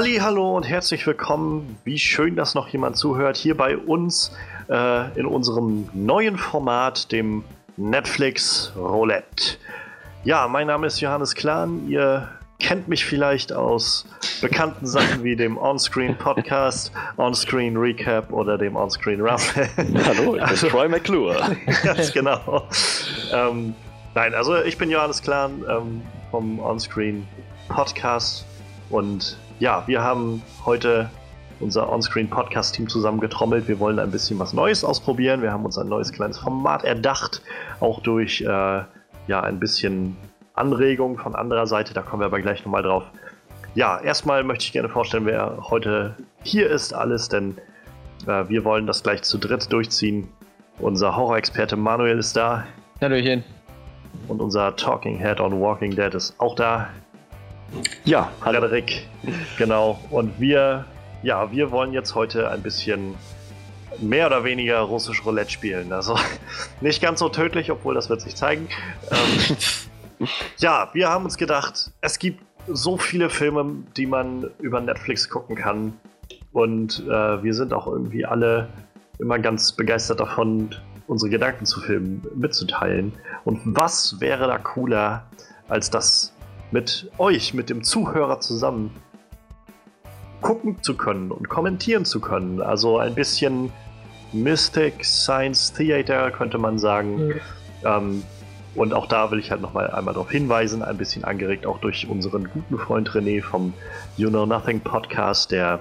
Halli, hallo und herzlich willkommen. Wie schön, dass noch jemand zuhört hier bei uns äh, in unserem neuen Format, dem Netflix Roulette. Ja, mein Name ist Johannes Klahn. Ihr kennt mich vielleicht aus bekannten Sachen wie dem Onscreen Podcast, Onscreen Recap oder dem Onscreen Raffle. Hallo, ich bin also, Troy McClure. Ganz genau. Ähm, nein, also ich bin Johannes Klahn ähm, vom Onscreen Podcast und ja, wir haben heute unser Onscreen-Podcast-Team zusammengetrommelt. Wir wollen ein bisschen was Neues ausprobieren. Wir haben uns ein neues kleines Format erdacht, auch durch äh, ja, ein bisschen Anregung von anderer Seite. Da kommen wir aber gleich nochmal drauf. Ja, erstmal möchte ich gerne vorstellen, wer heute hier ist, alles, denn äh, wir wollen das gleich zu dritt durchziehen. Unser Horror-Experte Manuel ist da. Hallöchen. Und unser Talking Head on Walking Dead ist auch da. Ja, hallo. Frederik. Genau. Und wir, ja, wir wollen jetzt heute ein bisschen mehr oder weniger russisch Roulette spielen. Also nicht ganz so tödlich, obwohl das wird sich zeigen. Ähm, ja, wir haben uns gedacht, es gibt so viele Filme, die man über Netflix gucken kann. Und äh, wir sind auch irgendwie alle immer ganz begeistert davon, unsere Gedanken zu filmen, mitzuteilen. Und was wäre da cooler, als das mit euch, mit dem Zuhörer zusammen gucken zu können und kommentieren zu können. Also ein bisschen Mystic Science Theater könnte man sagen. Mhm. Ähm, und auch da will ich halt nochmal einmal darauf hinweisen, ein bisschen angeregt auch durch unseren guten Freund René vom You Know Nothing Podcast, der,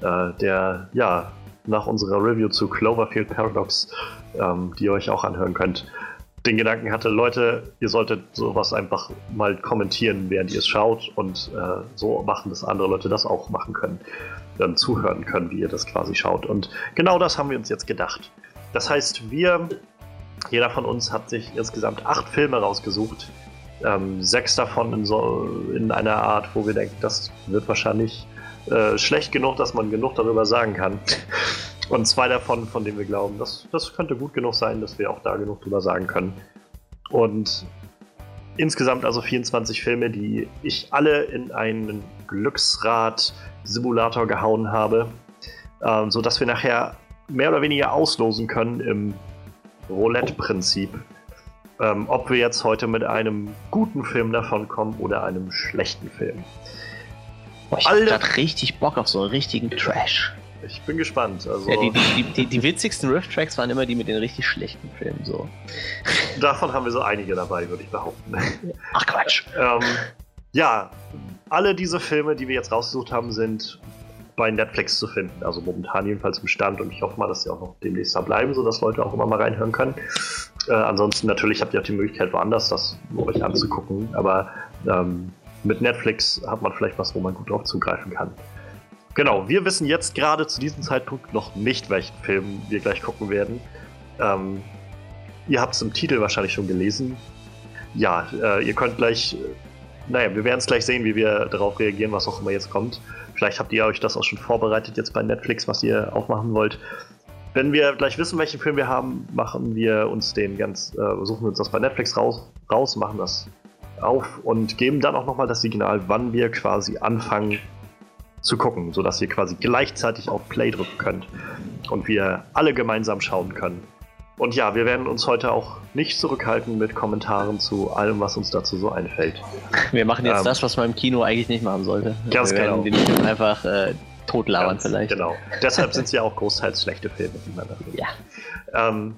äh, der ja nach unserer Review zu Cloverfield Paradox, ähm, die ihr euch auch anhören könnt, den Gedanken hatte, Leute, ihr solltet sowas einfach mal kommentieren, während ihr es schaut und äh, so machen, dass andere Leute das auch machen können, dann zuhören können, wie ihr das quasi schaut. Und genau das haben wir uns jetzt gedacht. Das heißt, wir, jeder von uns hat sich insgesamt acht Filme rausgesucht, ähm, sechs davon in, so, in einer Art, wo wir denken, das wird wahrscheinlich äh, schlecht genug, dass man genug darüber sagen kann. Und zwei davon, von denen wir glauben, das, das könnte gut genug sein, dass wir auch da genug drüber sagen können. Und insgesamt also 24 Filme, die ich alle in einen Glücksrad-Simulator gehauen habe, ähm, sodass wir nachher mehr oder weniger auslosen können im Roulette-Prinzip, ähm, ob wir jetzt heute mit einem guten Film davon kommen oder einem schlechten Film. Boah, ich habe gerade richtig Bock auf so einen richtigen Trash. Ich bin gespannt. Also ja, die, die, die, die, witzigsten Riff-Tracks waren immer die mit den richtig schlechten Filmen. So. Davon haben wir so einige dabei, würde ich behaupten. Ach Quatsch. ähm, ja, alle diese Filme, die wir jetzt rausgesucht haben, sind bei Netflix zu finden. Also momentan jedenfalls im Stand und ich hoffe mal, dass sie auch noch demnächst da bleiben, sodass Leute auch immer mal reinhören können. Äh, ansonsten natürlich habt ihr auch die Möglichkeit, woanders das euch anzugucken, aber ähm, mit Netflix hat man vielleicht was, wo man gut drauf zugreifen kann. Genau, wir wissen jetzt gerade zu diesem Zeitpunkt noch nicht, welchen Film wir gleich gucken werden. Ähm, ihr habt es im Titel wahrscheinlich schon gelesen. Ja, äh, ihr könnt gleich, äh, naja, wir werden es gleich sehen, wie wir darauf reagieren, was auch immer jetzt kommt. Vielleicht habt ihr euch das auch schon vorbereitet jetzt bei Netflix, was ihr aufmachen wollt. Wenn wir gleich wissen, welchen Film wir haben, machen wir uns den ganz, äh, suchen wir uns das bei Netflix raus, raus, machen das auf und geben dann auch nochmal das Signal, wann wir quasi anfangen zu gucken, sodass ihr quasi gleichzeitig auf Play drücken könnt und wir alle gemeinsam schauen können. Und ja, wir werden uns heute auch nicht zurückhalten mit Kommentaren zu allem, was uns dazu so einfällt. Wir machen jetzt ähm, das, was man im Kino eigentlich nicht machen sollte. Ganz wir genau. Den Film einfach äh, totlabern ganz vielleicht. Genau. Deshalb sind es ja auch großteils schlechte Filme, die man dafür. Ja. Ähm,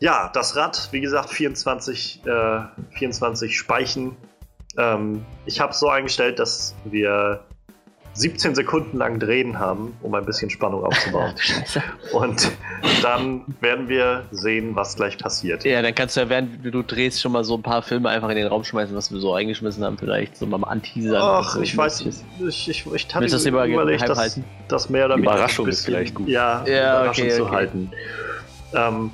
ja, das Rad, wie gesagt, 24, äh, 24 Speichen. Ähm, ich habe es so eingestellt, dass wir 17 Sekunden lang drehen haben, um ein bisschen Spannung aufzubauen. Und dann werden wir sehen, was gleich passiert. Ja, dann kannst du ja, während du drehst, schon mal so ein paar Filme einfach in den Raum schmeißen, was wir so eingeschmissen haben, vielleicht so mal anteasern. Ach, ich weiß, nicht. ich, ich, ich hatte das überlegt, das, das mehr oder weniger Überraschung bisschen, ist vielleicht gut. Ja, ja Überraschung okay, zu okay. halten. Ähm,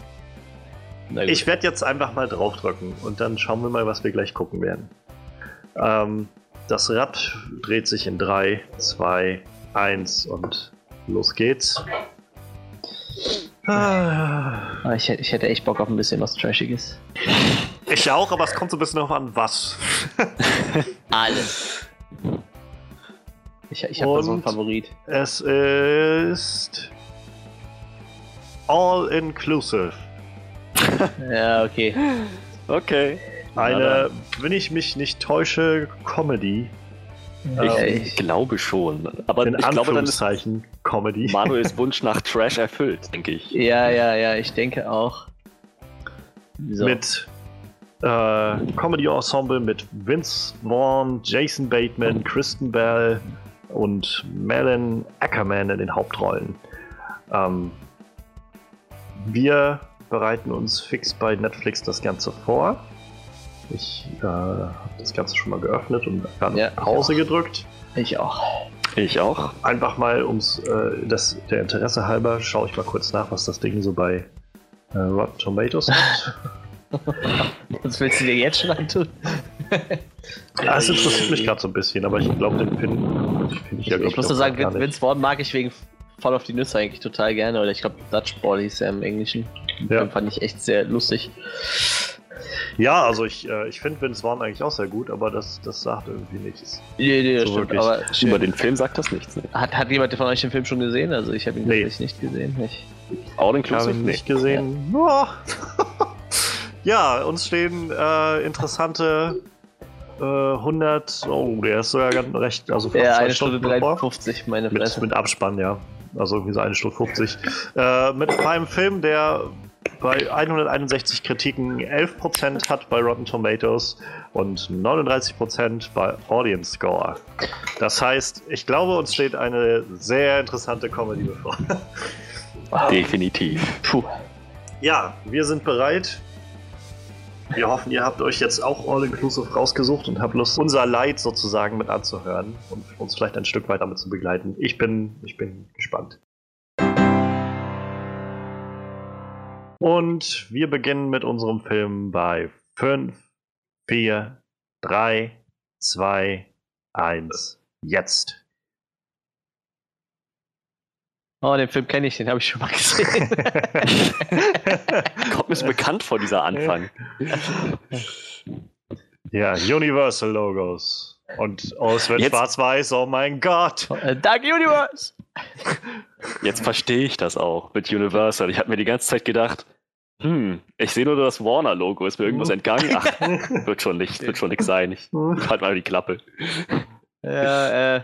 ich werde jetzt einfach mal draufdrücken und dann schauen wir mal, was wir gleich gucken werden. Ähm, das Rad dreht sich in 3, 2, 1 und los geht's. Ah, ich, ich, hätte echt Bock auf ein bisschen was Trashiges. Ich auch, aber es kommt so ein bisschen darauf an, was. Alles. Ich, ich habe da so einen Favorit. Es ist All Inclusive. ja, okay. Okay. Eine, wenn ich mich nicht täusche, Comedy. Ich, ich glaube schon. Aber in ich glaube, dann ist Comedy. Manuels Wunsch nach Trash erfüllt, denke ich. Ja, ja, ja, ich denke auch. So. Mit äh, Comedy-Ensemble mit Vince Vaughn, Jason Bateman, Kristen Bell und Melon Ackerman in den Hauptrollen. Ähm, wir bereiten uns fix bei Netflix das Ganze vor. Ich äh, habe das Ganze schon mal geöffnet und dann ja, Pause ich gedrückt. Ich auch. Ich auch. Einfach mal, ums äh, das, der Interesse halber, schaue ich mal kurz nach, was das Ding so bei äh, Rotten Tomatoes hat. was willst du dir jetzt schon antun? ja, es interessiert mich gerade so ein bisschen, aber ich glaube, den finde find ich ja Ich, ich muss nur sagen, Vince Vaughn mag ich wegen voll auf die Nüsse eigentlich total gerne. Oder ich glaube, Dutch Ball hieß er im Englischen. Ja. Den fand ich echt sehr lustig. Ja, also ich, äh, ich finde Vince Vaughn eigentlich auch sehr gut, aber das, das sagt irgendwie nichts. Nee, nee, das so stimmt. Aber über den Film sagt das nichts. Ne? Hat, hat jemand von euch den Film schon gesehen? Also ich habe ihn nee. nicht gesehen. Ich auch den Club nicht gesehen. Ja. ja, uns stehen äh, interessante äh, 100. Oh, der ist sogar ganz recht. Also ja, eine Stunde 53, meine Fresse. Mit, mit Abspann, ja. Also irgendwie so eine Stunde 50. Äh, mit einem Film, der bei 161 Kritiken 11% hat bei Rotten Tomatoes und 39% bei Audience Score. Das heißt, ich glaube, uns steht eine sehr interessante Comedy bevor. Definitiv. Puh. Ja, wir sind bereit. Wir hoffen, ihr habt euch jetzt auch All-Inclusive rausgesucht und habt Lust, unser Leid sozusagen mit anzuhören und uns vielleicht ein Stück weit damit zu begleiten. Ich bin, ich bin gespannt. Und wir beginnen mit unserem Film bei 5, 4, 3, 2, 1. Jetzt. Oh, den Film kenne ich, den habe ich schon mal gesehen. Kommt mir so bekannt vor, dieser Anfang. Ja, Universal Logos. Und oh, es wird schwarz-weiß, oh mein Gott. Äh, Dark Universe! Jetzt verstehe ich das auch mit Universal. Ich habe mir die ganze Zeit gedacht, hm, ich sehe nur das Warner-Logo, ist mir irgendwas entgangen? Ach, wird schon nicht, wird schon nichts sein. Ich halt mal die Klappe. Ja, äh,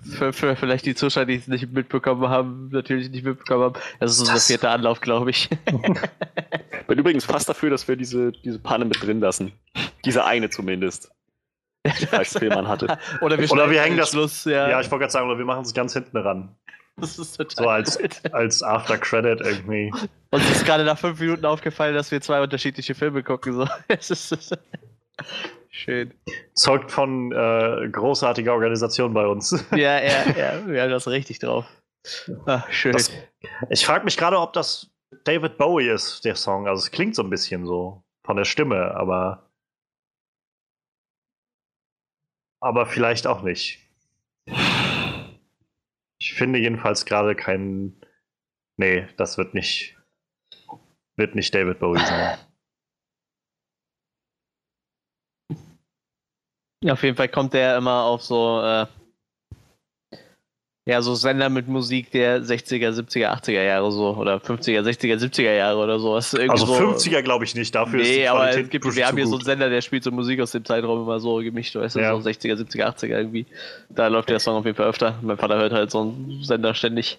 für, für, vielleicht die Zuschauer, die es nicht mitbekommen haben, natürlich nicht mitbekommen haben. Das ist unser das... vierter Anlauf, glaube ich. Bin übrigens fast dafür, dass wir diese, diese Panne mit drin lassen. Diese eine zumindest. Die Film hatte. oder wir, oder wir hängen das. Schluss, ja. ja, ich wollte gerade sagen, oder wir machen es ganz hinten ran. Das ist total So als, als After Credit irgendwie. Uns ist gerade nach fünf Minuten aufgefallen, dass wir zwei unterschiedliche Filme gucken. So. Es ist, Schön. Zeugt von äh, großartiger Organisation bei uns. Ja, ja, ja, wir haben das richtig drauf. Ach, schön. Das, ich frage mich gerade, ob das David Bowie ist, der Song. Also es klingt so ein bisschen so von der Stimme, aber. Aber vielleicht auch nicht. Ich finde jedenfalls gerade keinen. Nee, das wird nicht. Wird nicht David Bowie sein. Auf jeden Fall kommt der immer auf so, äh, ja, so Sender mit Musik der 60er, 70er, 80er Jahre so oder 50er, 60er, 70er Jahre oder sowas. also 50er glaube ich nicht, dafür nee, ist die aber es gibt, wir haben hier so einen Sender, der spielt so Musik aus dem Zeitraum immer so gemischt, weißt du, ja. so 60er, 70er, 80er irgendwie. Da läuft der Song auf jeden Fall öfter. Mein Vater hört halt so einen Sender ständig.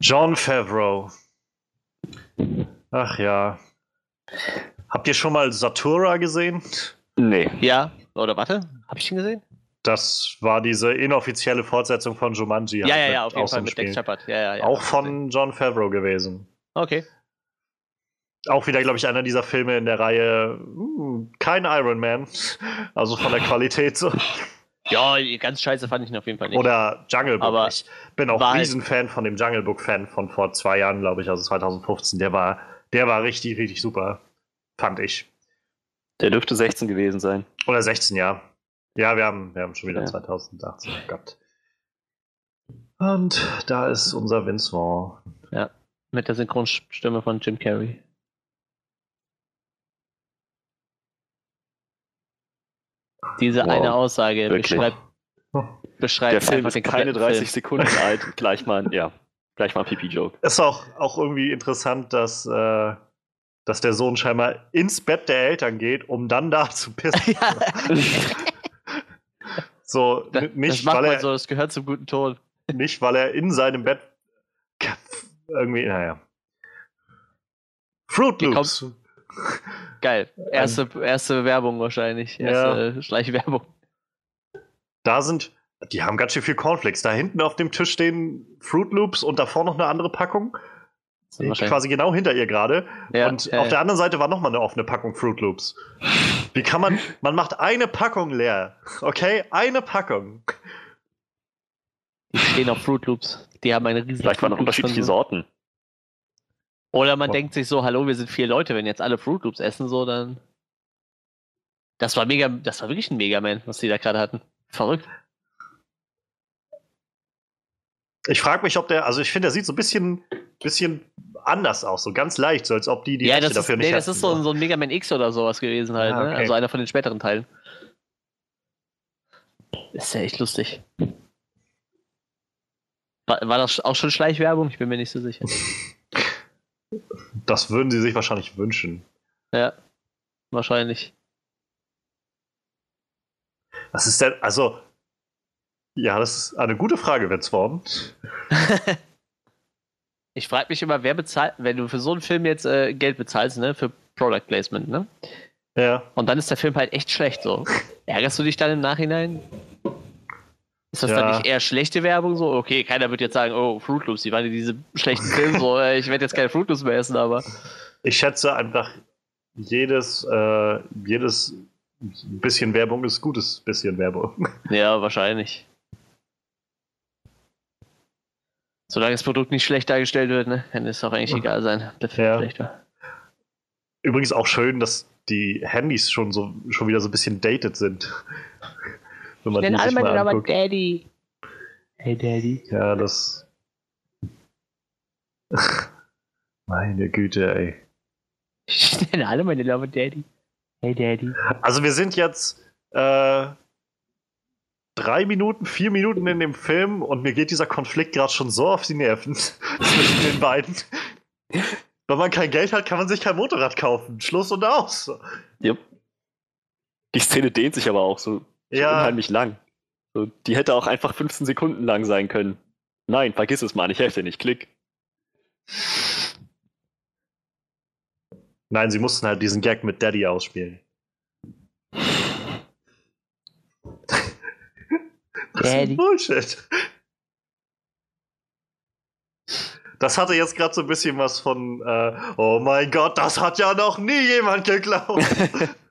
John Favreau. Ach ja. Habt ihr schon mal Satura gesehen? Nee. Ja, oder warte, hab ich ihn gesehen? Das war diese inoffizielle Fortsetzung von Jumanji. Ja, halt ja, ja, auf jeden Fall mit Dex Shepard. Ja, ja, ja, Auch von John Favreau gewesen. Okay. Auch wieder, glaube ich, einer dieser Filme in der Reihe, uh, kein Iron Man. Also von der Qualität so. Ja, ganz scheiße fand ich ihn auf jeden Fall nicht. Oder Jungle Book. Aber ich bin auch halt Riesenfan von dem Jungle Book Fan von vor zwei Jahren, glaube ich, also 2015. Der war, der war richtig, richtig super. Fand ich. Der dürfte 16 gewesen sein. Oder 16, ja. Ja, wir haben, wir haben schon wieder ja. 2018 gehabt. Und da ist unser Vince Vaughn. Ja, mit der Synchronstimme von Jim Carrey. Diese wow. eine Aussage beschreibt, beschreibt Der Film ist keine 30 Film. Sekunden alt, gleich mal, ja, gleich mal Pipi-Joke. Ist auch, auch irgendwie interessant, dass, äh, dass der Sohn scheinbar ins Bett der Eltern geht, um dann da zu pissen. so, das, nicht, das weil er, so, das gehört zum guten Ton. Nicht, weil er in seinem Bett irgendwie, naja. Fruit Loops. Geil. Erste, erste Werbung wahrscheinlich. Erste ja. Schleichwerbung. Da sind, die haben ganz schön viel Cornflakes. Da hinten auf dem Tisch stehen Fruit Loops und davor noch eine andere Packung. Quasi genau hinter ihr gerade. Ja, und äh, auf der anderen Seite war nochmal eine offene Packung Fruit Loops. Wie kann man. Man macht eine Packung leer. Okay? Eine Packung. Die stehen auf Fruit Loops. Die haben eine riesige. Vielleicht waren noch unterschiedliche Sorten. Oder man oh. denkt sich so, hallo, wir sind vier Leute, wenn jetzt alle Fruit Loops essen, so, dann. Das war mega, das war wirklich ein Mega Man, was die da gerade hatten. Verrückt. Ich frage mich, ob der, also ich finde, der sieht so ein bisschen, bisschen anders aus, so ganz leicht, so als ob die die ja, das dafür ist, nicht Nee, das ist so, so ein Mega Man X oder sowas gewesen halt, ah, okay. ne? Also einer von den späteren Teilen. Ist ja echt lustig. War, war das auch schon Schleichwerbung? Ich bin mir nicht so sicher. Das würden sie sich wahrscheinlich wünschen. Ja, wahrscheinlich. Was ist denn, also, ja, das ist eine gute Frage, Wetzworm. ich frage mich immer, wer bezahlt, wenn du für so einen Film jetzt äh, Geld bezahlst, ne, für Product Placement, ne? Ja. Und dann ist der Film halt echt schlecht so. Ärgerst du dich dann im Nachhinein? Ist das ja. dann nicht eher schlechte Werbung so? Okay, keiner wird jetzt sagen, oh, Fruit Loops, die waren in diese schlechten Filme so, äh, ich werde jetzt keine Fruit Loops mehr essen, aber. Ich schätze einfach, jedes, äh, jedes bisschen Werbung ist gutes bisschen Werbung. Ja, wahrscheinlich. Solange das Produkt nicht schlecht dargestellt wird, ne, kann es auch eigentlich egal sein, ob der Film ja. schlecht war. Übrigens auch schön, dass die Handys schon so schon wieder so ein bisschen dated sind. Wenn man Nenn alle meine Namen Daddy. Hey Daddy. Ja, das. meine Güte, ey. Ich nenne alle meine Namen Daddy. Hey Daddy. Also wir sind jetzt äh, drei Minuten, vier Minuten in dem Film und mir geht dieser Konflikt gerade schon so auf die Nerven zwischen den beiden. Wenn man kein Geld hat, kann man sich kein Motorrad kaufen. Schluss und aus. Yep. Die Szene dehnt sich aber auch so ja. unheimlich lang. So, die hätte auch einfach 15 Sekunden lang sein können. Nein, vergiss es mal, ich helfe dir nicht. Klick. Nein, sie mussten halt diesen Gag mit Daddy ausspielen. Das Daddy. ist Bullshit. Das hatte jetzt gerade so ein bisschen was von, äh, oh mein Gott, das hat ja noch nie jemand geglaubt.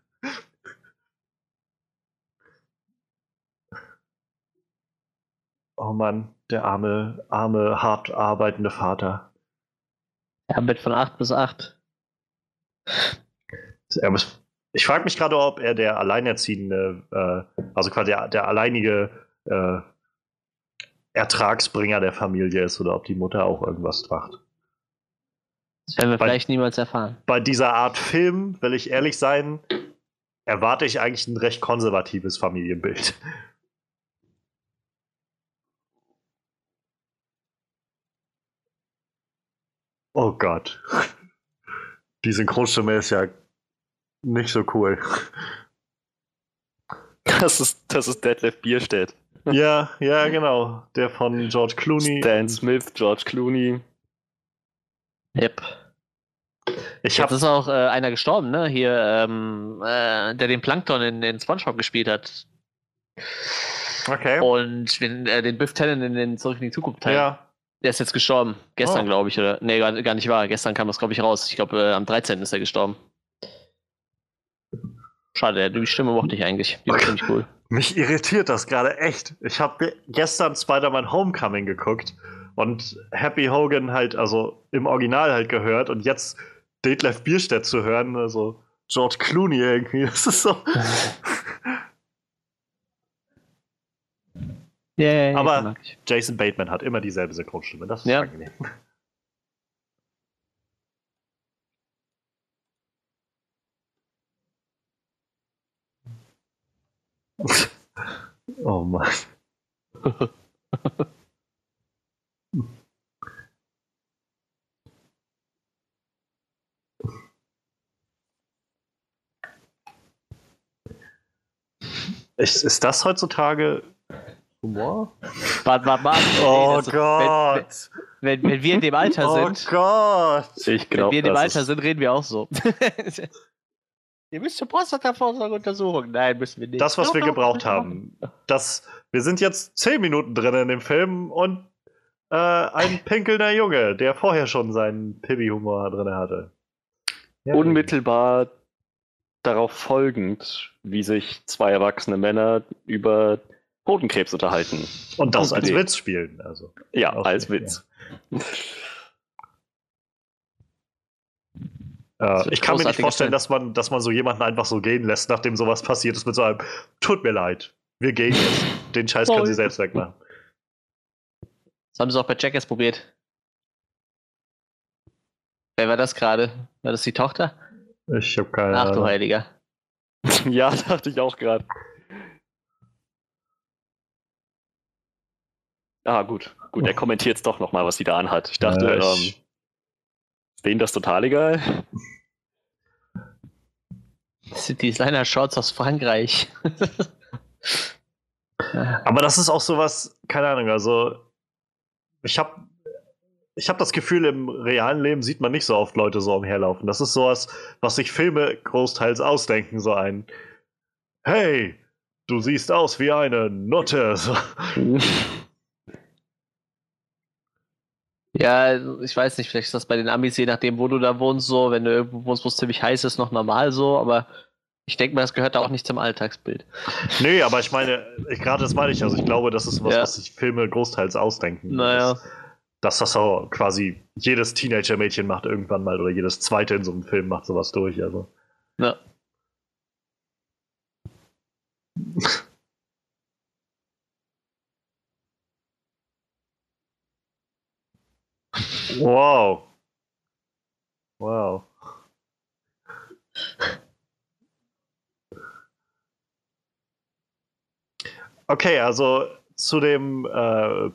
Oh Mann, der arme, arme, hart arbeitende Vater. Er arbeitet von 8 bis 8. Ich frage mich gerade, ob er der alleinerziehende, äh, also quasi der, der alleinige äh, Ertragsbringer der Familie ist oder ob die Mutter auch irgendwas macht. Das werden wir bei, vielleicht niemals erfahren. Bei dieser Art Film, will ich ehrlich sein, erwarte ich eigentlich ein recht konservatives Familienbild. Oh Gott. Die Synchronstimme ist ja nicht so cool. Das ist, das ist Detlef Bierstedt. Ja, ja, genau. Der von George Clooney. Stan Smith, George Clooney. Yep. Ich Jetzt ist auch äh, einer gestorben, ne? Hier, ähm, äh, der den Plankton in, in SpongeBob gespielt hat. Okay. Und den, äh, den Biff Tannen in den Zurück in die Zukunft Teil. Ja. Der ist jetzt gestorben. Gestern, oh. glaube ich, oder? Nee, gar, gar nicht wahr. Gestern kam das, glaube ich, raus. Ich glaube, äh, am 13. ist er gestorben. Schade, die Stimme mochte ich eigentlich. Die war ziemlich cool. Mich irritiert das gerade echt. Ich habe gestern Spider-Man Homecoming geguckt und Happy Hogan halt, also im Original halt gehört und jetzt Detlef Bierstedt zu hören, also George Clooney irgendwie. Das ist so. Ja, ja, ja, Aber Jason Bateman hat immer dieselbe Synchronstimme. Das ist ja. angenehm. oh Mann. Ist, ist das heutzutage Humor? Warte, warte, warte. Oh das- Gott! Wenn, wenn, wenn wir in dem Alter oh sind, Gott! Ich wenn glaube, wir in dem Alter sind, reden wir auch so. Ihr müsst zur Prostata-Vorsorgeuntersuchung. Nein, müssen wir nicht. Das, was Doch, wir doch, gebraucht doch. haben. Das, wir sind jetzt zehn Minuten drin in dem Film und äh, ein pinkelnder Junge, der vorher schon seinen Pibby-Humor drin hatte. Ja, unmittelbar darauf folgend, wie sich zwei erwachsene Männer über Hodenkrebs unterhalten. Und das als. Witz spielen. Also. Ja, als Witz. Äh, ich kann mir nicht vorstellen, dass man, dass man so jemanden einfach so gehen lässt, nachdem sowas passiert ist, mit so einem Tut mir leid, wir gehen jetzt. Den Scheiß können sie selbst wegmachen. Das haben sie auch bei Jackass probiert. Wer war das gerade? War das die Tochter? Ich habe keine Ach du Ahnung. Heiliger. Ja, dachte ich auch gerade. Ah, gut. Gut, er kommentiert jetzt doch nochmal, was sie da anhat. Ich dachte, ähm, ich, ist denen das total egal? Das sind die Designer-Shorts aus Frankreich. aber das ist auch sowas, keine Ahnung, also ich habe ich habe das Gefühl, im realen Leben sieht man nicht so oft Leute so umherlaufen. Das ist sowas, was sich Filme großteils ausdenken, so ein Hey, du siehst aus wie eine Nutte. So. Ja, ich weiß nicht, vielleicht ist das bei den Amis, je nachdem, wo du da wohnst, so, wenn du irgendwo wohnst, wo es ziemlich heiß ist, noch normal so, aber ich denke mal, das gehört da auch nicht zum Alltagsbild. Nee, aber ich meine, ich, gerade das meine ich, also ich glaube, das ist was, Ja. was sich Filme großteils ausdenken. Naja. Dass, dass das so quasi jedes Teenager-Mädchen macht irgendwann mal oder jedes zweite in so einem Film macht sowas durch. Also. Ja. Wow. Wow. Okay, also zu dem äh,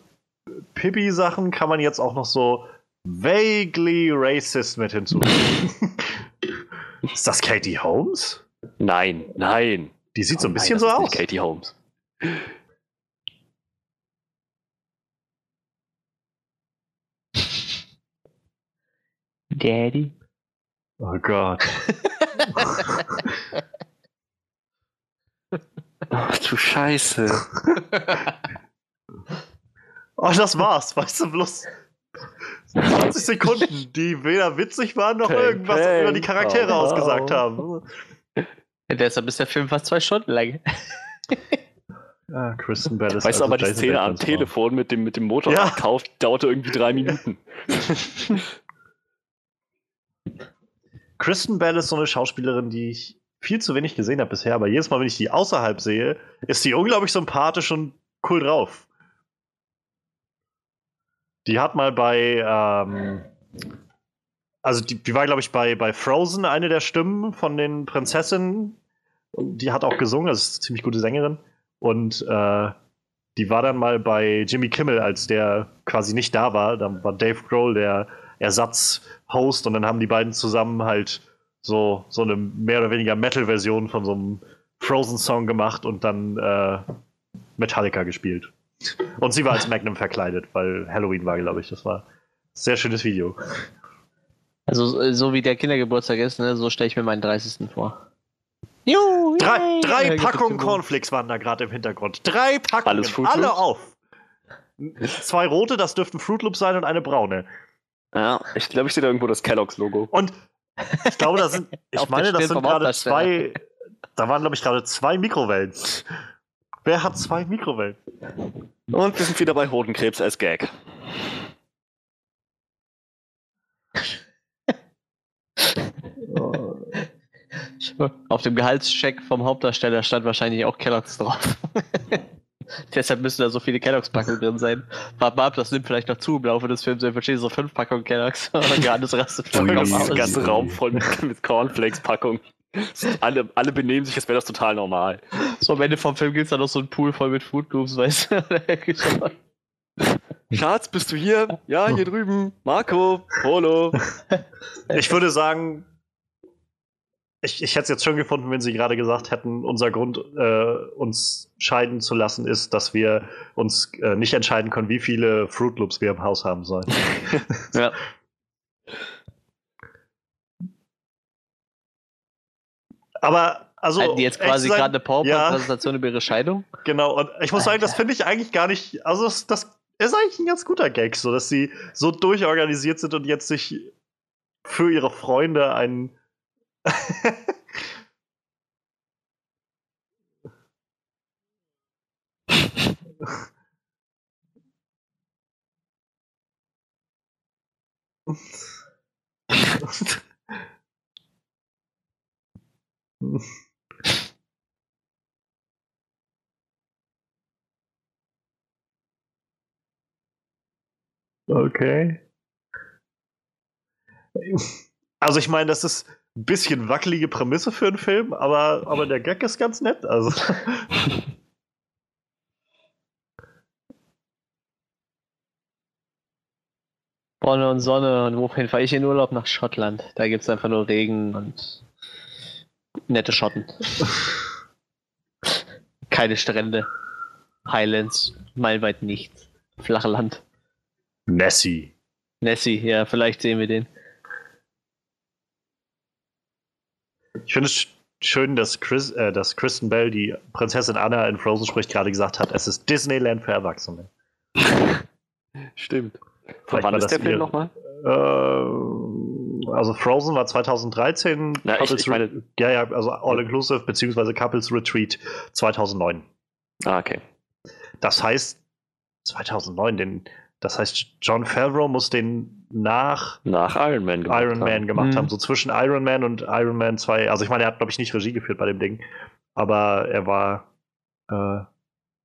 Pippi-Sachen kann man jetzt auch noch so vaguely racist mit hinzufügen. Ist das Katie Holmes? Nein, nein. Die sieht so ein Oh bisschen nein, so das ist aus. Katie Holmes. Daddy? Oh Gott. Ach du Scheiße. Oh, das war's. Weißt du, bloß 20 Sekunden, die weder witzig waren noch Peng, irgendwas peng. über die Charaktere Oh, ausgesagt wow. haben. Ja, deshalb ist der Film fast zwei Stunden lang. Ah, Kristen Bell ist Weißt du, also aber die Jason Szene am Batemans Frau. Telefon mit dem, mit dem Motorradkauf dauerte irgendwie drei Minuten. Kristen Bell ist so eine Schauspielerin, die ich viel zu wenig gesehen habe bisher, aber jedes Mal, wenn ich die außerhalb sehe, ist die unglaublich sympathisch und cool drauf. Die hat mal bei, ähm, also die, die war, glaube ich, bei, bei Frozen eine der Stimmen von den Prinzessinnen. Die hat auch gesungen, also ist eine ziemlich gute Sängerin. Und äh, die war dann mal bei Jimmy Kimmel, als der quasi nicht da war. Dann war Dave Grohl der Ersatzhost und dann haben die beiden zusammen halt so, so eine mehr oder weniger Metal-Version von so einem Frozen-Song gemacht und dann äh, Metallica gespielt. Und sie war als Magnum verkleidet, weil Halloween war, glaube ich. Das war ein sehr schönes Video. Also, äh, so wie der Kindergeburtstag ist, ne, so stelle ich mir meinen 30. vor. Juhu, Drei, drei Ja, Packungen Cornflakes waren da gerade im Hintergrund. Drei Packungen, alle auf. Zwei rote, das dürften Fruit Loops sein und eine braune. Ja, ich glaube, ich sehe da irgendwo das Kellogg's-Logo. Und ich glaube, da sind, ich meine, das sind gerade zwei, da waren, glaube ich, gerade zwei Mikrowellen. Wer hat zwei Mikrowellen? Und wir sind wieder bei Hodenkrebs als Gag. Auf dem Gehaltscheck vom Hauptdarsteller stand wahrscheinlich auch Kellogg's drauf. Deshalb müssen da so viele Kellogg's-Packungen drin sein. Warte mal ab, das nimmt vielleicht noch zu im Laufe des Films. Wir verstehen so fünf Packungen Kellogg's. Und Johannes rastet vollkommen Der ganze Raum voll mit, mit Cornflakes-Packung. alle, alle benehmen sich, als wäre das total normal. So am Ende vom Film gibt es dann noch so einen Pool voll mit Food Loops, weißt du? Schatz, bist du hier? Ja, hier drüben. Marco, Polo. Ich würde sagen, ich, ich hätte es jetzt schon gefunden, wenn Sie gerade gesagt hätten, unser Grund, äh, uns scheiden zu lassen, ist, dass wir uns äh, nicht entscheiden können, wie viele Fruit Loops wir im Haus haben sollen. ja. Aber also. Hatten die jetzt quasi gerade eine PowerPoint-Präsentation ja, über ihre Scheidung? Genau, und ich muss sagen, das finde ich eigentlich gar nicht. Also, das, das ist eigentlich ein ganz guter Gag, so dass sie so durchorganisiert sind und jetzt sich für ihre Freunde einen. Okay. Also ich meine, das ist ein bisschen wackelige Prämisse für einen Film, aber, aber der Gag ist ganz nett. Also. Sonne und Sonne und wohin fahre ich in Urlaub? Nach Schottland. Da gibt es einfach nur Regen und nette Schotten. Keine Strände. Highlands, meilenweit nichts. Flache Land. Nessie. Nessie, ja, vielleicht sehen wir den. Ich finde es schön, dass, Chris, äh, dass Kristen Bell, die Prinzessin Anna in Frozen spricht, gerade gesagt hat, es ist Disneyland für Erwachsene. Stimmt. Von wann ist der Film nochmal? Äh, also Frozen war 2013. Na, ich, ich meine, ja, ja, also All Inclusive beziehungsweise Couples Retreat 2009. Ah, okay. Das heißt, 2009, den, das heißt, John Favreau muss den nach, nach Iron Man gemacht, Iron Man haben. gemacht mhm. haben. So zwischen Iron Man und Iron Man 2. Also ich meine, er hat, glaube ich, nicht Regie geführt bei dem Ding. Aber er war, äh,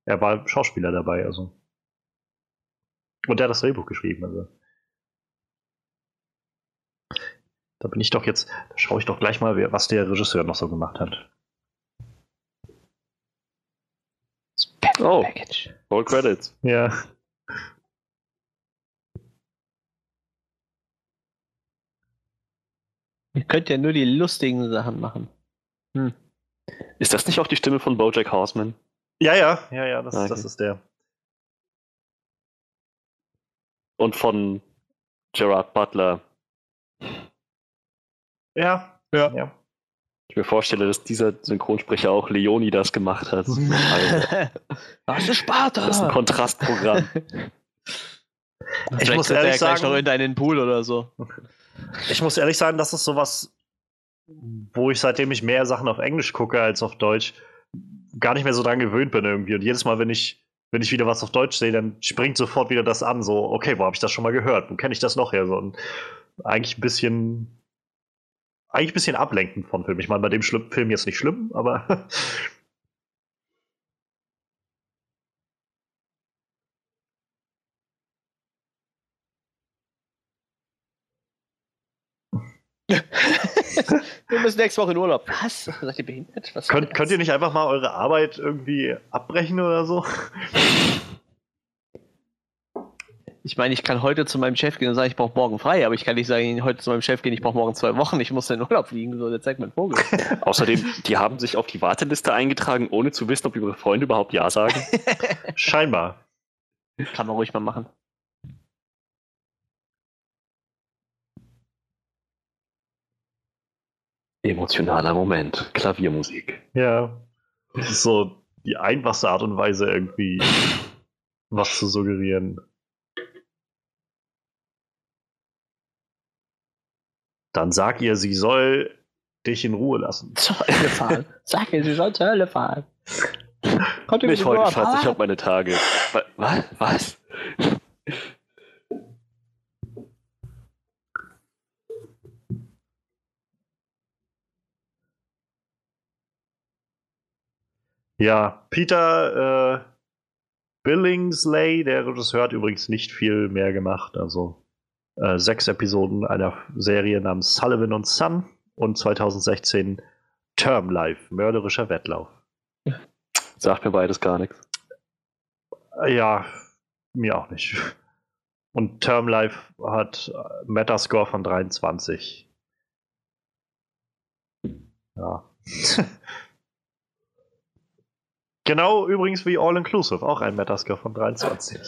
er war Schauspieler dabei. Also. Und der hat das Drehbuch geschrieben. Also. Da bin ich doch jetzt, da schaue ich doch gleich mal, was der Regisseur noch so gemacht hat. Oh, All Credits. Ja. Ihr könnt ja nur die lustigen Sachen machen. Hm. Ist das nicht auch die Stimme von Bojack Horseman? Ja, ja, ja, ja, das, okay. das ist der. Und von Gerard Butler. Ja, ja. ja. Ich mir vorstelle, dass dieser Synchronsprecher auch Leoni das gemacht hat. Was ist Sparta? Das ist ein Kontrastprogramm. ich muss ehrlich sagen, gleich noch in deinen Pool oder so. Ich muss ehrlich sagen, das ist sowas, wo ich seitdem ich mehr Sachen auf Englisch gucke als auf Deutsch, gar nicht mehr so dran gewöhnt bin irgendwie. Und jedes Mal, wenn ich, wenn ich wieder was auf Deutsch sehe, dann springt sofort wieder das an. So, okay, wo habe ich das schon mal gehört? Wo kenne ich das noch her? So, und eigentlich ein bisschen, eigentlich ein bisschen ablenkend von Film. Ich meine, bei dem Schlimm Film jetzt nicht schlimm, aber Wir müssen nächste Woche in Urlaub. Was? Seid ihr behindert? Was könnt, könnt ihr nicht einfach mal eure Arbeit irgendwie abbrechen oder so? Ich meine, ich kann heute zu meinem Chef gehen und sagen, ich brauche morgen frei, aber ich kann nicht sagen, heute zu meinem Chef gehen, ich brauche morgen zwei Wochen, ich muss in den Urlaub fliegen, so, der zeigt mein Vogel. Außerdem, die haben sich auf die Warteliste eingetragen, ohne zu wissen, ob ihre Freunde überhaupt Ja sagen. Scheinbar. Kann man ruhig mal machen. Emotionaler Moment. Klaviermusik. Ja. Das ist so die einfachste Art und Weise, irgendwie was zu suggerieren. Dann sag ihr, sie soll dich in Ruhe lassen. Zur Hölle fahren. Sag ihr, sie soll zur Hölle fahren. Kommt Nicht heute, Schatz, ich hab meine Tage. Was? Was? Ja, Peter äh, Billingsley, der Regisseur, hat übrigens nicht viel mehr gemacht. Also äh, sechs Episoden einer Serie namens Sullivan und Son und 2016 Term Life, mörderischer Wettlauf. Sagt mir beides gar nichts. Ja, mir auch nicht. Und Term Life hat Metascore von 23. Ja. genau übrigens wie All Inclusive, auch ein Metascore von 23.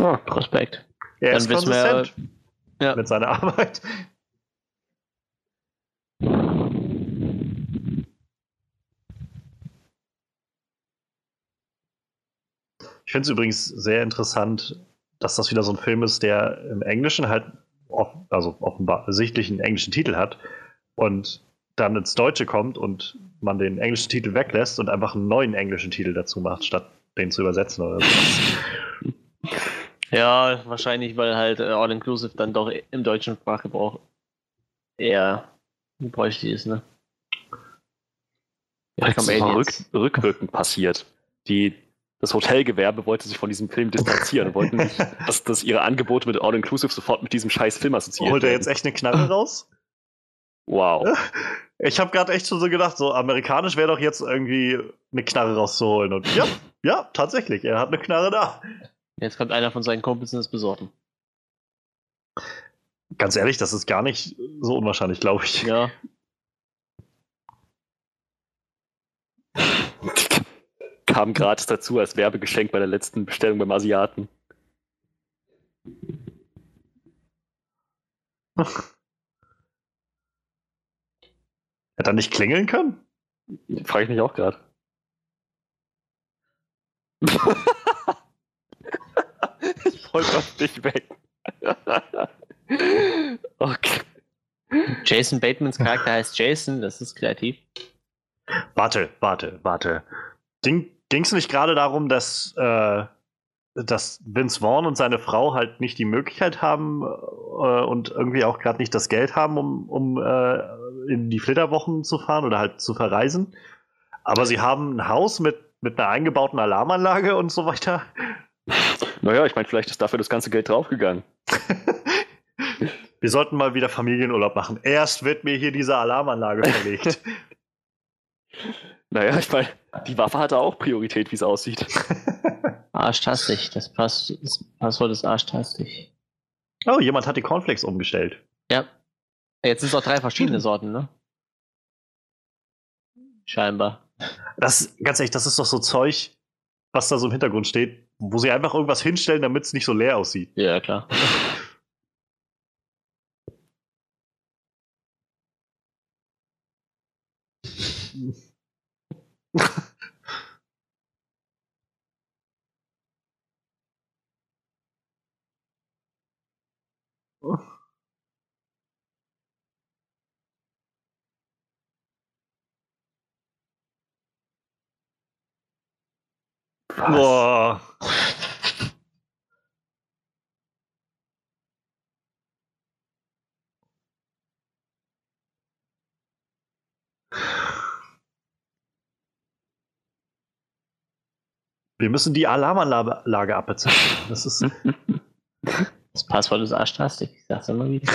Oh, Prospekt. Er Dann ist wissen wir- konsistent Ja. mit seiner Arbeit. Ich finde es übrigens sehr interessant, dass das wieder so ein Film ist, der im Englischen halt, also offenbar sichtlich einen englischen Titel hat und dann ins Deutsche kommt und man den englischen Titel weglässt und einfach einen neuen englischen Titel dazu macht, statt den zu übersetzen oder so. Ja, wahrscheinlich, weil halt äh, All-Inclusive dann doch im deutschen Sprachgebrauch eher gebräuchlich ist, ne? Ja, Das komm, ist rück, rückwirkend passiert. Die, das Hotelgewerbe wollte sich von diesem Film distanzieren und wollten nicht, dass, dass ihre Angebote mit All-Inclusive sofort mit diesem scheiß Film assoziiert Holt er werden. jetzt echt eine Knarre raus? Wow. Ich habe gerade echt schon so gedacht, so amerikanisch wäre doch jetzt irgendwie eine Knarre rauszuholen. Und ja, ja, tatsächlich, er hat eine Knarre da. Jetzt kommt einer von seinen Kumpels und ist besorgen. Ganz ehrlich, das ist gar nicht so unwahrscheinlich, glaube ich. Ja. Kam gratis dazu als Werbegeschenk bei der letzten Bestellung beim Asiaten. Hätte er nicht klingeln können? Frage ich mich auch gerade. ich wollte auf dich weg. okay. Jason Batemans Charakter heißt Jason, das ist kreativ. Warte, warte, warte. Ging es nicht gerade darum, dass, äh, dass Vince Vaughn und seine Frau halt nicht die Möglichkeit haben äh, und irgendwie auch gerade nicht das Geld haben, um, um äh, in die Flitterwochen zu fahren oder halt zu verreisen? Aber sie haben ein Haus mit, mit einer eingebauten Alarmanlage und so weiter. Naja, ich meine, vielleicht ist dafür das ganze Geld draufgegangen. Wir sollten mal wieder Familienurlaub machen. Erst wird mir hier diese Alarmanlage verlegt. Naja, ich meine, die Waffe hatte auch Priorität, wie es aussieht. Arschtastig, das, Pass das Passwort ist arschtastig. oh, jemand hat die Cornflakes umgestellt. Ja. Jetzt sind es auch drei verschiedene Sorten, ne? Scheinbar. Das, ganz ehrlich, das ist doch so Zeug, was da so im Hintergrund steht, wo sie einfach irgendwas hinstellen, damit es nicht so leer aussieht. Ja, klar. Boah. Wir müssen die Alarmanlage abbezahlen. Das ist. Das Passwort ist arschtastig, ich sag's immer wieder.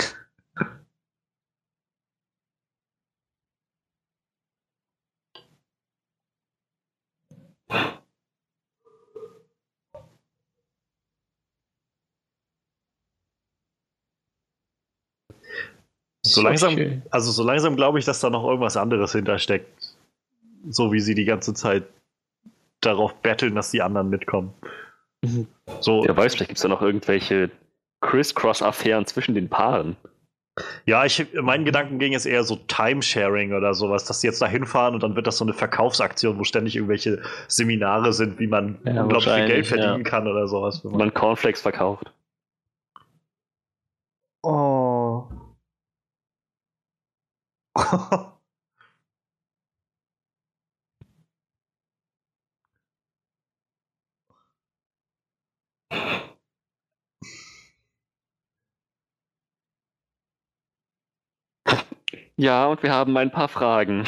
So langsam, also so langsam glaube ich, dass da noch irgendwas anderes hintersteckt. So wie sie die ganze Zeit darauf betteln, dass die anderen mitkommen. Mhm. So, Wer weiß, vielleicht gibt es da noch irgendwelche Criss-Cross-Affären zwischen den Paaren. ja, ich, mein Gedanken ging jetzt eher so Timesharing oder sowas, dass sie jetzt da hinfahren und dann wird das so eine Verkaufsaktion, wo ständig irgendwelche Seminare sind, wie man Ja, unglaublich viel Geld verdienen ja. kann oder sowas. Wenn man Cornflakes verkauft. Oh. Ja, und wir haben ein paar Fragen.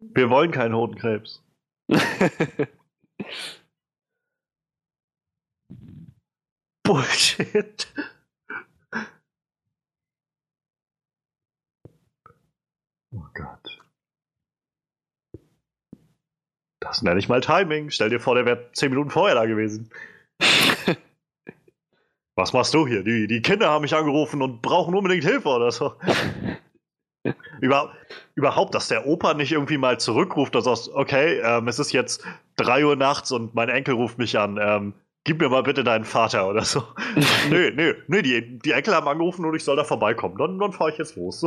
Wir wollen keinen Hodenkrebs. Bullshit. Oh Gott. Das nenne ich mal Timing. Stell dir vor, der wäre zehn Minuten vorher da gewesen. Was machst du hier? Die, die Kinder haben mich angerufen und brauchen unbedingt Hilfe oder so. Über, überhaupt, dass der Opa nicht irgendwie mal zurückruft und sagt, okay, ähm, es ist jetzt 3 Uhr nachts und mein Enkel ruft mich an. Ähm, gib mir mal bitte deinen Vater oder so. nö, nö, nö, die, die Enkel haben angerufen und ich soll da vorbeikommen. Dann, dann fahre ich jetzt los.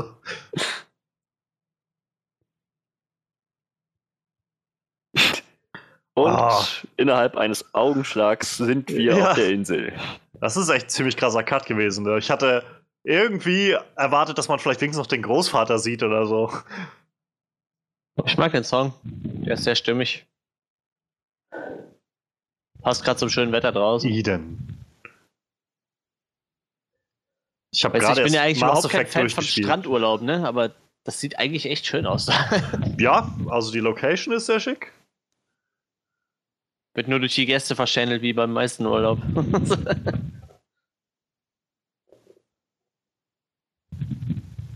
Und ah. innerhalb eines Augenschlags sind wir ja. auf der Insel. Das ist echt ziemlich krasser Cut gewesen. Ne? Ich hatte irgendwie erwartet, dass man vielleicht wenigstens noch den Großvater sieht oder so. Ich mag den Song. Der ist sehr stimmig. Passt gerade zum schönen Wetter draußen. Eden. Ich habe gerade. Ich bin ja eigentlich Mass überhaupt kein Fan von Strandurlaub, ne? Aber das sieht eigentlich echt schön aus. ja, also die Location ist sehr schick. Wird nur durch die Gäste verschändelt, wie beim meisten Urlaub.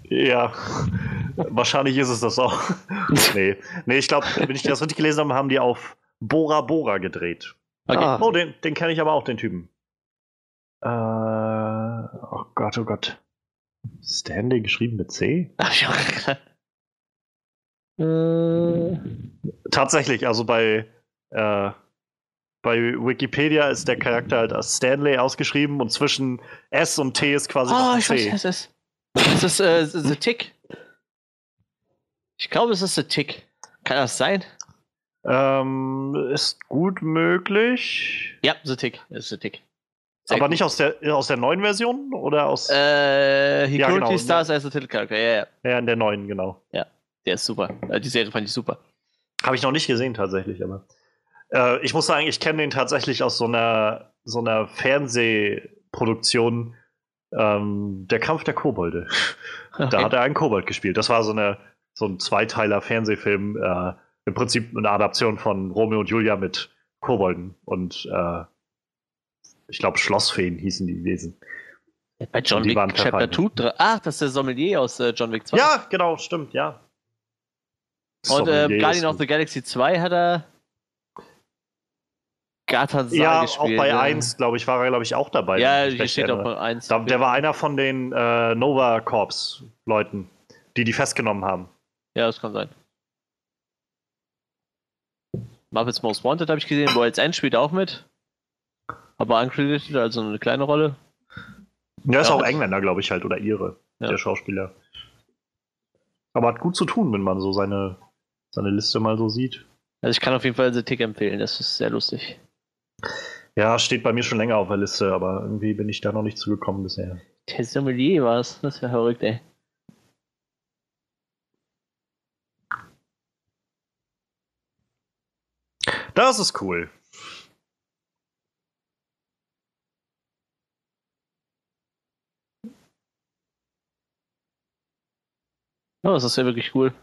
ja, wahrscheinlich ist es das auch. nee, nee ich glaube, wenn ich das richtig gelesen habe, haben die auf Bora Bora gedreht. Okay. Ah. Oh, den, den kenne ich aber auch, den Typen. Äh, oh Gott, oh Gott. Stanley geschrieben mit C? Ach, ja. äh. Tatsächlich, also bei äh, bei Wikipedia ist der Charakter halt als Stanley ausgeschrieben und zwischen S und T ist quasi oh, ich C. Weiß, es ist. Das ist äh, The Tick. Ich glaube, es ist The Tick. Kann das sein? Ähm, ist gut möglich. Ja, The Tick. Ist The Tick. Sehr Aber gut. nicht aus der, aus der neuen Version oder aus. Äh, He ja, genau. Stars als der Titelcharakter, ja, ja. Ja, in der neuen, genau. Ja, der ist super. Äh, die Serie fand ich super. Habe ich noch nicht gesehen, tatsächlich, aber. Äh, ich muss sagen, ich kenne den tatsächlich aus so einer, so einer Fernsehproduktion. Ähm, der Kampf der Kobolde. Okay. Da hat er einen Kobold gespielt. Das war so, eine, so ein Zweiteiler Fernsehfilm. Äh, Im Prinzip eine Adaption von Romeo und Julia mit Kobolden. Und äh, ich glaube, Schlossfeen hießen die Wesen. Bei John Wick Chapter 2. Ach, das ist der Sommelier aus äh, John Wick 2. Ja, genau, stimmt, ja. Und äh, Guardian of the Galaxy 2 hat er Gatan Ja, gespielt, auch bei ja. 1, glaube ich, war er, glaube ich, auch dabei. Ja, hier steht auch bei 1. Da, der war einer von den äh, Nova Corps Leuten, die die festgenommen haben. Ja, das kann sein. Marvel's Most Wanted habe ich gesehen, World's End spielt auch mit. Aber uncredited, also eine kleine Rolle. Ja, ist ja, auch Engländer, glaube ich, halt, oder ihre, ja. der Schauspieler. Aber hat gut zu tun, wenn man so seine, seine Liste mal so sieht. Also ich kann auf jeden Fall The Tick empfehlen, das ist sehr lustig. Ja, steht bei mir schon länger auf der Liste, aber irgendwie bin ich da noch nicht zugekommen bisher. Der Sommelier war es, das wäre verrückt, ey. Das ist cool. Oh, das ist ja wirklich cool.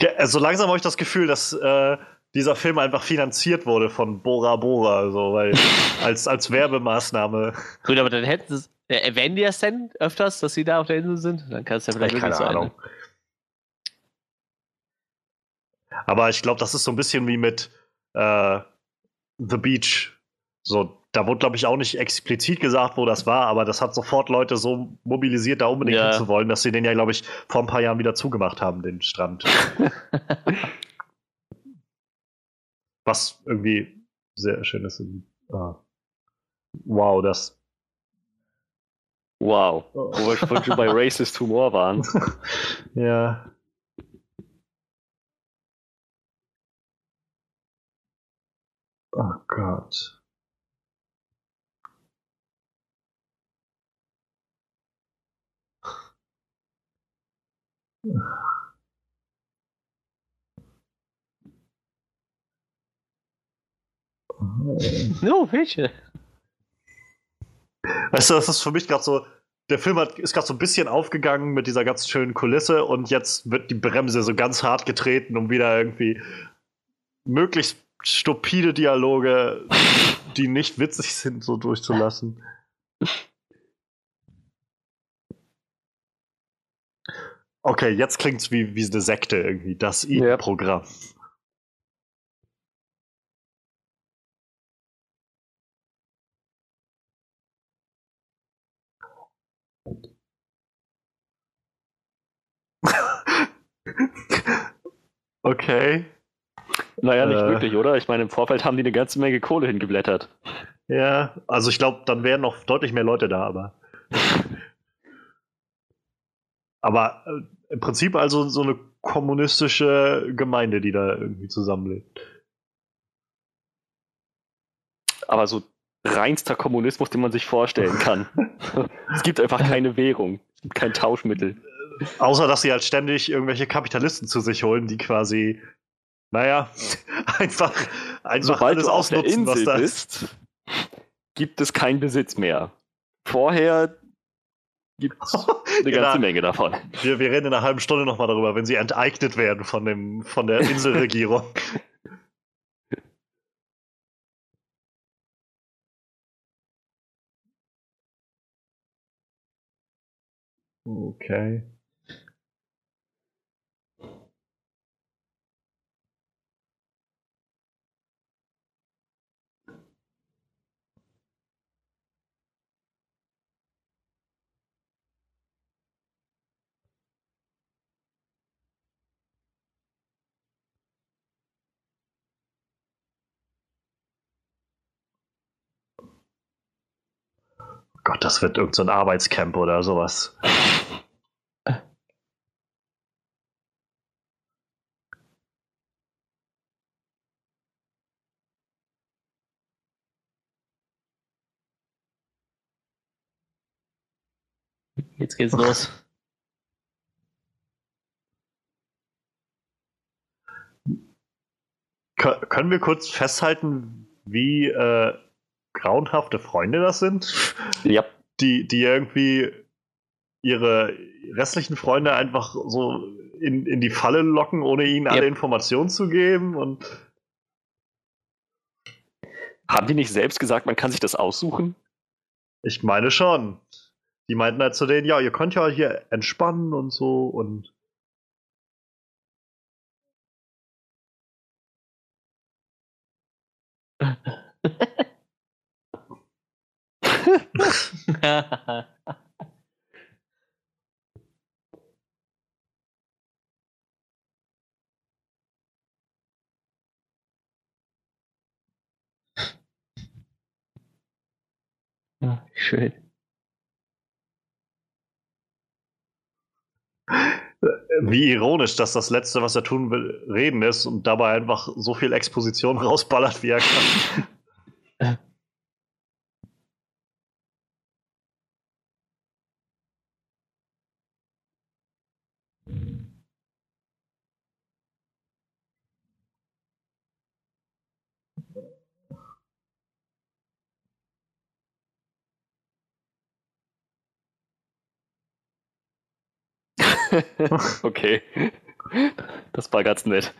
Ja, also langsam habe ich das Gefühl, dass äh, dieser Film einfach finanziert wurde von Bora Bora, so, weil als, als Werbemaßnahme. Gut, aber dann hätten sie äh, erwähnen die das denn öfters, dass sie da auf der Insel sind? Dann kann es ja vielleicht keine sein. Ahnung. Aber ich glaube, das ist so ein bisschen wie mit äh, The Beach. So, da wurde, glaube ich, auch nicht explizit gesagt, wo das war, aber das hat sofort Leute so mobilisiert, da unbedingt ja. zu wollen, dass sie den ja, glaube ich, vor ein paar Jahren wieder zugemacht haben, den Strand. Was irgendwie sehr schön ist. Ah. Wow, das. Wow. Oh. Wo wir schon bei Racist Humor waren. ja. Oh Gott. No, welche? Weißt du, das ist für mich gerade so. Der Film hat, ist gerade so ein bisschen aufgegangen mit dieser ganz schönen Kulisse und jetzt wird die Bremse so ganz hart getreten, um wieder irgendwie möglichst stupide Dialoge, die nicht witzig sind, so durchzulassen. Okay, jetzt klingt es wie, wie eine Sekte irgendwie, das I-Programm. Ja. okay. Naja, nicht äh, wirklich, oder? Ich meine, im Vorfeld haben die eine ganze Menge Kohle hingeblättert. Ja, also ich glaube, dann wären noch deutlich mehr Leute da, aber. aber äh, im Prinzip also so eine kommunistische Gemeinde, die da irgendwie zusammenlebt. Aber so reinster Kommunismus, den man sich vorstellen kann. es gibt einfach keine Währung, kein Tauschmittel. Außer, dass sie halt ständig irgendwelche Kapitalisten zu sich holen, die quasi, naja, einfach, einfach Sobald alles ausnutzen, was da ist. Gibt es keinen Besitz mehr. Vorher gibt es eine ganze genau. Menge davon. Wir, wir reden in einer halben Stunde nochmal darüber, wenn sie enteignet werden von, dem, von der Inselregierung. Okay. Gott, das wird irgendein so Arbeitscamp oder sowas. Jetzt geht's los. Können wir kurz festhalten, wie äh, grauenhafte Freunde das sind. Ja. Die, die irgendwie ihre restlichen Freunde einfach so in, in die Falle locken, ohne ihnen alle Informationen zu geben und. Haben die nicht selbst gesagt, man kann sich das aussuchen? Ich meine schon. Die meinten halt zu denen, ja, ihr könnt ja hier entspannen und so und. schön. Wie ironisch, dass das Letzte, was er tun will, reden ist und dabei einfach so viel Exposition rausballert, wie er kann. okay. Das war ganz nett.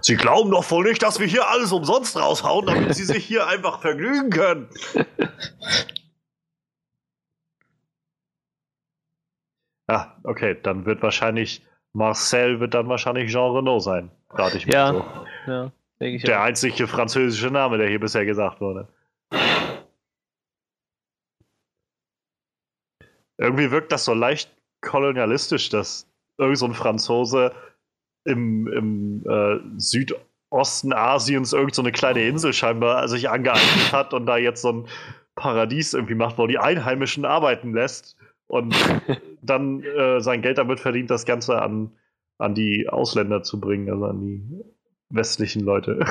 Sie glauben doch wohl nicht, dass wir hier alles umsonst raushauen, damit Sie sich hier einfach vergnügen können. Ja, okay, dann wird wahrscheinlich Marcel wird dann wahrscheinlich Jean Renault sein. Rate ich mir ja, so. Ja, ich der auch. einzige französische Name, der hier bisher gesagt wurde. Irgendwie wirkt das so leicht kolonialistisch, dass irgend so ein Franzose im, im äh, Südosten Asiens irgend so eine kleine Insel scheinbar sich angeeignet hat und da jetzt so ein Paradies irgendwie macht, wo die Einheimischen arbeiten lässt und dann äh, sein Geld damit verdient, das Ganze an, an die Ausländer zu bringen, also an die westlichen Leute.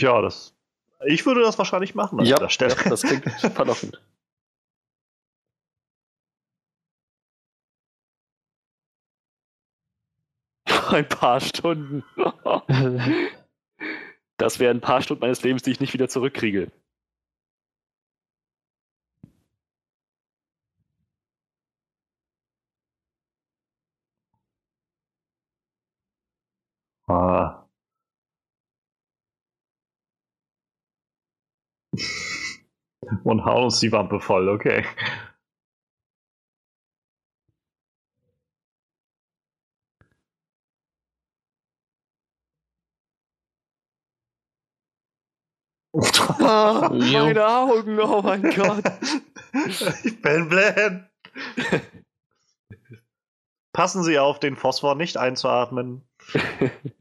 Ja, das. Ich würde das wahrscheinlich machen an ja, der Stelle. Ja, das klingt verlockend. Ein paar Stunden. Das wären ein paar Stunden meines Lebens, die ich nicht wieder zurückkriege. Ah. Und hauen uns die Wampe voll, okay. Ah, meine Augen, oh mein Gott. Ich bin blind. Passen Sie auf, den Phosphor nicht einzuatmen.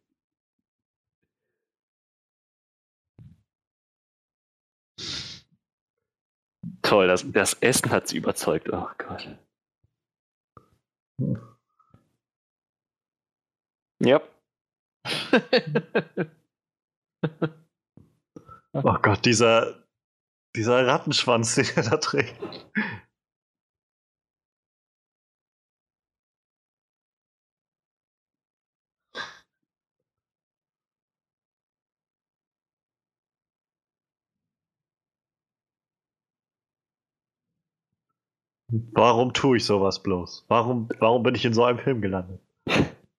Toll, das, das Essen hat sie überzeugt. Oh Gott. Ja. oh Gott, dieser, dieser Rattenschwanz, den er da trägt. Warum tue ich sowas bloß? Warum, warum bin ich in so einem Film gelandet?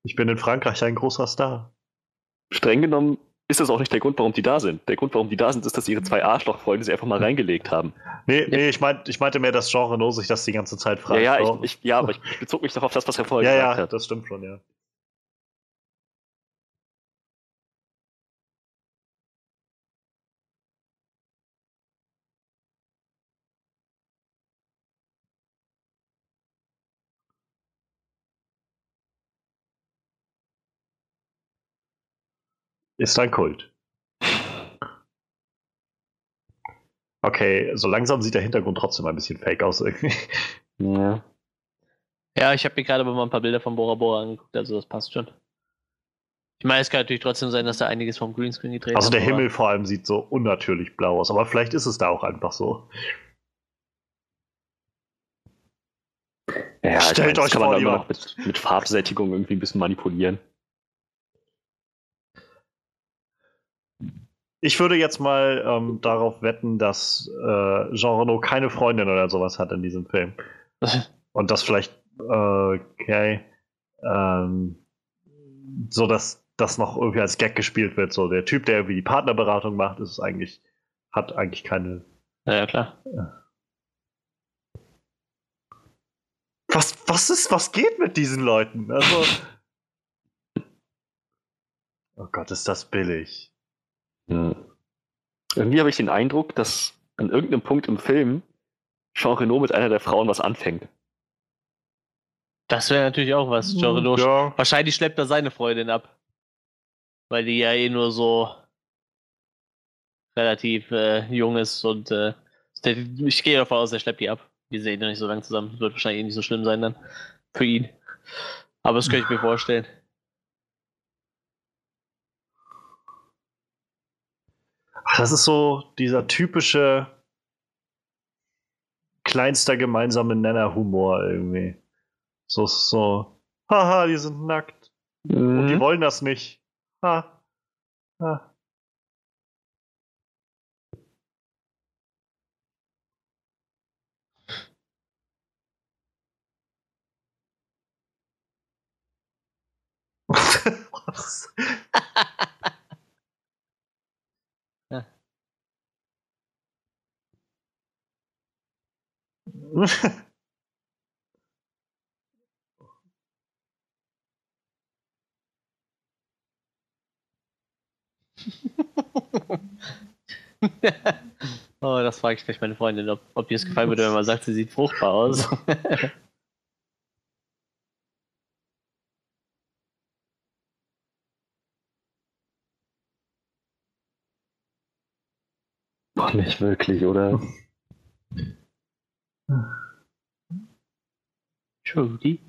Ich bin in Frankreich ein großer Star. Streng genommen ist das auch nicht der Grund, warum die da sind. Der Grund, warum die da sind, ist, dass ihre zwei Arschlochfreunde sie einfach mal reingelegt haben. Nee, nee, ich, meint, ich meinte mehr, dass Jean Renault sich das die ganze Zeit fragt. Ja, ja, ich, ich, ja aber ich bezog mich doch auf das, was er vorher ja, gesagt ja, hat. Ja, das stimmt schon, ja. Ist ein Kult. Okay, so langsam sieht der Hintergrund trotzdem ein bisschen fake aus irgendwie. Ja. Ja, ich habe mir gerade mal ein paar Bilder von Bora Bora angeguckt, also das passt schon. Ich meine, es kann natürlich trotzdem sein, dass da einiges vom Greenscreen gedreht Also der Himmel vor allem sieht so unnatürlich blau aus, aber vielleicht ist es da auch einfach so. Ja, Stellt euch kann vor, man noch mit, mit Farbsättigung irgendwie ein bisschen manipulieren. Ich würde jetzt mal ähm, darauf wetten, dass äh, Jean Renault keine Freundin oder sowas hat in diesem Film. Und das vielleicht, äh, okay, ähm, so dass das noch irgendwie als Gag gespielt wird. So der Typ, der irgendwie die Partnerberatung macht, ist eigentlich, hat eigentlich keine. Ja, ja klar. Was, was ist, was geht mit diesen Leuten? Also. Oh Gott, ist das billig. Ja. Irgendwie habe ich den Eindruck, dass an irgendeinem Punkt im Film Jean Renault mit einer der Frauen was anfängt. Das wäre natürlich auch was. Jean Renault. Ja. Wahrscheinlich schleppt er seine Freundin ab. Weil die ja eh nur so relativ äh, jung ist und äh, ich gehe davon aus, er schleppt die ab. Wir sehen ja nicht so lange zusammen. Wird wahrscheinlich eh nicht so schlimm sein dann. Für ihn. Aber das könnte ich mir vorstellen. Das ist so dieser typische kleinster gemeinsame Nenner-Humor irgendwie. So, so, haha, die sind nackt. Mhm. Und die mhm. wollen das nicht. Ha. ha. oh, das frage ich gleich meine Freundin, ob, ob ihr es gefallen würde, wenn man sagt, sie sieht fruchtbar aus. Boah, nicht wirklich, oder? Jodie?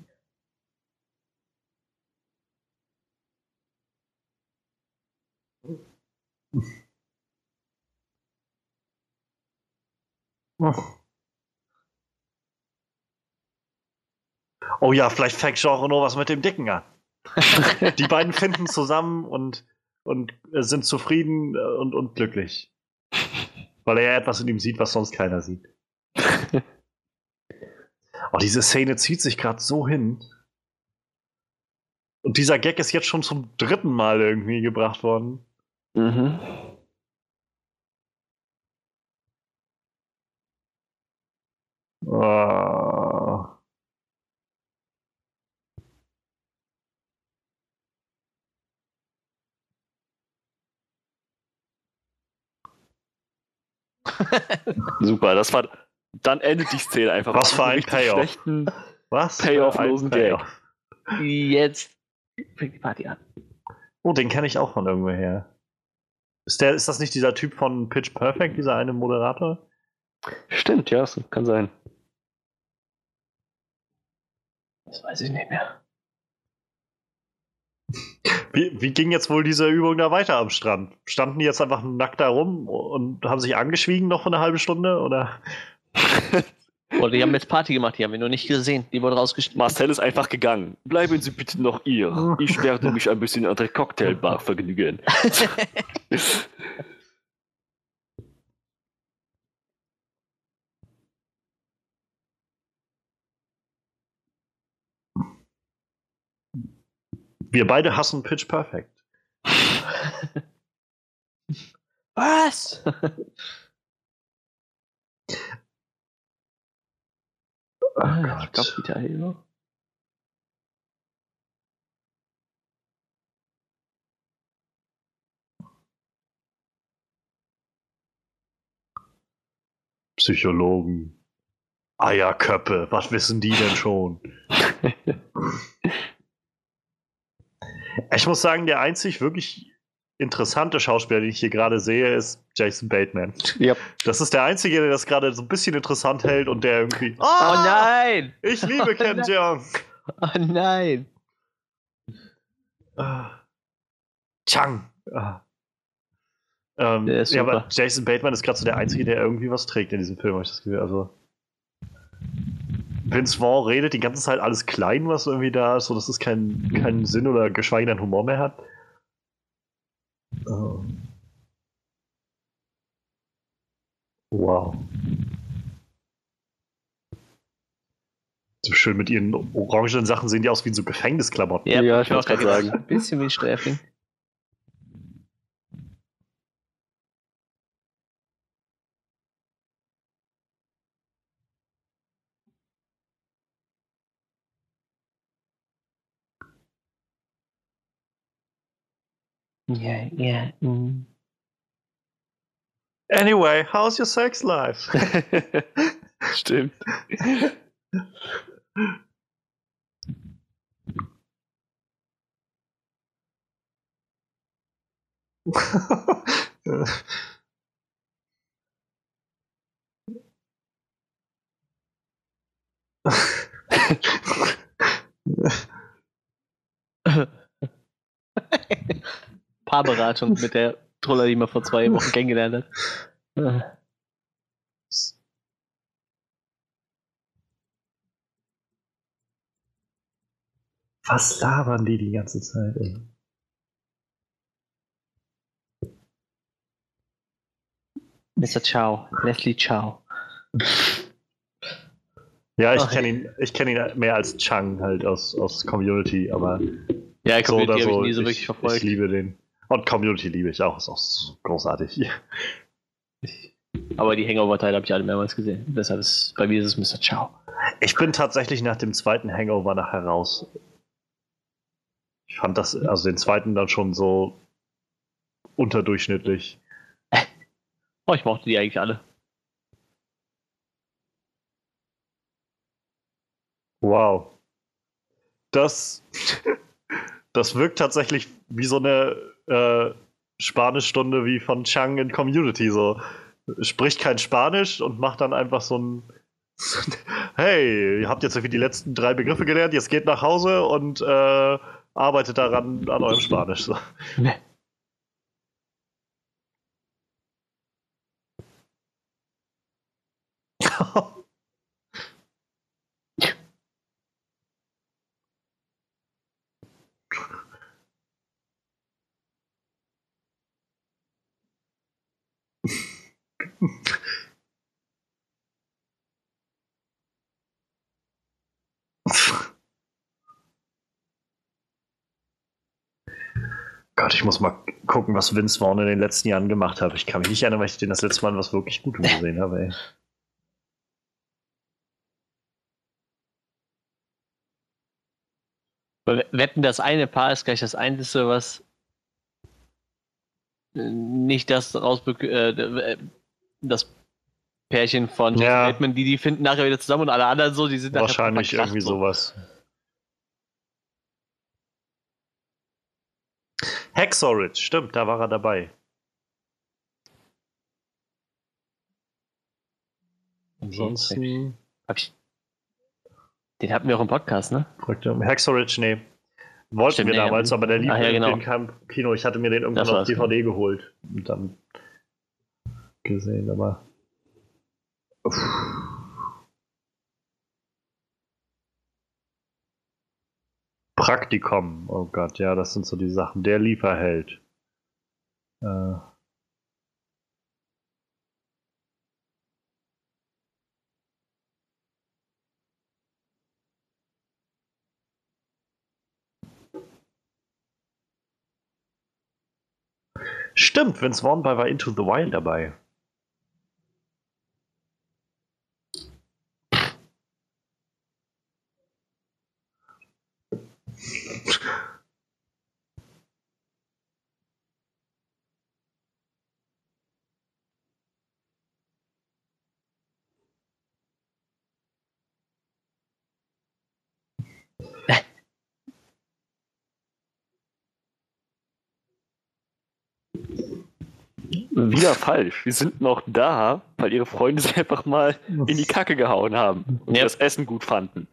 Oh ja, vielleicht fängt Jean Renault was mit dem Dicken an. Die beiden finden zusammen und, und äh, sind zufrieden äh, und, und glücklich. Weil er ja etwas in ihm sieht, was sonst keiner sieht. oh, diese Szene zieht sich gerade so hin. Und dieser Gag ist jetzt schon zum dritten Mal irgendwie gebracht worden. Mhm. Oh. Super, das war. Dann endet die Szene einfach. Was für ein Payoff. Was? Payoff-losen Gag. Jetzt fängt die Party an. Oh, den kenne ich auch von irgendwoher. Ist, der, ist das nicht dieser Typ von Pitch Perfect, dieser eine Moderator? Stimmt, ja, das kann sein. Das weiß ich nicht mehr. Wie, wie ging jetzt wohl diese Übung da weiter am Strand? Standen die jetzt einfach nackt da rum und haben sich angeschwiegen noch für eine halbe Stunde? Oder? Oder die haben jetzt Party gemacht, die haben wir noch nicht gesehen. Die wurden rausgestellt. Marcel ist einfach gegangen. Bleiben Sie bitte noch ihr. Ich werde mich ein bisschen an der Cocktailbar vergnügen. Wir beide hassen Pitch Perfect. Was? Oh Gott. Ich glaube, Peter Halo. Psychologen. Eierköppe, was wissen die denn schon? ich muss sagen, der einzig wirklich interessante Schauspieler, den ich hier gerade sehe, ist Jason Bateman. Yep. Das ist der einzige, der das gerade so ein bisschen interessant hält und der irgendwie. Oh, oh nein! Ich liebe Ken Jeong. Oh nein! Uh, Chang. Uh. Ähm, ja, aber Jason Bateman ist gerade so der Einzige, der irgendwie was trägt in diesem Film, habe ich das Gefühl. Also. Vince Vaughn redet die ganze Zeit alles klein, was irgendwie da ist, so dass es keinen keinen Sinn oder geschweige denn Humor mehr hat. Oh. Wow. So schön mit ihren orangenen Sachen sehen die aus wie so Gefängnisklamotten. Ja, ja ich wollte gerade sagen. Ein bisschen wie Sträfling. Ja, ja. Mm. Anyway, how's your sex life? Stimmt. Paarberatung mit der Troller, die man vor zwei Wochen kennengelernt hat. Was labern die die ganze Zeit, ey? Mr. Chow, Leslie Chow. Ja, ich kenne ihn, ich kenn ihn mehr als Chang halt aus, aus Community, aber ja, Community so habe ich nie so wirklich verfolgt. Ich liebe den. Und Community liebe ich auch, ist auch so großartig. Aber die Hangover-Teile habe ich alle mehrmals gesehen. Deshalb ist bei mir ist es Mr. Chow. Ich bin tatsächlich nach dem zweiten Hangover nachher raus. Ich fand das, also den zweiten dann schon so unterdurchschnittlich. Oh, ich mochte die eigentlich alle. Wow. Das, das wirkt tatsächlich wie so eine äh, Spanischstunde wie von Chang in Community. So spricht kein Spanisch und macht dann einfach so ein Hey, ihr habt jetzt irgendwie die letzten drei Begriffe gelernt, jetzt geht nach Hause und äh, arbeitet daran an eurem Spanisch. So. Gott, ich muss mal gucken, was Vince Vaughn in den letzten Jahren gemacht hat. Ich kann mich nicht erinnern, weil ich den das letzte Mal was wirklich Gutes gesehen habe, ey. Wetten, das eine Paar ist gleich das Einzige, was nicht das rausbe äh, das Pärchen von Ja. Bateman, die, die finden nachher wieder zusammen und alle anderen so, die sind Wahrscheinlich irgendwie so. sowas. Hacksaw Ridge, stimmt, da war er dabei. Ansonsten. Hab ich, den hatten wir auch im Podcast, ne? Hacksaw Ridge, nee. Wollten Stimmt, wir nee, damals, aber der lief Ach ja, genau. in keinem Kino. Ich hatte mir den irgendwann auf DVD geholt und dann gesehen, aber. Uff. Praktikum, oh Gott, ja, das sind so die Sachen. Der Lieferheld. Äh. Stimmt, Vince Vaughn war Into the Wild dabei. Wieder falsch. Wir sind noch da, weil ihre Freunde sie einfach mal in die Kacke gehauen haben und Ja. das Essen gut fanden.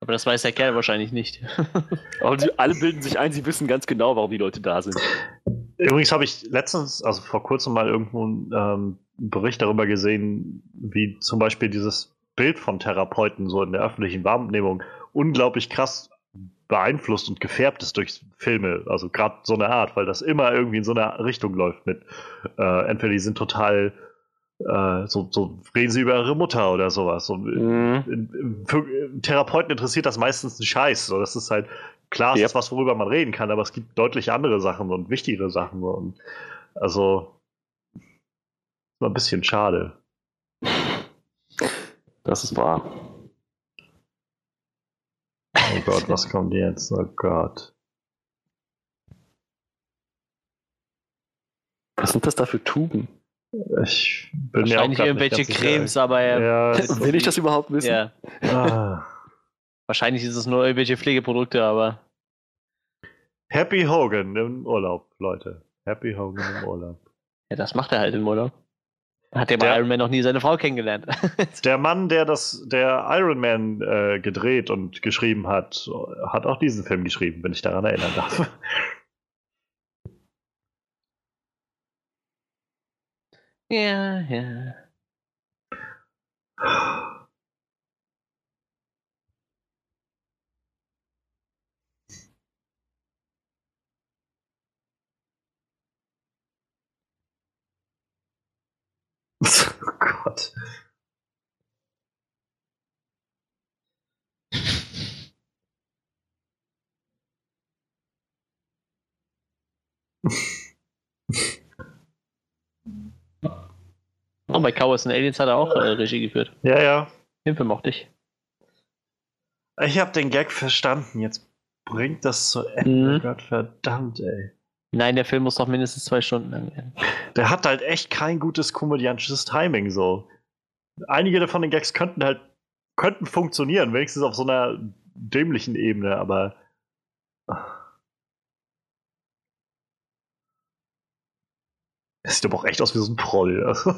Aber das weiß der Kerl wahrscheinlich nicht. Aber sie alle bilden sich ein, sie wissen ganz genau, warum die Leute da sind. Übrigens habe ich letztens, also vor kurzem mal irgendwo einen ähm, Bericht darüber gesehen, wie zum Beispiel dieses Bild von Therapeuten so in der öffentlichen Wahrnehmung unglaublich krass beeinflusst und gefärbt ist durch Filme. Also gerade so eine Art, weil das immer irgendwie in so eine Richtung läuft mit, äh, entweder die sind total äh, so, so reden sie über ihre Mutter oder sowas. So, Mhm. für Therapeuten interessiert das meistens einen Scheiß. So, das ist halt klar, es Yep. ist was, worüber man reden kann, aber es gibt deutlich andere Sachen und wichtigere Sachen. Und also war ein bisschen schade. Das ist wahr. Oh Gott, was kommt jetzt? Oh Gott. Was sind das da für Tuben? Ich bin mir auch Wahrscheinlich grad irgendwelche Cremes, aber er, Ja, Will ich das überhaupt wissen? ja. ah. Wahrscheinlich ist es nur irgendwelche Pflegeprodukte, aber Happy Hogan im Urlaub, Leute. Happy Hogan im Urlaub. ja, das macht er halt im Urlaub. Hat der Der- Iron Man noch nie seine Frau kennengelernt. Der Mann, der das, der Iron Man äh, gedreht und geschrieben hat, hat auch diesen Film geschrieben, wenn ich daran erinnern darf. ja, ja. Oh Gott. Und bei Cowards and Aliens hat er auch äh, Regie geführt. Ja, ja. Den Film mochte ich. Ich habe den Gag verstanden. Jetzt bringt das zu Ende. Mhm. Gott verdammt, ey. Nein, der Film muss doch mindestens zwei Stunden lang werden. Der hat halt echt kein gutes komödiantisches Timing so. Einige davon den Gags könnten halt könnten funktionieren, wenigstens auf so einer dämlichen Ebene, aber das sieht aber auch echt aus wie so ein Proll. Also.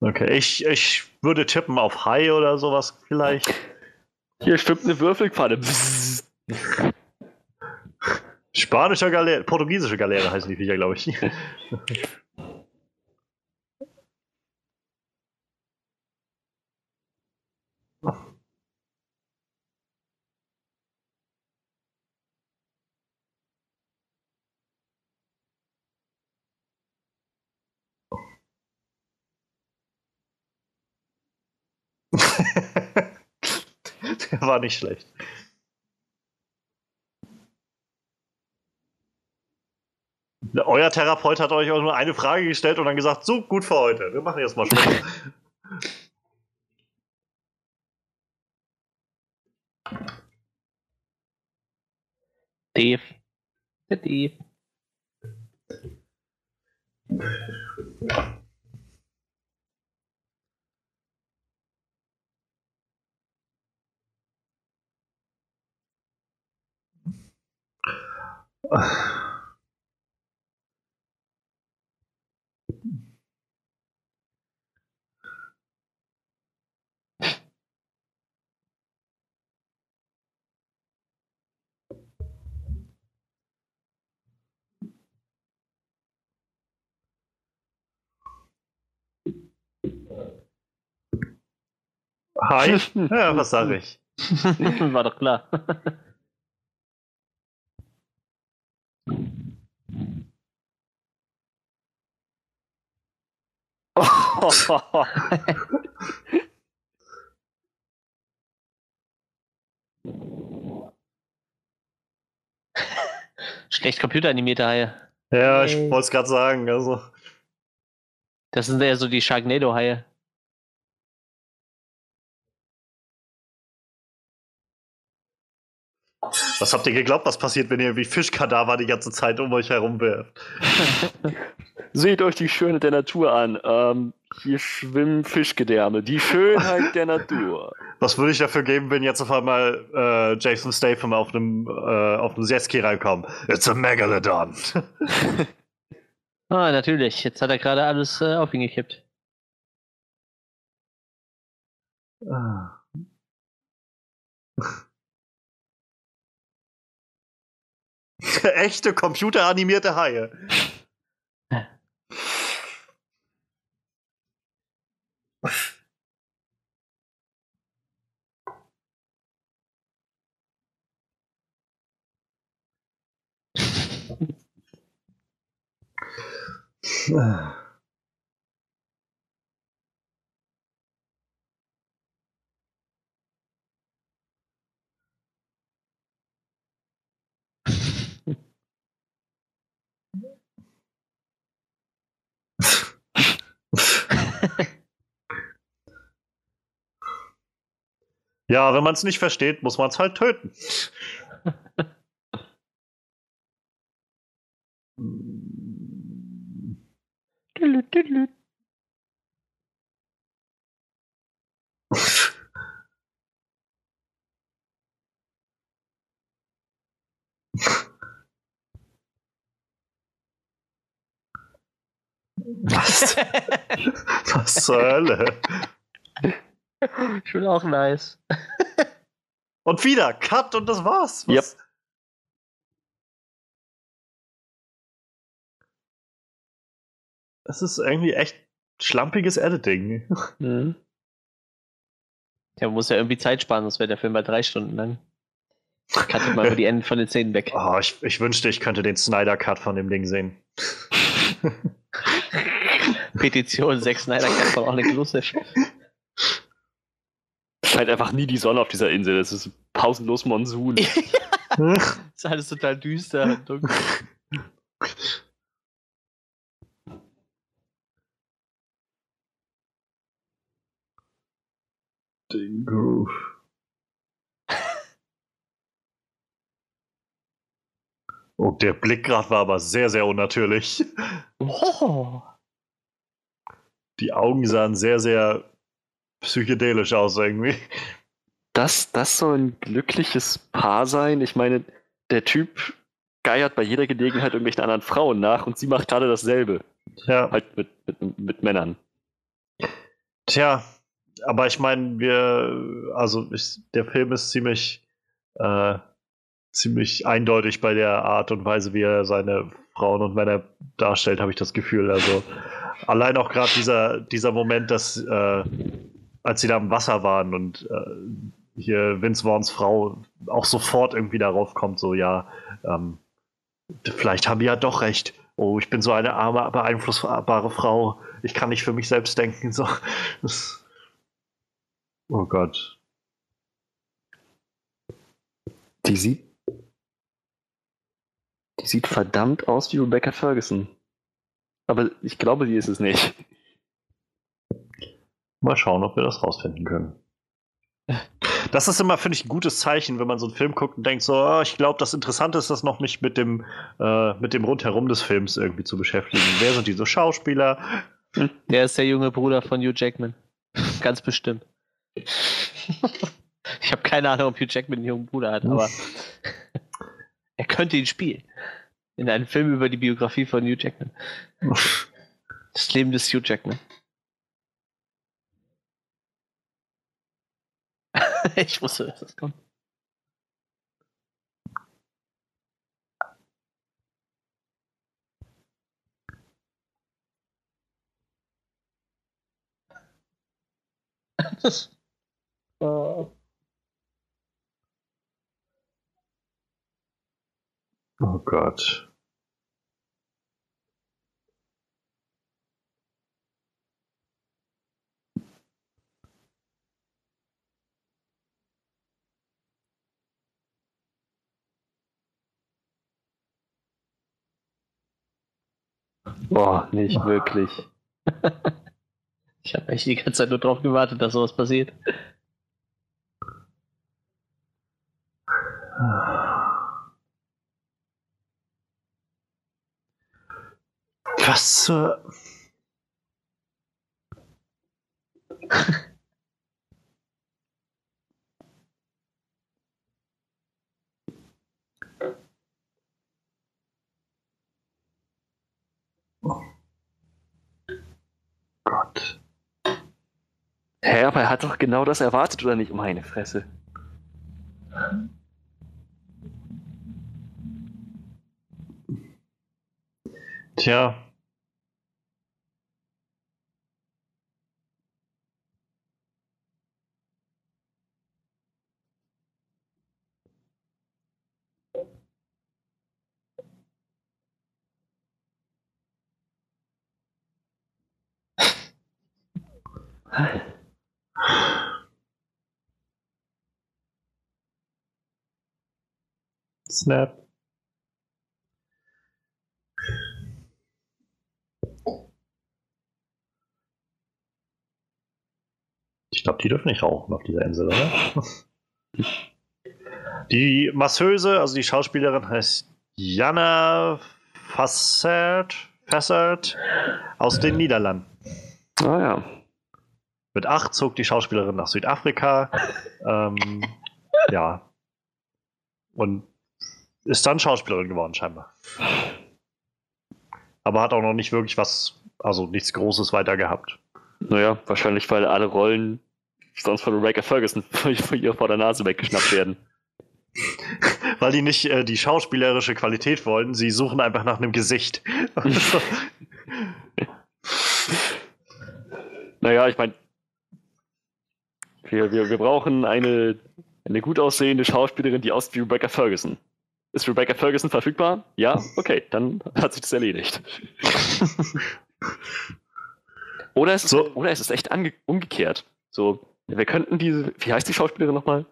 Okay, ich, ich würde tippen auf Hai oder sowas vielleicht. Hier schwimmt eine Würfelpfanne. Spanischer Galeere, portugiesische Galeere heißen die Viecher, glaube ich. Der war nicht schlecht. Euer Therapeut hat euch auch nur eine Frage gestellt und dann gesagt, so, gut für heute. Wir machen jetzt mal Schluss. Dave. Der Dave. Hi. Ja, was sage ich? War doch klar. Schlecht computeranimierte Haie. Ja, ich wollte es gerade sagen. Also. Das sind ja so die Sharknado-Haie. Was habt ihr geglaubt, was passiert, wenn ihr wie Fischkadaver die ganze Zeit um euch herum werft? Seht euch die Schöne der Natur an. Ähm, hier schwimmen Fischgedärme. Die Schönheit der Natur. Was würde ich dafür geben, wenn jetzt auf einmal äh, Jason Statham auf einem, äh, auf einem Jetski reinkommt? It's a Megalodon. ah, natürlich. Jetzt hat er gerade alles äh, auf ihn gekippt. Ah. Echte computeranimierte Haie. ja, wenn man es nicht versteht, muss man es halt töten. Was? Was zur Hölle? Schon auch nice. und wieder, Cut und das war's. Was? Yep. Das ist irgendwie echt schlampiges Editing. Mhm. Ja, man muss ja irgendwie Zeit sparen, sonst wäre der Film bei drei Stunden lang. Cuttet mal die Enden von den Szenen weg. Oh, ich, ich wünschte, ich könnte den Snyder-Cut von dem Ding sehen. Petition, Zack Snyder Cut von All Inclusive. Scheint einfach nie die Sonne auf dieser Insel. Es ist pausenlos Monsun. es ist alles total düster und dunkel. Den Groove. Oh, der Blick gerade war aber sehr, sehr unnatürlich. Oh. Die Augen sahen sehr, sehr psychedelisch aus irgendwie. Das, das soll ein glückliches Paar sein. Ich meine, der Typ geiert bei jeder Gelegenheit irgendwelchen anderen Frauen nach und sie macht gerade dasselbe. Ja. Halt mit, mit, mit Männern. Tja, aber ich meine, wir, also ich, der Film ist ziemlich, äh, ziemlich eindeutig bei der Art und Weise, wie er seine Frauen und Männer darstellt, habe ich das Gefühl. Also allein auch gerade dieser, dieser Moment, dass äh, als sie da im Wasser waren und äh, hier Vince Vaughns Frau auch sofort irgendwie darauf kommt, so ja, ähm, vielleicht haben die ja doch recht. Oh, ich bin so eine arme, beeinflussbare Frau. Ich kann nicht für mich selbst denken. So. Oh Gott. Die sieht die sieht verdammt aus wie Rebecca Ferguson. Aber ich glaube, die ist es nicht. Mal schauen, ob wir das rausfinden können. Das ist immer, finde ich, ein gutes Zeichen, wenn man so einen Film guckt und denkt, so, oh, ich glaube, das Interessante ist das noch nicht mit dem, äh, mit dem Rundherum des Films irgendwie zu beschäftigen. Wer sind diese Schauspieler? Der ist der junge Bruder von Hugh Jackman. Ganz bestimmt. ich habe keine Ahnung, ob Hugh Jackman einen jungen Bruder hat, aber er könnte ihn spielen. In einem Film über die Biografie von Hugh Jackman. Das Leben des Hugh Jackman. ich wusste, dass das kommt. Das, uh. Oh Gott. Boah, nicht wirklich. ich habe echt die ganze Zeit nur drauf gewartet, dass sowas passiert. Was zur. Gott. Hä, aber er hat doch genau das erwartet, oder nicht? Meine Fresse. Tja. Snap. Ich glaube, die dürfen nicht rauchen auf dieser Insel, oder? Die Masseuse, also die Schauspielerin heißt Jana Fassert, Fassert aus den Niederlanden. Ah ja. Mit acht zog die Schauspielerin nach Südafrika. ähm, ja. Und ist dann Schauspielerin geworden, scheinbar. Aber hat auch noch nicht wirklich was, also nichts Großes weiter gehabt. Naja, wahrscheinlich, weil alle Rollen sonst von Rebecca Ferguson von ihr vor der Nase weggeschnappt werden. weil die nicht äh, die schauspielerische Qualität wollen, sie suchen einfach nach einem Gesicht. naja, ich meine, wir, wir, wir brauchen eine, eine gut aussehende Schauspielerin, die aussieht wie Rebecca Ferguson. Ist Rebecca Ferguson verfügbar? Ja? Okay, dann hat sich das erledigt. oder, ist es, so. oder ist es echt umgekehrt? So, wir könnten diese, wie heißt die Schauspielerin nochmal?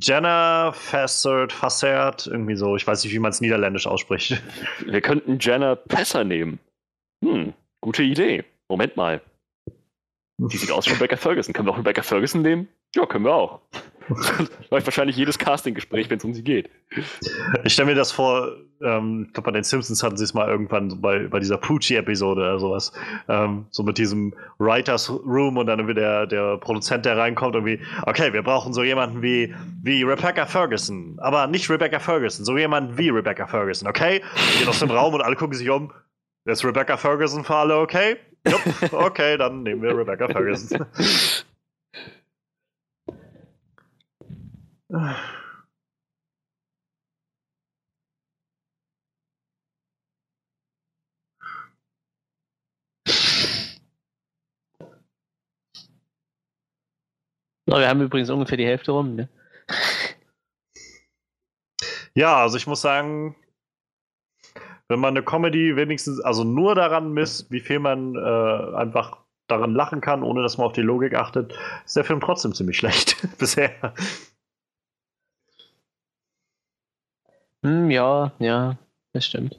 Jenna Fassert, Fassert, irgendwie so. Ich weiß nicht, wie man es niederländisch ausspricht. Wir könnten Jenna Pesser nehmen. Hm, gute Idee. Moment mal. Die sieht aus wie Rebecca Ferguson. Können wir auch Rebecca Ferguson nehmen? Ja, können wir auch. Läuft wahrscheinlich jedes Casting-Gespräch, wenn es um sie geht. Ich stelle mir das vor, ähm, ich glaube, bei den Simpsons hatten sie es mal irgendwann so bei, bei dieser Poochie-Episode oder sowas. Ähm, so mit diesem Writers Room und dann irgendwie der, der Produzent, der reinkommt, irgendwie, okay, wir brauchen so jemanden wie, wie Rebecca Ferguson. Aber nicht Rebecca Ferguson, so jemanden wie Rebecca Ferguson, okay? Geht aus dem Raum und alle gucken sich um. Ist Rebecca Ferguson für alle okay? Jupp, okay, dann nehmen wir Rebecca Ferguson. So, wir haben übrigens ungefähr die Hälfte rum, ne? Ja, also ich muss sagen, wenn man eine Comedy wenigstens, also nur daran misst, wie viel man äh, einfach daran lachen kann, ohne dass man auf die Logik achtet, ist der Film trotzdem ziemlich schlecht bisher. Hm, ja, ja, das stimmt.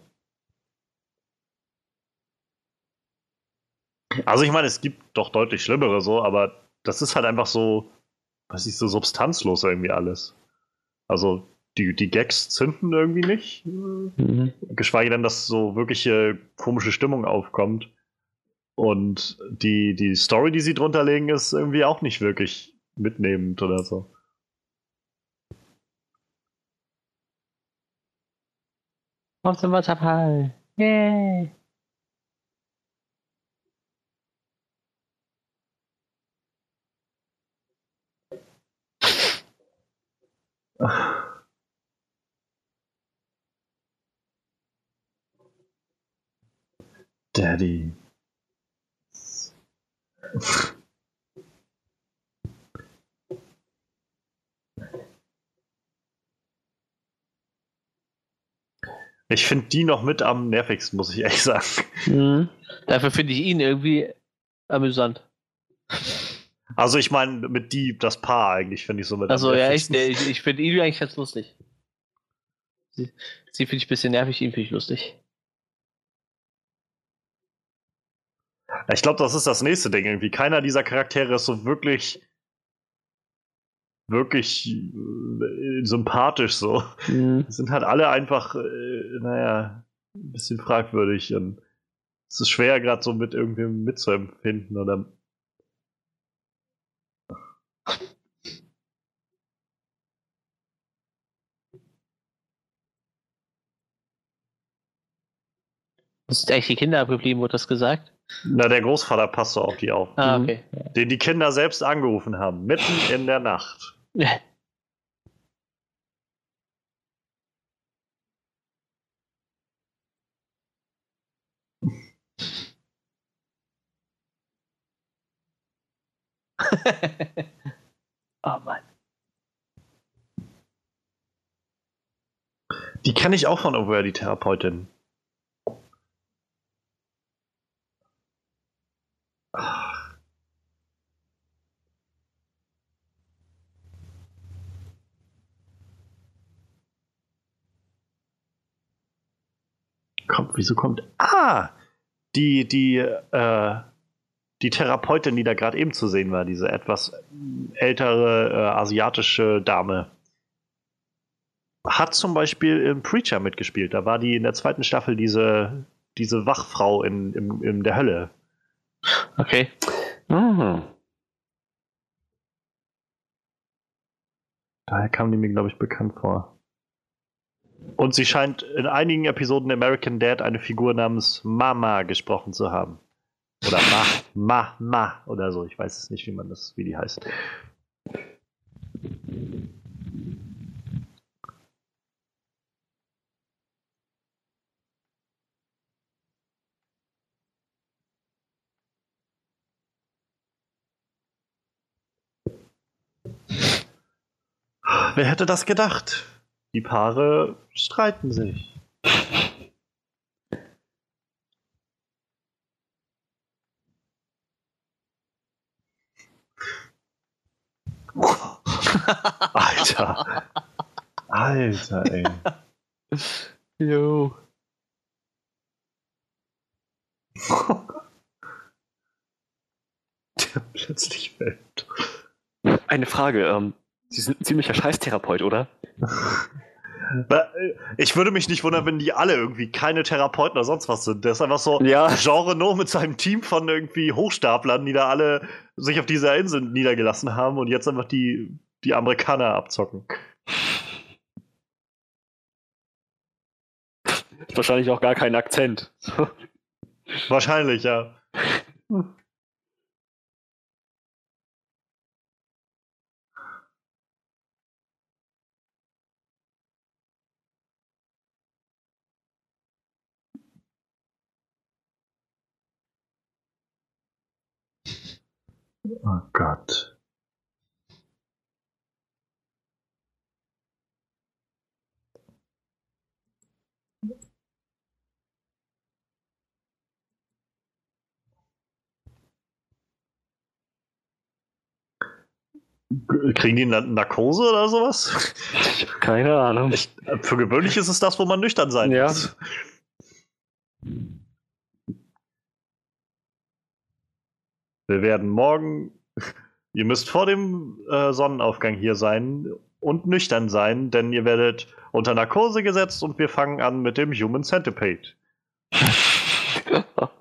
Also ich meine, es gibt doch deutlich schlimmere so, aber das ist halt einfach so, was ist so substanzlos irgendwie alles. Also die, die Gags zünden irgendwie nicht. Mhm. Geschweige denn, dass so wirkliche komische Stimmung aufkommt. Und die, die Story, die sie drunter legen, ist irgendwie auch nicht wirklich mitnehmend oder so. Auf zum Wasserfall. Yay! Daddy. Ich finde die noch mit am nervigsten, muss ich ehrlich sagen. Mhm. Dafür finde ich ihn irgendwie amüsant. Also ich meine, mit die, das Paar eigentlich, finde ich so mit Also ja, ich, ich, ich finde ihn eigentlich ganz lustig. Sie, sie finde ich ein bisschen nervig, ihn finde ich lustig. Ich glaube, das ist das nächste Ding irgendwie. Keiner dieser Charaktere ist so wirklich wirklich äh, sympathisch so. Mhm. Sind halt alle einfach, äh, naja, ein bisschen fragwürdig und es ist schwer, gerade so mit irgendwem mitzuempfinden oder. Sind eigentlich die Kinder abgeblieben, wurde das gesagt? Na, der Großvater passte auf die auf. Ah, okay. Den die Kinder selbst angerufen haben, mitten in der Nacht. oh Mann. Die kenne ich auch von Over die Therapeutin. Kommt, wieso kommt. Ah! Die, die, äh, die Therapeutin, die da gerade eben zu sehen war, diese etwas ältere äh, asiatische Dame, hat zum Beispiel im Preacher mitgespielt. Da war die in der zweiten Staffel diese, diese Wachfrau in, in, in der Hölle. Okay. Mhm. Daher kam die mir, glaube ich, bekannt vor. Und sie scheint in einigen Episoden American Dad eine Figur namens Mama gesprochen zu haben. Oder Ma, Ma, Ma oder so. Ich weiß es nicht, wie man das, wie die heißt. Wer hätte das gedacht? Die Paare streiten sich. Alter. Alter, ey. Jo. Der plötzlich fällt. Eine Frage, ähm, Sie sind ein ziemlicher Scheißtherapeut, oder? Ich würde mich nicht wundern, wenn die alle irgendwie keine Therapeuten oder sonst was sind. Der ist einfach so ja. Genre No mit seinem Team von irgendwie Hochstaplern, die da alle sich auf dieser Insel niedergelassen haben und jetzt einfach die, die Amerikaner abzocken. Wahrscheinlich auch gar keinen Akzent. Wahrscheinlich, ja. Oh Gott. Kriegen die Narkose oder sowas? Keine Ahnung. Ich, für gewöhnlich ist es das, wo man nüchtern sein ja. muss. Wir werden morgen, ihr müsst vor dem äh, Sonnenaufgang hier sein und nüchtern sein, denn ihr werdet unter Narkose gesetzt und wir fangen an mit dem Human Centipede.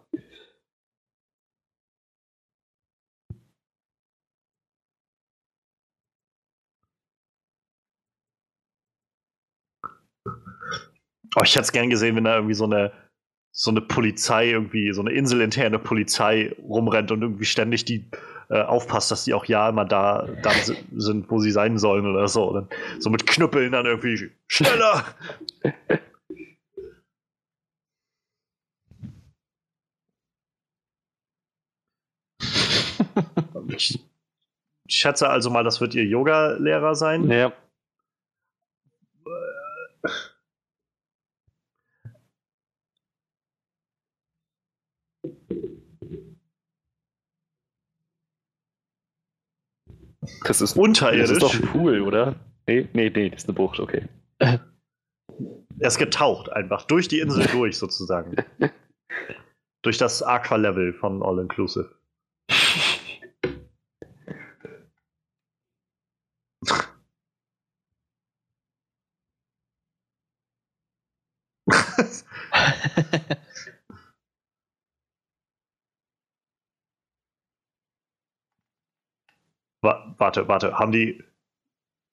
Oh, ich hätte es gern gesehen, wenn da irgendwie so eine, so eine Polizei, irgendwie, so eine inselinterne Polizei rumrennt und irgendwie ständig die äh, aufpasst, dass die auch ja immer da, da sind, wo sie sein sollen oder so. Dann so mit Knüppeln dann irgendwie schneller! ich schätze also mal, das wird ihr Yoga-Lehrer sein. Ja. Das ist unterirdisch. Das ist doch ein Pool, oder? Nee, nee, nee, das ist eine Bucht, okay. Er ist getaucht einfach durch die Insel durch, sozusagen. durch das Aqua-Level von All Inclusive. Warte, warte, haben die,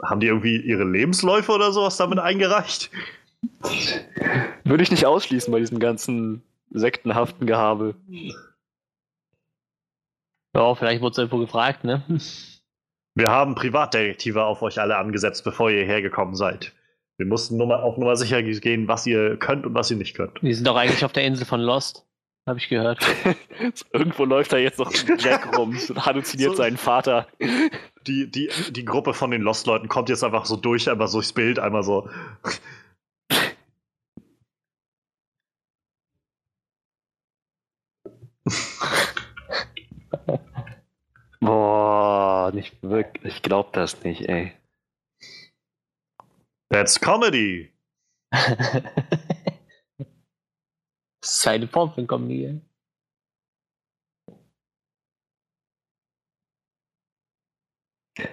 haben die irgendwie ihre Lebensläufe oder sowas damit eingereicht? Würde ich nicht ausschließen bei diesem ganzen sektenhaften Gehabe. Ja, vielleicht wurde es irgendwo gefragt, ne? Wir haben Privatdetektive auf euch alle angesetzt, bevor ihr hergekommen seid. Wir mussten nur mal auf Nummer sicher gehen, was ihr könnt und was ihr nicht könnt. Wir sind doch eigentlich auf der Insel von Lost. Habe ich gehört. Irgendwo läuft da jetzt noch ein Jack rum und halluziniert so, seinen Vater. Die, die, die Gruppe von den Lost-Leuten kommt jetzt einfach so durch, einmal so durchs Bild, einmal so. Boah, nicht wirklich. Ich glaub das nicht, ey. That's comedy. Seine Form von Comedy.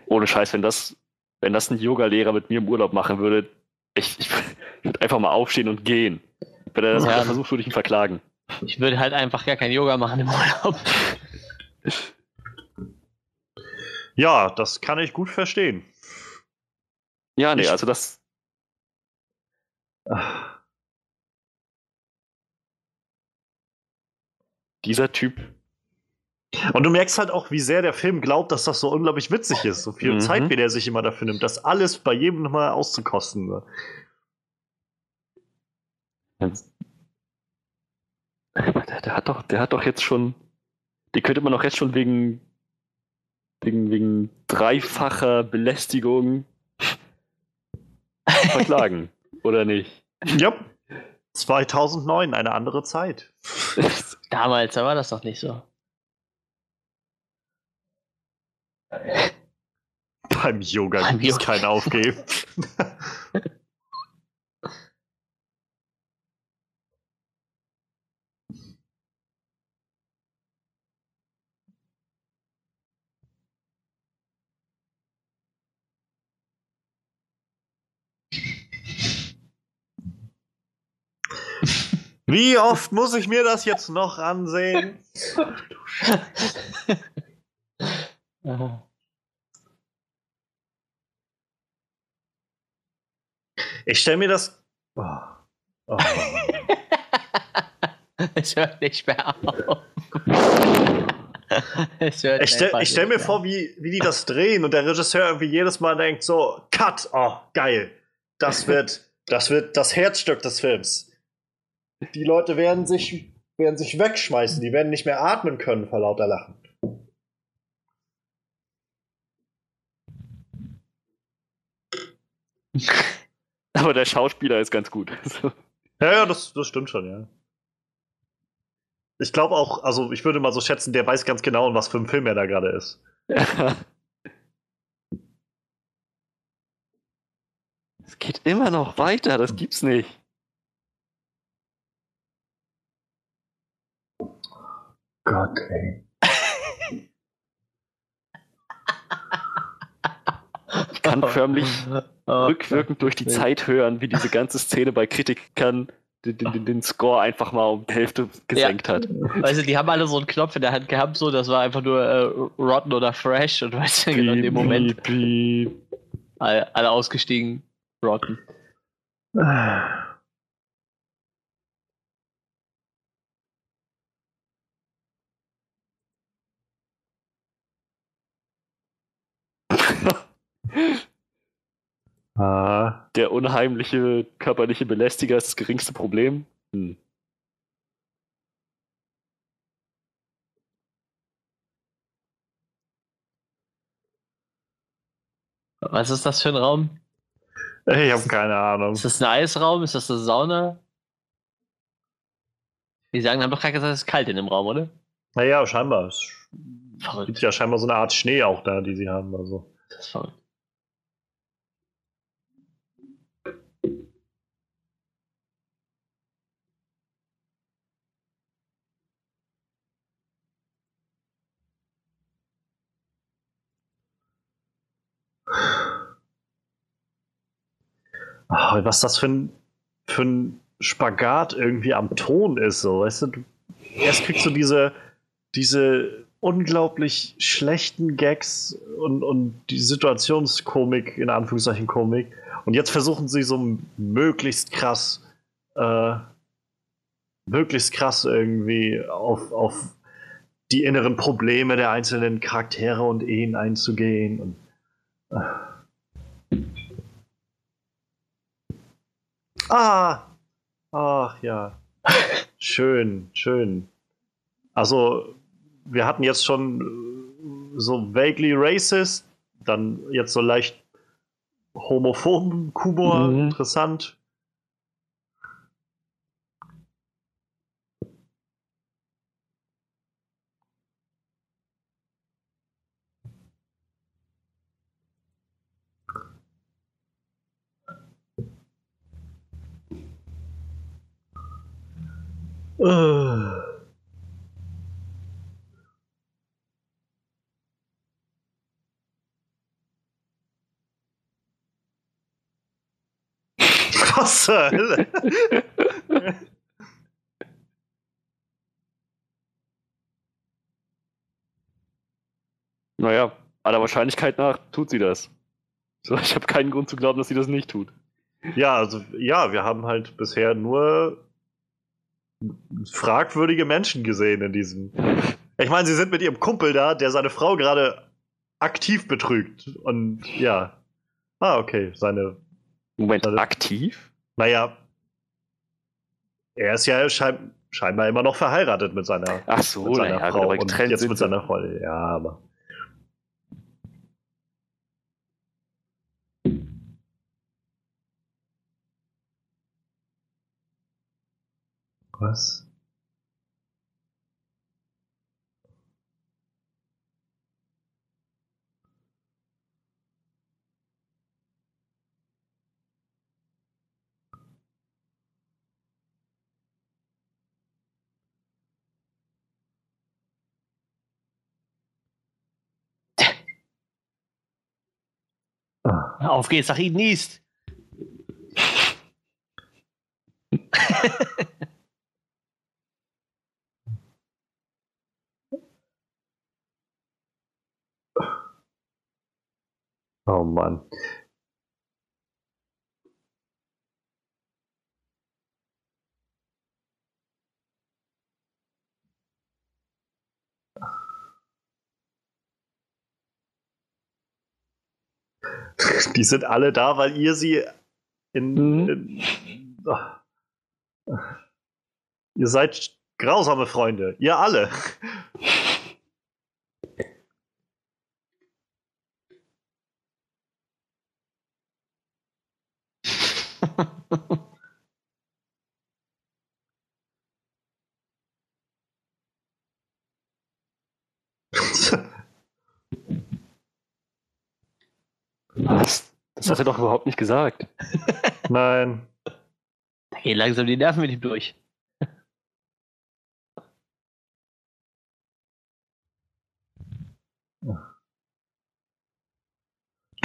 Ohne Scheiß, wenn das, wenn das ein Yoga-Lehrer mit mir im Urlaub machen würde, ich, ich würde einfach mal aufstehen und gehen. Wenn er das ja. versucht, würde ich ihn verklagen. Ich würde halt einfach gar kein Yoga machen im Urlaub. Ja, das kann ich gut verstehen. Ja, nee, ich, also das. Dieser Typ und du merkst halt auch, wie sehr der Film glaubt, dass das so unglaublich witzig ist. So viel mhm. Zeit, wie der sich immer dafür nimmt, das alles bei jedem nochmal auszukosten. Ne? Der, der, hat doch, der hat doch jetzt schon. Die könnte man doch jetzt schon wegen. wegen, wegen dreifacher Belästigung verklagen. oder nicht? Ja. 2009, eine andere Zeit. Damals, da war das doch nicht so. Beim Yoga gibt es kein Aufgeben. Wie oft muss ich mir das jetzt noch ansehen? Ich stelle mir das. Oh. Oh. es hört nicht mehr auf. ich stelle stell mir vor, wie, wie die das drehen und der Regisseur irgendwie jedes Mal denkt so, Cut, oh, geil. Das wird, das wird das Herzstück des Films. Die Leute werden sich, werden sich wegschmeißen, die werden nicht mehr atmen können vor lauter Lachen. Aber der Schauspieler ist ganz gut. ja, ja, das, das stimmt schon, ja. Ich glaube auch, also ich würde mal so schätzen, der weiß ganz genau, in was für ein Film er da gerade ist. Es geht immer noch weiter, das gibt's nicht. Gott, ey. Ich kann förmlich rückwirkend durch die Zeit hören, wie diese ganze Szene bei Kritikern den, den, den, Score einfach mal um die Hälfte gesenkt ja. hat. Weißt du, die haben alle so einen Knopf in der Hand gehabt, so, das war einfach nur äh, Rotten oder Fresh und weißt du, genau in dem Moment. Piep. Alle, alle ausgestiegen, Rotten. Ah. Der unheimliche körperliche Belästiger ist das geringste Problem. Hm. Was ist das für ein Raum? Ich habe keine Ahnung. Ist das ein Eisraum? Ist das eine Sauna? Die sagen, haben doch gerade gesagt, es ist kalt in dem Raum, oder? Naja, scheinbar. Es gibt ja scheinbar so eine Art Schnee auch da, die sie haben. Also. Das ist verrückt. Oh, was das für ein, für ein Spagat irgendwie am Ton ist, so, weißt du, erst kriegst du diese, diese unglaublich schlechten Gags und, und die Situationskomik, in Anführungszeichen Komik, und jetzt versuchen sie so möglichst krass, äh, möglichst krass irgendwie auf, auf die inneren Probleme der einzelnen Charaktere und Ehen einzugehen und äh. Ah! Ach ja. schön, schön. Also, wir hatten jetzt schon äh, so vaguely racist, dann jetzt so leicht homophoben Humor, mhm. interessant. Uh. Was zur Hölle? naja, aller Wahrscheinlichkeit nach tut sie das. So, ich habe keinen Grund zu glauben, dass sie das nicht tut. Ja, also ja, wir haben halt bisher nur fragwürdige Menschen gesehen in diesem. Ich meine, sie sind mit ihrem Kumpel da, der seine Frau gerade aktiv betrügt. Und ja. Ah, okay. Seine. Moment, seine, aktiv? Naja. Er ist ja schein, scheinbar immer noch verheiratet mit seiner, Ach so, mit seiner ja, Frau. Und jetzt mit seiner Freundin. Ja, aber. Was? Auf geht's nach Eden East. Oh Mann. Die sind alle da, weil ihr sie in. Mhm. in oh. Ihr seid grausame Freunde. Ihr alle. Was? Das hat er doch überhaupt nicht gesagt. Nein. Da gehen langsam die Nerven mit ihm durch.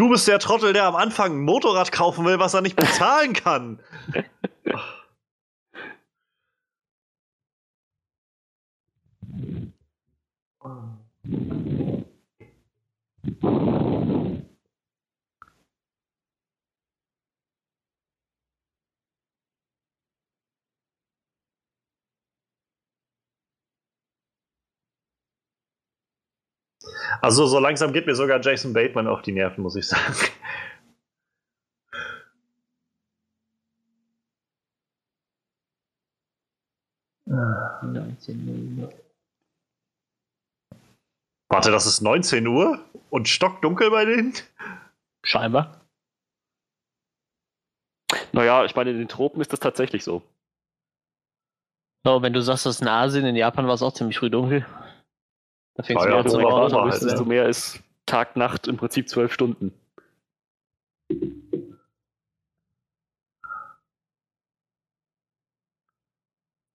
Du bist der Trottel, der am Anfang ein Motorrad kaufen will, was er nicht bezahlen kann. Also so langsam geht mir sogar Jason Bateman auf die Nerven, muss ich sagen. Warte, das ist 19 Uhr und stockdunkel bei denen? Scheinbar. Naja, ich meine, in den Tropen ist das tatsächlich so. So, wenn du sagst, das ist in Asien, in Japan war es auch ziemlich früh dunkel. Da fängst Ah du ja, an zu aber halt, du mehr ist Tag, Nacht im Prinzip zwölf Stunden.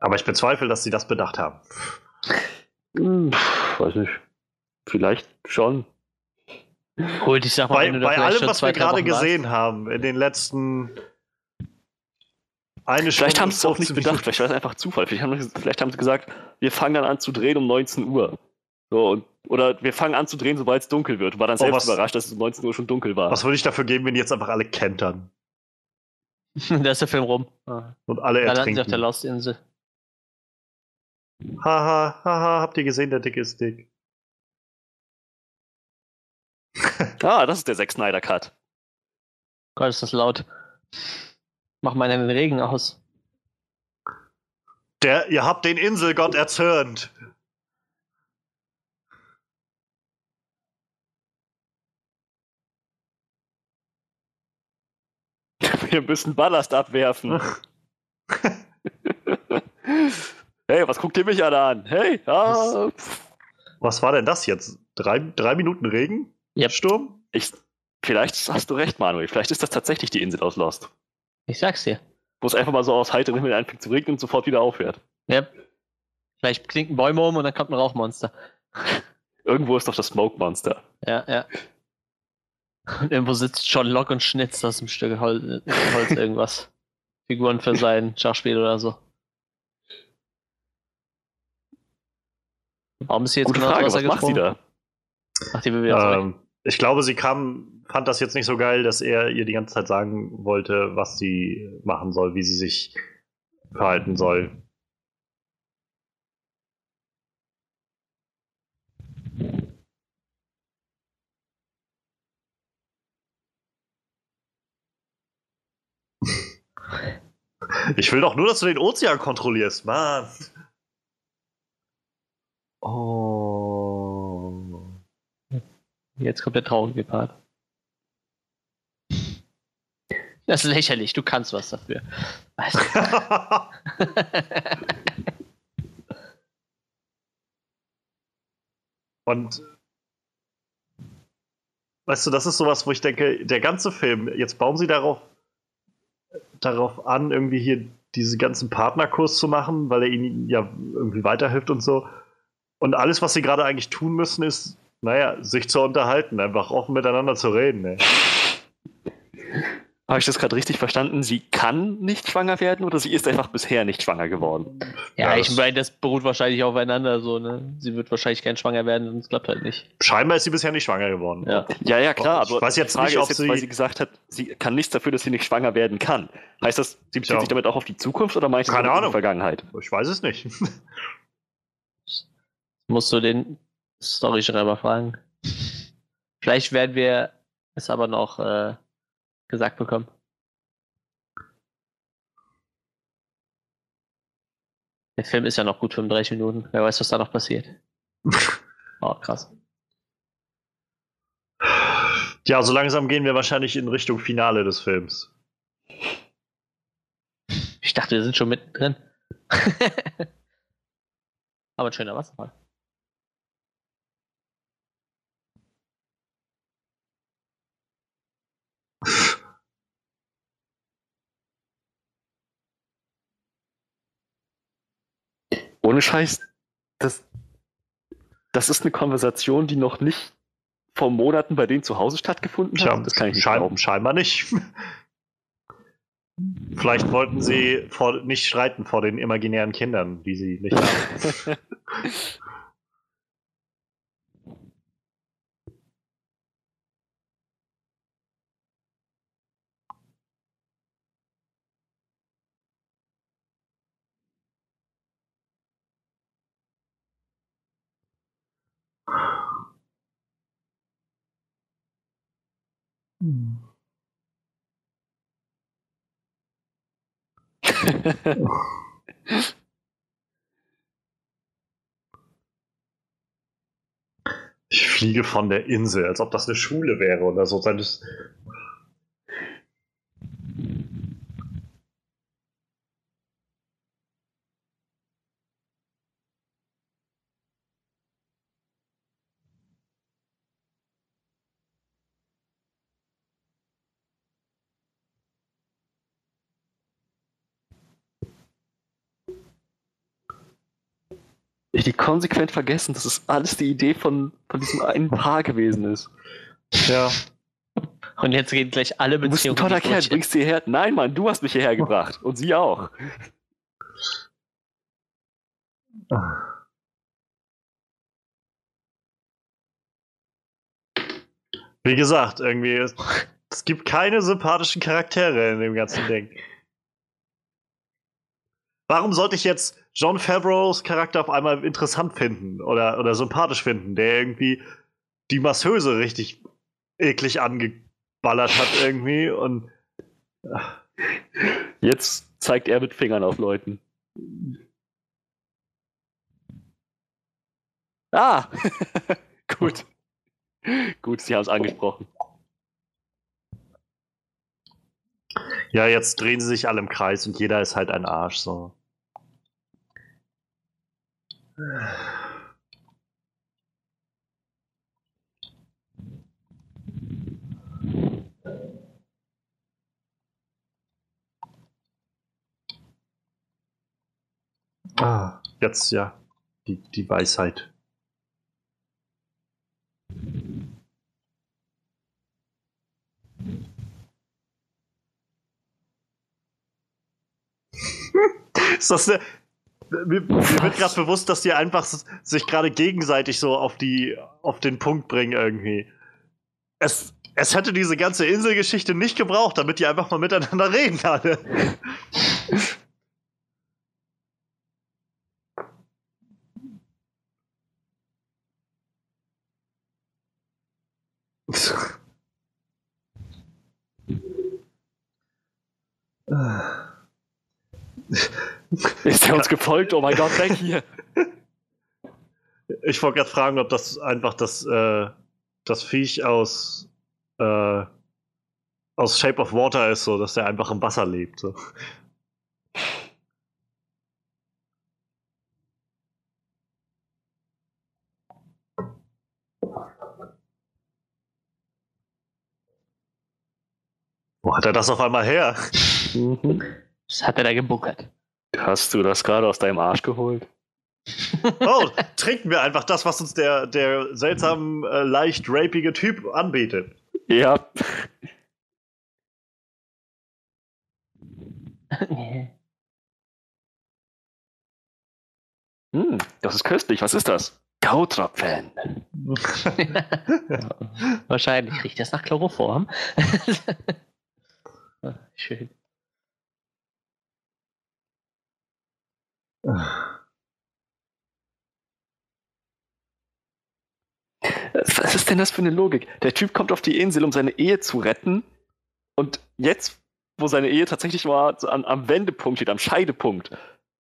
Aber ich bezweifle, dass sie das bedacht haben. Hm, weiß nicht. Vielleicht schon. Gut, ich sag mal, Bei, bei allem, was zwei, wir gerade gesehen haben, in den letzten eine Vielleicht haben sie es auch nicht 15 bedacht, vielleicht war es einfach Zufall. Vielleicht haben, vielleicht haben sie gesagt, wir fangen dann an zu drehen um 19 Uhr. So, und, oder wir fangen an zu drehen, sobald es dunkel wird. Und war dann Oh, selbst was- überrascht, dass es um 19 Uhr schon dunkel war. Was würde ich dafür geben, wenn die jetzt einfach alle kentern da ist der Film rum. Ah. und alle Da landen sie auf der ertrinken? Lost-Insel. Haha, haha, habt ihr gesehen, der dicke ist dick. Ah, das ist der Zack Snyder Cut. Gott, ist das laut. Mach mal den Regen aus. Der, ihr habt den Inselgott erzürnt. Wir müssen Ballast abwerfen. hey, was guckt ihr mich alle an? Hey, ah, pff. Was war denn das jetzt? Drei, drei Minuten Regen? Yep. Sturm? ich, vielleicht hast du recht, Manuel. Vielleicht ist das tatsächlich die Insel aus Lost. Ich sag's dir. Wo es einfach mal so aus heiterem Himmel anfängt zu regnen und sofort wieder aufhört. Yep. Vielleicht klinken Bäume um und dann kommt ein Rauchmonster. Irgendwo ist doch das Smoke Monster. Ja, ja. Und irgendwo sitzt John Locke und schnitzt aus dem Stück Hol Holz irgendwas. Figuren für sein Schachspiel oder so. Warum ist sie jetzt Gute genau Frage, was macht sie da? Ach, die. Ähm, ich glaube, sie kam, fand das jetzt nicht so geil, dass er ihr die ganze Zeit sagen wollte, was sie machen soll, wie sie sich verhalten soll. Ich will doch nur, dass du den Ozean kontrollierst, Mann. Oh. Jetzt kommt der traurige Part. Das ist lächerlich, du kannst was dafür. Weißt du? Und weißt du, das ist sowas, wo ich denke, der ganze Film, jetzt bauen sie darauf, darauf an, irgendwie hier diese ganzen Partnerkurs zu machen, weil er ihnen ja irgendwie weiterhilft und so. Und alles, was sie gerade eigentlich tun müssen, ist, naja, sich zu unterhalten, einfach offen miteinander zu reden. Ey. Habe ich das gerade richtig verstanden? Sie kann nicht schwanger werden oder sie ist einfach bisher nicht schwanger geworden? ja, Ja, ich meine, das beruht wahrscheinlich aufeinander so, ne? Sie wird wahrscheinlich kein schwanger werden und es klappt halt nicht. Scheinbar ist sie bisher nicht schwanger geworden. Ja. Ja, ja, klar, Ich aber weiß jetzt die Frage nicht, ob ist jetzt, sie- weil sie gesagt hat, sie kann nichts dafür, dass sie nicht schwanger werden kann. Heißt das, sie bezieht Ja. sich damit auch auf die Zukunft oder meinst du Keine auf die Ahnung. Vergangenheit? Ich weiß es nicht. Musst du den Storyschreiber fragen. Vielleicht werden wir es aber noch äh, gesagt bekommen. Der Film ist ja noch gut 35 Minuten. Wer weiß, was da noch passiert. oh, krass. Ja, so langsam gehen wir wahrscheinlich in Richtung Finale des Films. Ich dachte, wir sind schon mittendrin. Aber ein schöner Wasserfall. Ohne Scheiß, das, das ist eine Konversation, die noch nicht vor Monaten bei denen zu Hause stattgefunden hat. das kann ich nicht schein, glauben. Scheinbar nicht. Vielleicht wollten sie vor, nicht streiten vor den imaginären Kindern, die sie nicht haben. Ich fliege von der Insel, als ob das eine Schule wäre oder so. Das die konsequent vergessen, dass es alles die Idee von, von diesem einen Paar gewesen ist. Ja. Und jetzt gehen gleich alle Beziehungen. Du bist ein toller Kerl, bringst sie her. Nein, Mann, du hast mich hierher gebracht. Und sie auch. Wie gesagt, irgendwie, es, es gibt keine sympathischen Charaktere in dem ganzen Ding. Warum sollte ich jetzt John Favreaus Charakter auf einmal interessant finden oder, oder sympathisch finden, der irgendwie die Masseuse richtig eklig angeballert hat irgendwie und jetzt zeigt er mit Fingern auf Leuten. Ah! Gut. Gut, Sie haben es angesprochen. Ja, jetzt drehen sie sich alle im Kreis und jeder ist halt ein Arsch so. Ah, jetzt ja, die, die Weisheit. Ist das eine, mir, mir wird gerade bewusst, dass die einfach sich gerade gegenseitig so auf, die, auf den Punkt bringen irgendwie. Es, es hätte diese ganze Inselgeschichte nicht gebraucht, damit die einfach mal miteinander reden alle. Ist er uns gefolgt? Oh mein Gott, weg hier. Ich wollte gerade fragen, ob das einfach das, äh, das Viech aus, äh, aus Shape of Water ist, so dass der einfach im Wasser lebt. So. Wo hat er das auf einmal her? Mhm. Was hat er da gebuckert? Hast du das gerade aus deinem Arsch geholt? oh, trinken wir einfach das, was uns der, der seltsam äh, leicht rapige Typ anbietet. Ja. hm, das ist köstlich. Was ist das? Gautropfen. Wahrscheinlich riecht das nach Chloroform. Schön. Was ist denn das für eine Logik? Der Typ kommt auf die Insel, um seine Ehe zu retten Und jetzt, wo seine Ehe tatsächlich mal am, am Wendepunkt steht, am Scheidepunkt,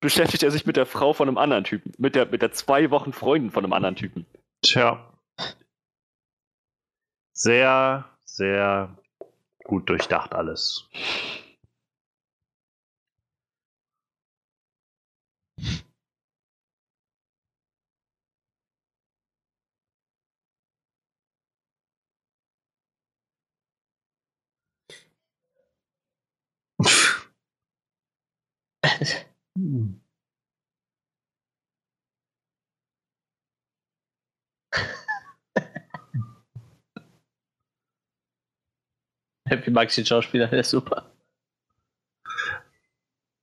beschäftigt er sich mit der Frau von einem anderen Typen. Mit der, mit der zwei Wochen Freundin von einem anderen Typen. Tja. Sehr, sehr gut durchdacht alles. Wie mag ich den Schauspieler? Der ist super.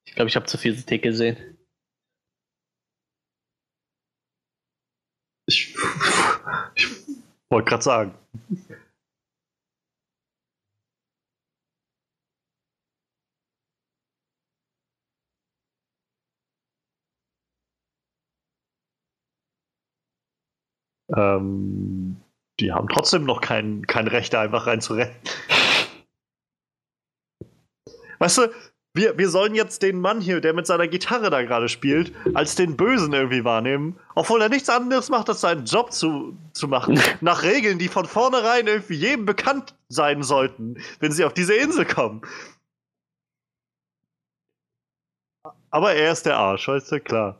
Ich glaube, ich habe zu viel Tick gesehen. Ich, ich wollte gerade sagen. Ähm, die haben trotzdem noch kein, kein Recht, da einfach reinzurennen. Weißt du, wir, wir sollen jetzt den Mann hier, der mit seiner Gitarre da gerade spielt, als den Bösen irgendwie wahrnehmen, obwohl er nichts anderes macht, als seinen Job zu, zu machen. nach Regeln, die von vornherein irgendwie jedem bekannt sein sollten, wenn sie auf diese Insel kommen. Aber er ist der Arsch, weißt du, klar.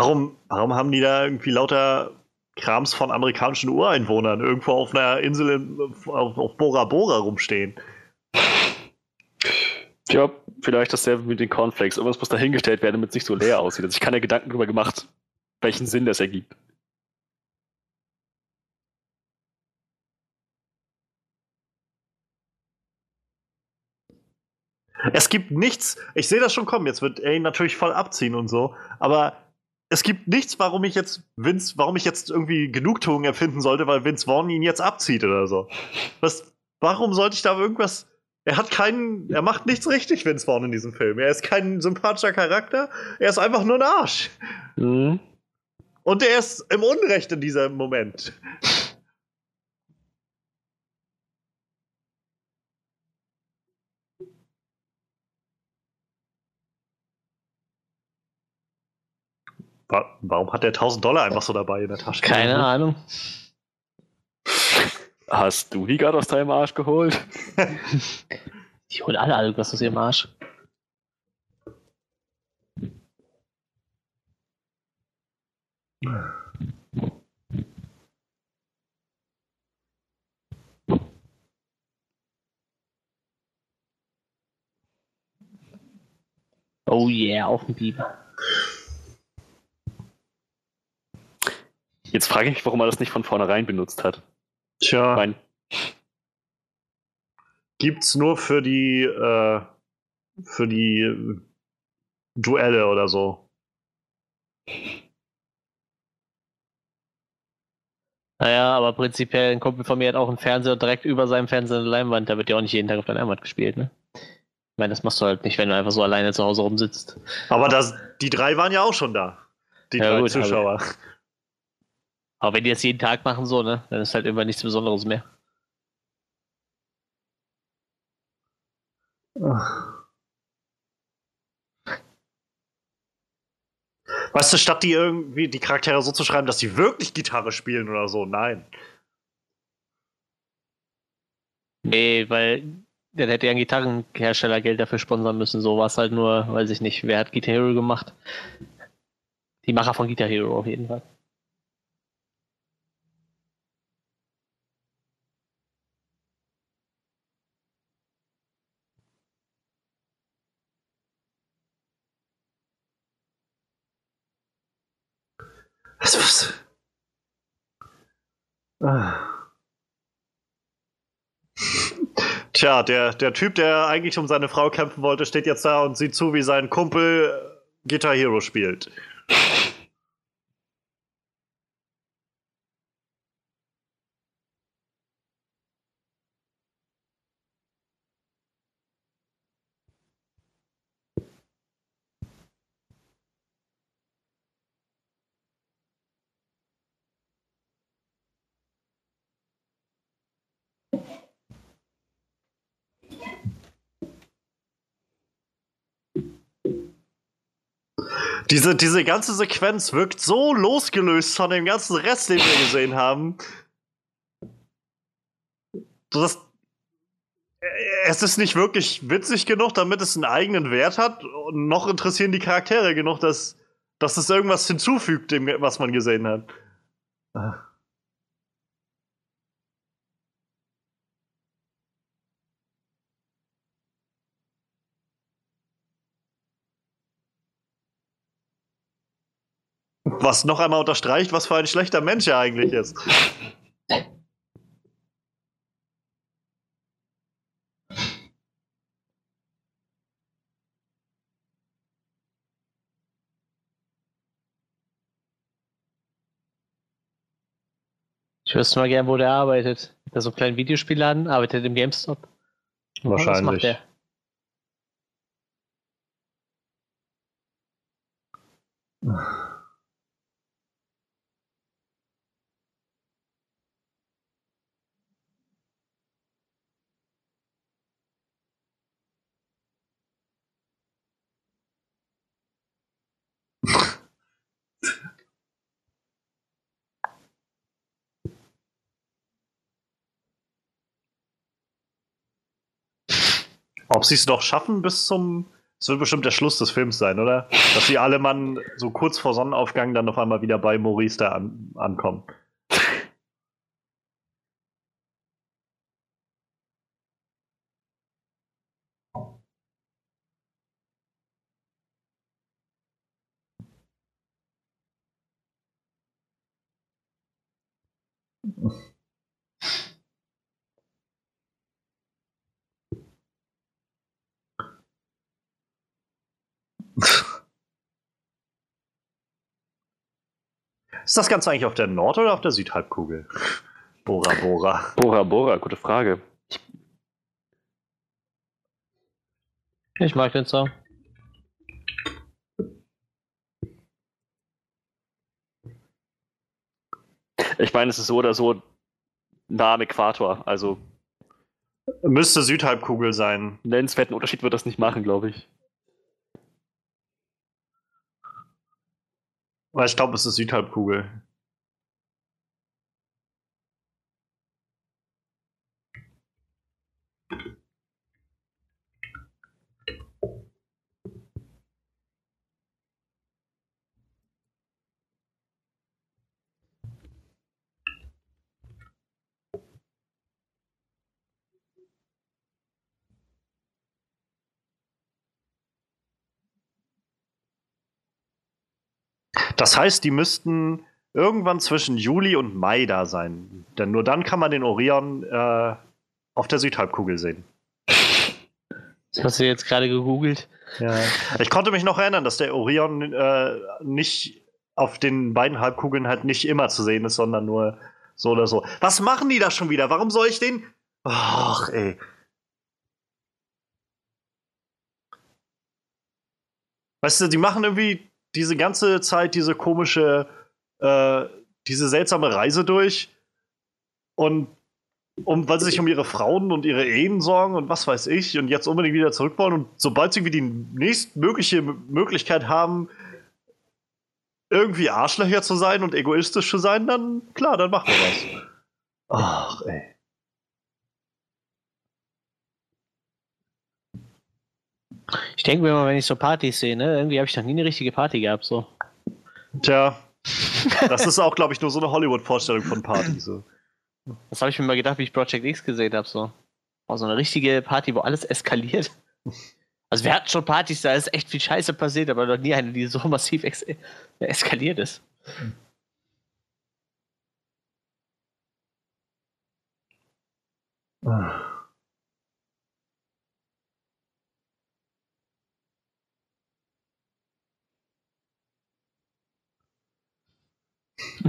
Warum, warum haben die da irgendwie lauter Krams von amerikanischen Ureinwohnern irgendwo auf einer Insel in, auf, auf Bora Bora rumstehen? Ja, vielleicht dasselbe mit den Cornflakes. Irgendwas muss dahingestellt werden, damit es nicht so leer aussieht. Also ich kann ja Gedanken darüber gemacht, welchen Sinn das ergibt. Es gibt nichts, ich sehe das schon kommen, jetzt wird er ihn natürlich voll abziehen und so, aber es gibt nichts, warum ich jetzt Vince, warum ich jetzt irgendwie Genugtuung erfinden sollte, weil Vince Vaughn ihn jetzt abzieht oder so. Was, warum sollte ich da irgendwas. Er hat keinen, er macht nichts richtig, Vince Vaughn in diesem Film. Er ist kein sympathischer Charakter, er ist einfach nur ein Arsch. Mhm. Und er ist im Unrecht in diesem Moment. Warum hat der 1000 Dollar einfach so dabei in der Tasche? Keine mhm. Ahnung. Hast du die gerade aus deinem Arsch geholt? Die holen alle irgendwas aus ihrem Arsch. Oh yeah, auf dem Biber. Jetzt frage ich mich, warum er das nicht von vornherein benutzt hat. Tja. Mein Gibt's nur für die äh, für die Duelle oder so. Naja, aber prinzipiell ein Kumpel von mir hat auch einen Fernseher direkt über seinem Fernseher eine Leinwand, da wird ja auch nicht jeden Tag auf der Leinwand gespielt, ne? Ich meine, das machst du halt nicht, wenn du einfach so alleine zu Hause rumsitzt. Aber das, die drei waren ja auch schon da. Die ja, drei gut, Zuschauer. Aber, aber wenn die das jeden Tag machen, so, ne, dann ist halt irgendwann nichts Besonderes mehr. Weißt du, statt die irgendwie die Charaktere so zu schreiben, dass sie wirklich Gitarre spielen oder so, nein. Nee, weil dann hätte ja ein Gitarrenhersteller Geld dafür sponsern müssen. So war es halt nur, weiß ich nicht, wer hat Guitar Hero gemacht? Die Macher von Guitar Hero auf jeden Fall. Was, was? Ah. Tja, der, der Typ, der eigentlich um seine Frau kämpfen wollte, steht jetzt da und sieht zu, wie sein Kumpel Guitar Hero spielt. Diese, diese ganze Sequenz wirkt so losgelöst von dem ganzen Rest, den wir gesehen haben. Das, es ist nicht wirklich witzig genug, damit es einen eigenen Wert hat. Und noch interessieren die Charaktere genug, dass, dass es irgendwas hinzufügt, dem, was man gesehen hat. Ah. Was noch einmal unterstreicht, was für ein schlechter Mensch er eigentlich ist. Ich wüsste mal gern, wo der arbeitet. Der so einen kleinen Videospielladen, arbeitet im GameStop. Wahrscheinlich. Was macht der? Ob sie es noch schaffen bis zum. Es wird bestimmt der Schluss des Films sein, oder? Dass sie alle Mann so kurz vor Sonnenaufgang dann noch einmal wieder bei Maurice da an, ankommen. Ist das Ganze eigentlich auf der Nord- oder auf der Südhalbkugel? Bora Bora. Bora Bora, gute Frage. Ich mag den Song. Ich meine, es ist so oder so nah am Äquator, also. Müsste Südhalbkugel sein. Nennenswerten Unterschied wird das nicht machen, glaube ich. Weil ich glaube, es ist Südhalbkugel. Das heißt, die müssten irgendwann zwischen Juli und Mai da sein. Denn nur dann kann man den Orion äh, auf der Südhalbkugel sehen. Das hast du jetzt gerade gegoogelt. Ja. Ich konnte mich noch erinnern, dass der Orion äh, nicht auf den beiden Halbkugeln halt nicht immer zu sehen ist, sondern nur so oder so. Was machen die da schon wieder? Warum soll ich den. Ach, ey. Weißt du, die machen irgendwie diese ganze Zeit diese komische, äh, diese seltsame Reise durch und um, weil sie sich um ihre Frauen und ihre Ehen sorgen und was weiß ich und jetzt unbedingt wieder zurück wollen und sobald sie die nächstmögliche Möglichkeit haben, irgendwie Arschlöcher zu sein und egoistisch zu sein, dann klar, dann machen wir was. Ach, ey. Ich denke mir immer, wenn ich so Partys sehe, ne, irgendwie habe ich noch nie eine richtige Party gehabt, so. Tja, das ist auch, glaube ich, nur so eine Hollywood-Vorstellung von Party. So. Das habe ich mir mal gedacht, wie ich Project X gesehen habe, so. Oh, so eine richtige Party, wo alles eskaliert. Also wir hatten schon Partys, da ist echt viel Scheiße passiert, aber noch nie eine, die so massiv eskaliert ist. Ah.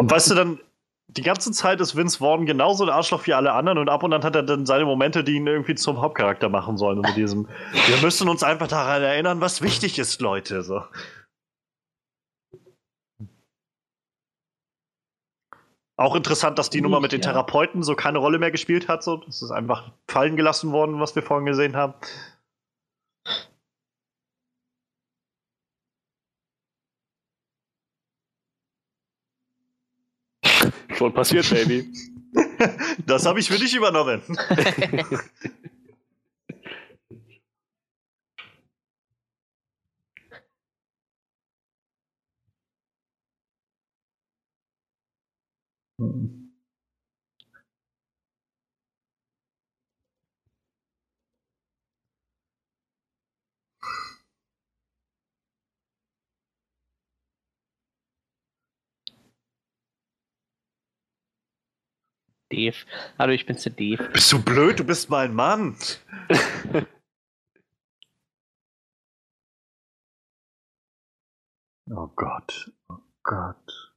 Und weißt du dann, die ganze Zeit ist Vince Vaughn genauso ein Arschloch wie alle anderen und ab und an hat er dann seine Momente, die ihn irgendwie zum Hauptcharakter machen sollen. Und mit diesem, wir müssen uns einfach daran erinnern, was wichtig ist, Leute. So. Auch interessant, dass die Nummer mit den Therapeuten so keine Rolle mehr gespielt hat. So. Das ist einfach fallen gelassen worden, was wir vorhin gesehen haben. Schon passiert, Baby. Das habe ich für dich übernommen. Dave. Hallo, ich bin's der Dave. Bist du blöd? Du bist mein Mann. oh Gott. Oh Gott.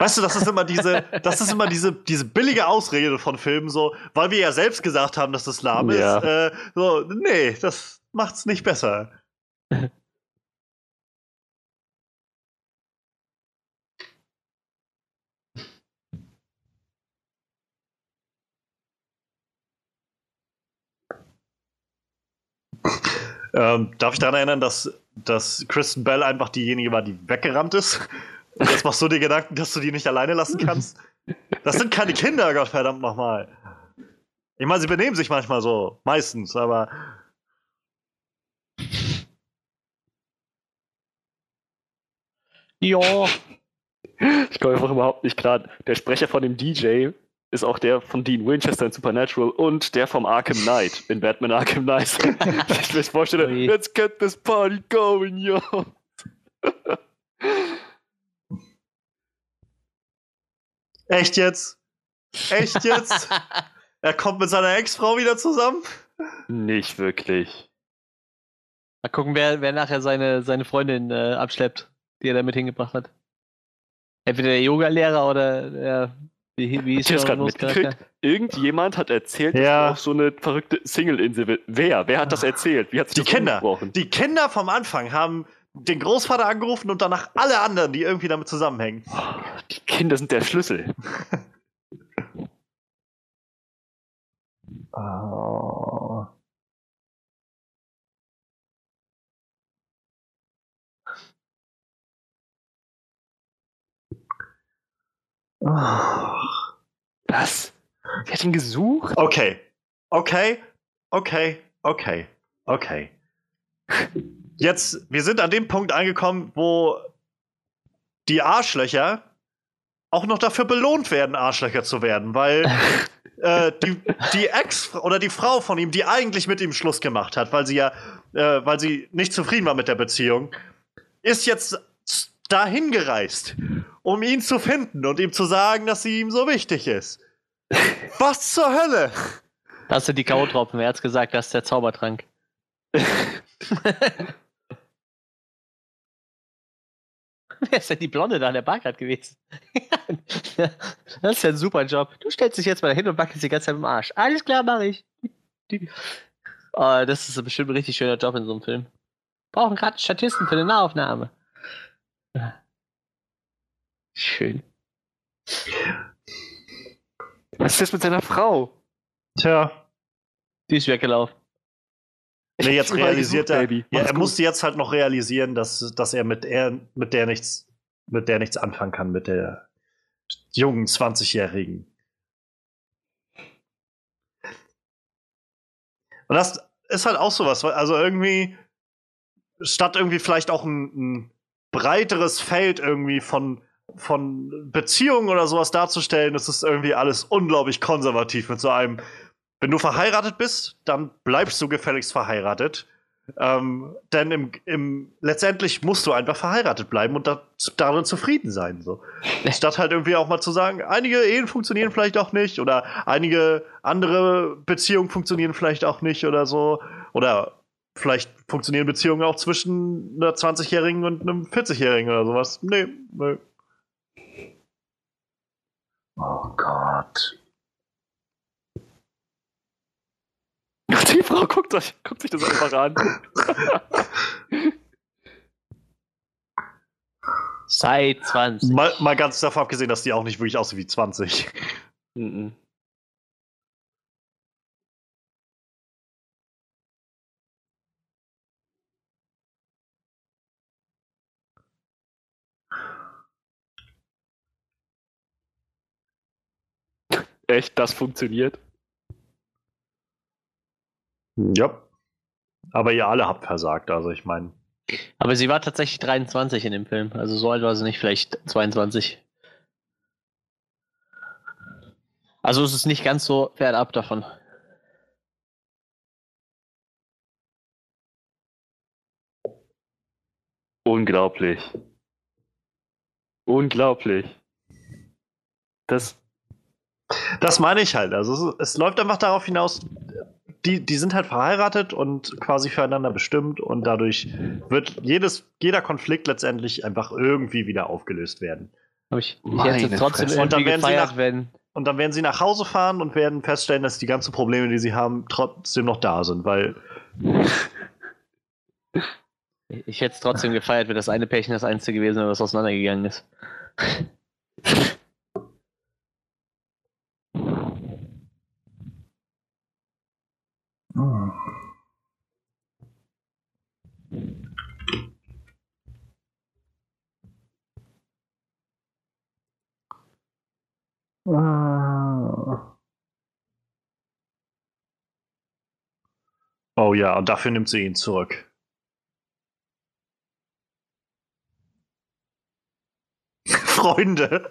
Weißt du, das ist immer diese, das ist immer diese, diese billige Ausrede von Filmen, so, weil wir ja selbst gesagt haben, dass das lahm Ja. ist. Äh, so, nee, das macht's nicht besser. Ähm, darf ich daran erinnern, dass, dass Kristen Bell einfach diejenige war, die weggerannt ist? Und jetzt machst du dir Gedanken, dass du die nicht alleine lassen kannst? Das sind keine Kinder, Gott verdammt nochmal. Ich meine, sie benehmen sich manchmal so, meistens, aber. Ja. Ich komme einfach überhaupt nicht klar. Der Sprecher von dem DJ ist auch der von Dean Winchester in Supernatural und der vom Arkham Knight in Batman Arkham Knight. ich mir vorstelle, Ui. let's get this party going, yo. Echt jetzt? Echt jetzt? er kommt mit seiner Ex-Frau wieder zusammen? Nicht wirklich. Mal gucken, wer, wer nachher seine, seine Freundin äh, abschleppt, die er damit hingebracht hat. Entweder der Yoga-Lehrer oder der. Wie, wie ihr das gerade mitgekriegt? Irgendjemand hat erzählt, dass Ja. es auch so eine verrückte Single-Insel wird. Wer? Wer hat das erzählt? Wie hat sich Die das Kinder. Die Kinder vom Anfang haben den Großvater angerufen und danach alle anderen, die irgendwie damit zusammenhängen. Die Kinder sind der Schlüssel. Oh. Oh. Was? Wer hat ihn gesucht? Okay. Okay. Okay. Okay. Okay. Jetzt, wir sind an dem Punkt angekommen, wo die Arschlöcher auch noch dafür belohnt werden, Arschlöcher zu werden, weil äh, die, die Ex oder die Frau von ihm, die eigentlich mit ihm Schluss gemacht hat, weil sie ja, äh, weil sie nicht zufrieden war mit der Beziehung, ist jetzt dahin gereist, um ihn zu finden und ihm zu sagen, dass sie ihm so wichtig ist. Was zur Hölle? Das sind die K.O.-Tropfen. Wer hat's gesagt? Das ist der Zaubertrank. Wer ist denn die Blonde da an der Bar gerade gewesen? das ist ja ein super Job. Du stellst dich jetzt mal hin und wackelst die ganze Zeit im Arsch. Alles klar, mache ich. Oh, das ist bestimmt ein richtig schöner Job in so einem Film. Brauchen gerade Statisten für eine Nahaufnahme. Schön. Was ist jetzt mit seiner Frau? Tja. Die ist weggelaufen. Nee, jetzt realisiert er. Ja, er gut. musste jetzt halt noch realisieren, dass, dass er mit er mit der nichts mit der nichts anfangen kann, mit der jungen 20-Jährigen. Und das ist halt auch sowas, weil- also irgendwie statt irgendwie vielleicht auch ein, ein breiteres Feld irgendwie von von Beziehungen oder sowas darzustellen, ist es irgendwie alles unglaublich konservativ mit so einem wenn du verheiratet bist, dann bleibst du gefälligst verheiratet. Ähm, denn im, im, letztendlich musst du einfach verheiratet bleiben und da, darin zufrieden sein. So. Statt halt irgendwie auch mal zu sagen, einige Ehen funktionieren vielleicht auch nicht oder einige andere Beziehungen funktionieren vielleicht auch nicht oder so. Oder vielleicht funktionieren Beziehungen auch zwischen einer 20-Jährigen und einem 40-Jährigen oder sowas. Nee, nee. Oh Gott. Die Frau guckt, euch, guckt sich das einfach an. Seit 20. Mal, mal ganz davon abgesehen, dass die auch nicht wirklich aussieht wie 20. Mhm. Echt, das funktioniert? Ja. Aber ihr alle habt versagt, also ich meine. Aber sie war tatsächlich 23 in dem Film. Also so alt war sie nicht, vielleicht 22. Also es ist nicht ganz so fernab davon. Unglaublich. Unglaublich. Das. Das meine ich halt. Also es, es läuft einfach darauf hinaus, die, die sind halt verheiratet und quasi füreinander bestimmt und dadurch wird jedes, jeder Konflikt letztendlich einfach irgendwie wieder aufgelöst werden. Aber ich, ich hätte trotzdem Fresse. und dann werden sie nach, wenn und dann werden sie nach Hause fahren und werden feststellen, dass die ganzen Probleme, die sie haben, trotzdem noch da sind, weil ich hätte es trotzdem gefeiert, wenn das eine Pärchen das einzige gewesen wäre, was auseinandergegangen ist. Oh ja, und dafür nimmt sie ihn zurück. Freunde.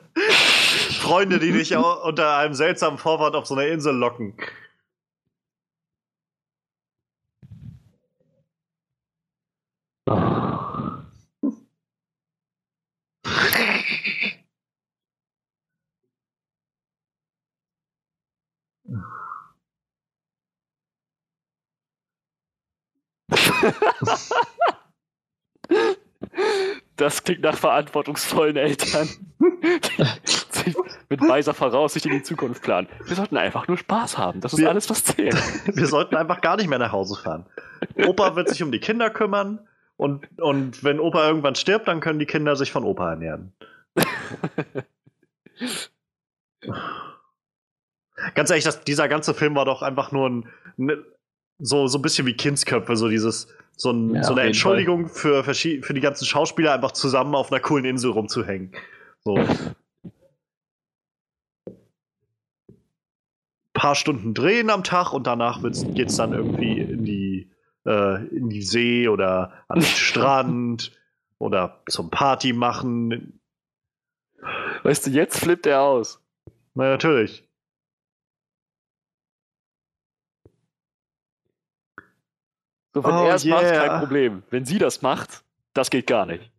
Freunde, die dich unter einem seltsamen Vorwand auf so einer Insel locken. Das klingt nach verantwortungsvollen Eltern, die mit weiser Voraussicht in die Zukunft planen. Wir sollten einfach nur Spaß haben. Das ist wir, alles, was zählt. Wir sollten einfach gar nicht mehr nach Hause fahren. Opa wird sich um die Kinder kümmern und, und wenn Opa irgendwann stirbt, dann können die Kinder sich von Opa ernähren. Ganz ehrlich, das, dieser ganze Film war doch einfach nur ein, ne, so, so ein bisschen wie Kindsköpfe, so dieses, so, ein, ja, so eine Entschuldigung für, für, für die ganzen Schauspieler, einfach zusammen auf einer coolen Insel rumzuhängen. So. paar Stunden drehen am Tag und danach geht es dann irgendwie in die, äh, in die See oder an den Strand oder zum Party machen. Weißt du, jetzt flippt er aus. Na, natürlich. So, wenn oh, er es yeah. macht, kein Problem. Wenn sie das macht, das geht gar nicht.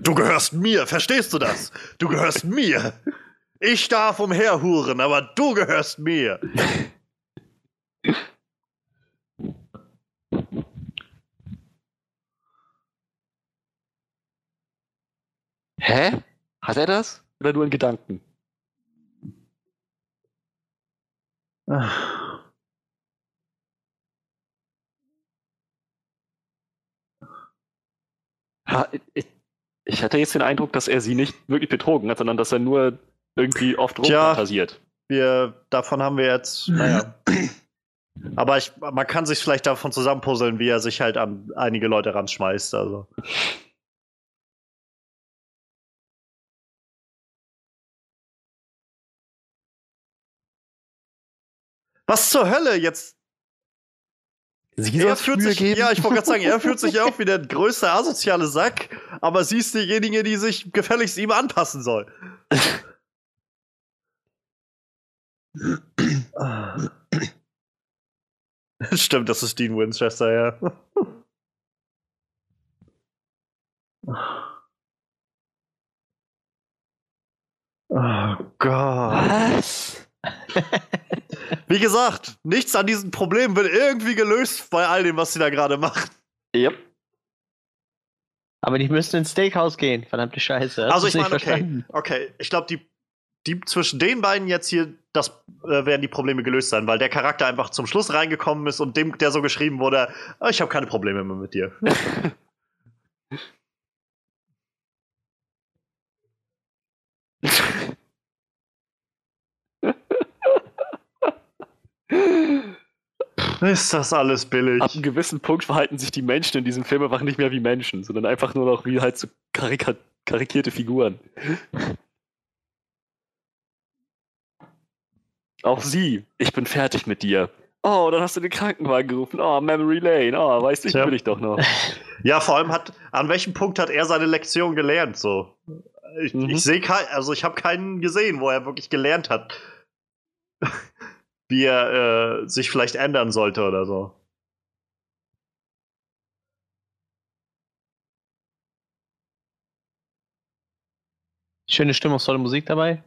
Du gehörst mir, verstehst du das? Du gehörst mir. Ich darf umherhuren, aber du gehörst mir. Hä? Hat er das? Oder nur in Gedanken? Ach. ich, ich hatte jetzt den Eindruck, dass er sie nicht wirklich betrogen hat, sondern dass er nur irgendwie oft rumfantasiert. Wir, davon haben wir jetzt, naja. Aber ich, man kann sich vielleicht davon zusammenpuzzeln, wie er sich halt an einige Leute ranschmeißt. Also. Was zur Hölle? Jetzt Sie er fühlt sich, geben? ja, ich wollte gerade sagen, er fühlt sich ja auch wie der größte asoziale Sack, aber sie ist diejenige, die sich gefälligst ihm anpassen soll. Stimmt, das ist Dean Winchester, ja. Oh Gott. Was? Wie gesagt, nichts an diesen Problemen wird irgendwie gelöst bei all dem, was sie da gerade machen. Yep. Aber die müssen ins Steakhouse gehen, verdammte Scheiße. also ich meine, okay, okay, ich glaube, die, die zwischen den beiden jetzt hier, das äh, werden die Probleme gelöst sein, weil der Charakter einfach zum Schluss reingekommen ist und dem, der so geschrieben wurde, oh, ich habe keine Probleme mehr mit dir. Ist das alles billig? Ab einem gewissen Punkt verhalten sich die Menschen in diesem Film einfach nicht mehr wie Menschen, sondern einfach nur noch wie halt so karik karikierte Figuren. Auch sie. Ich bin fertig mit dir. Oh, dann hast du den Krankenwagen gerufen. Oh, Memory Lane. Oh, weißt du, ich will ich doch noch. Ja, vor allem hat, an welchem Punkt hat er seine Lektion gelernt? So. Ich, mhm. ich sehe kein, also ich habe keinen gesehen, wo er wirklich gelernt hat, wie er äh, sich vielleicht ändern sollte oder so. Schöne stimmungsvolle Musik dabei.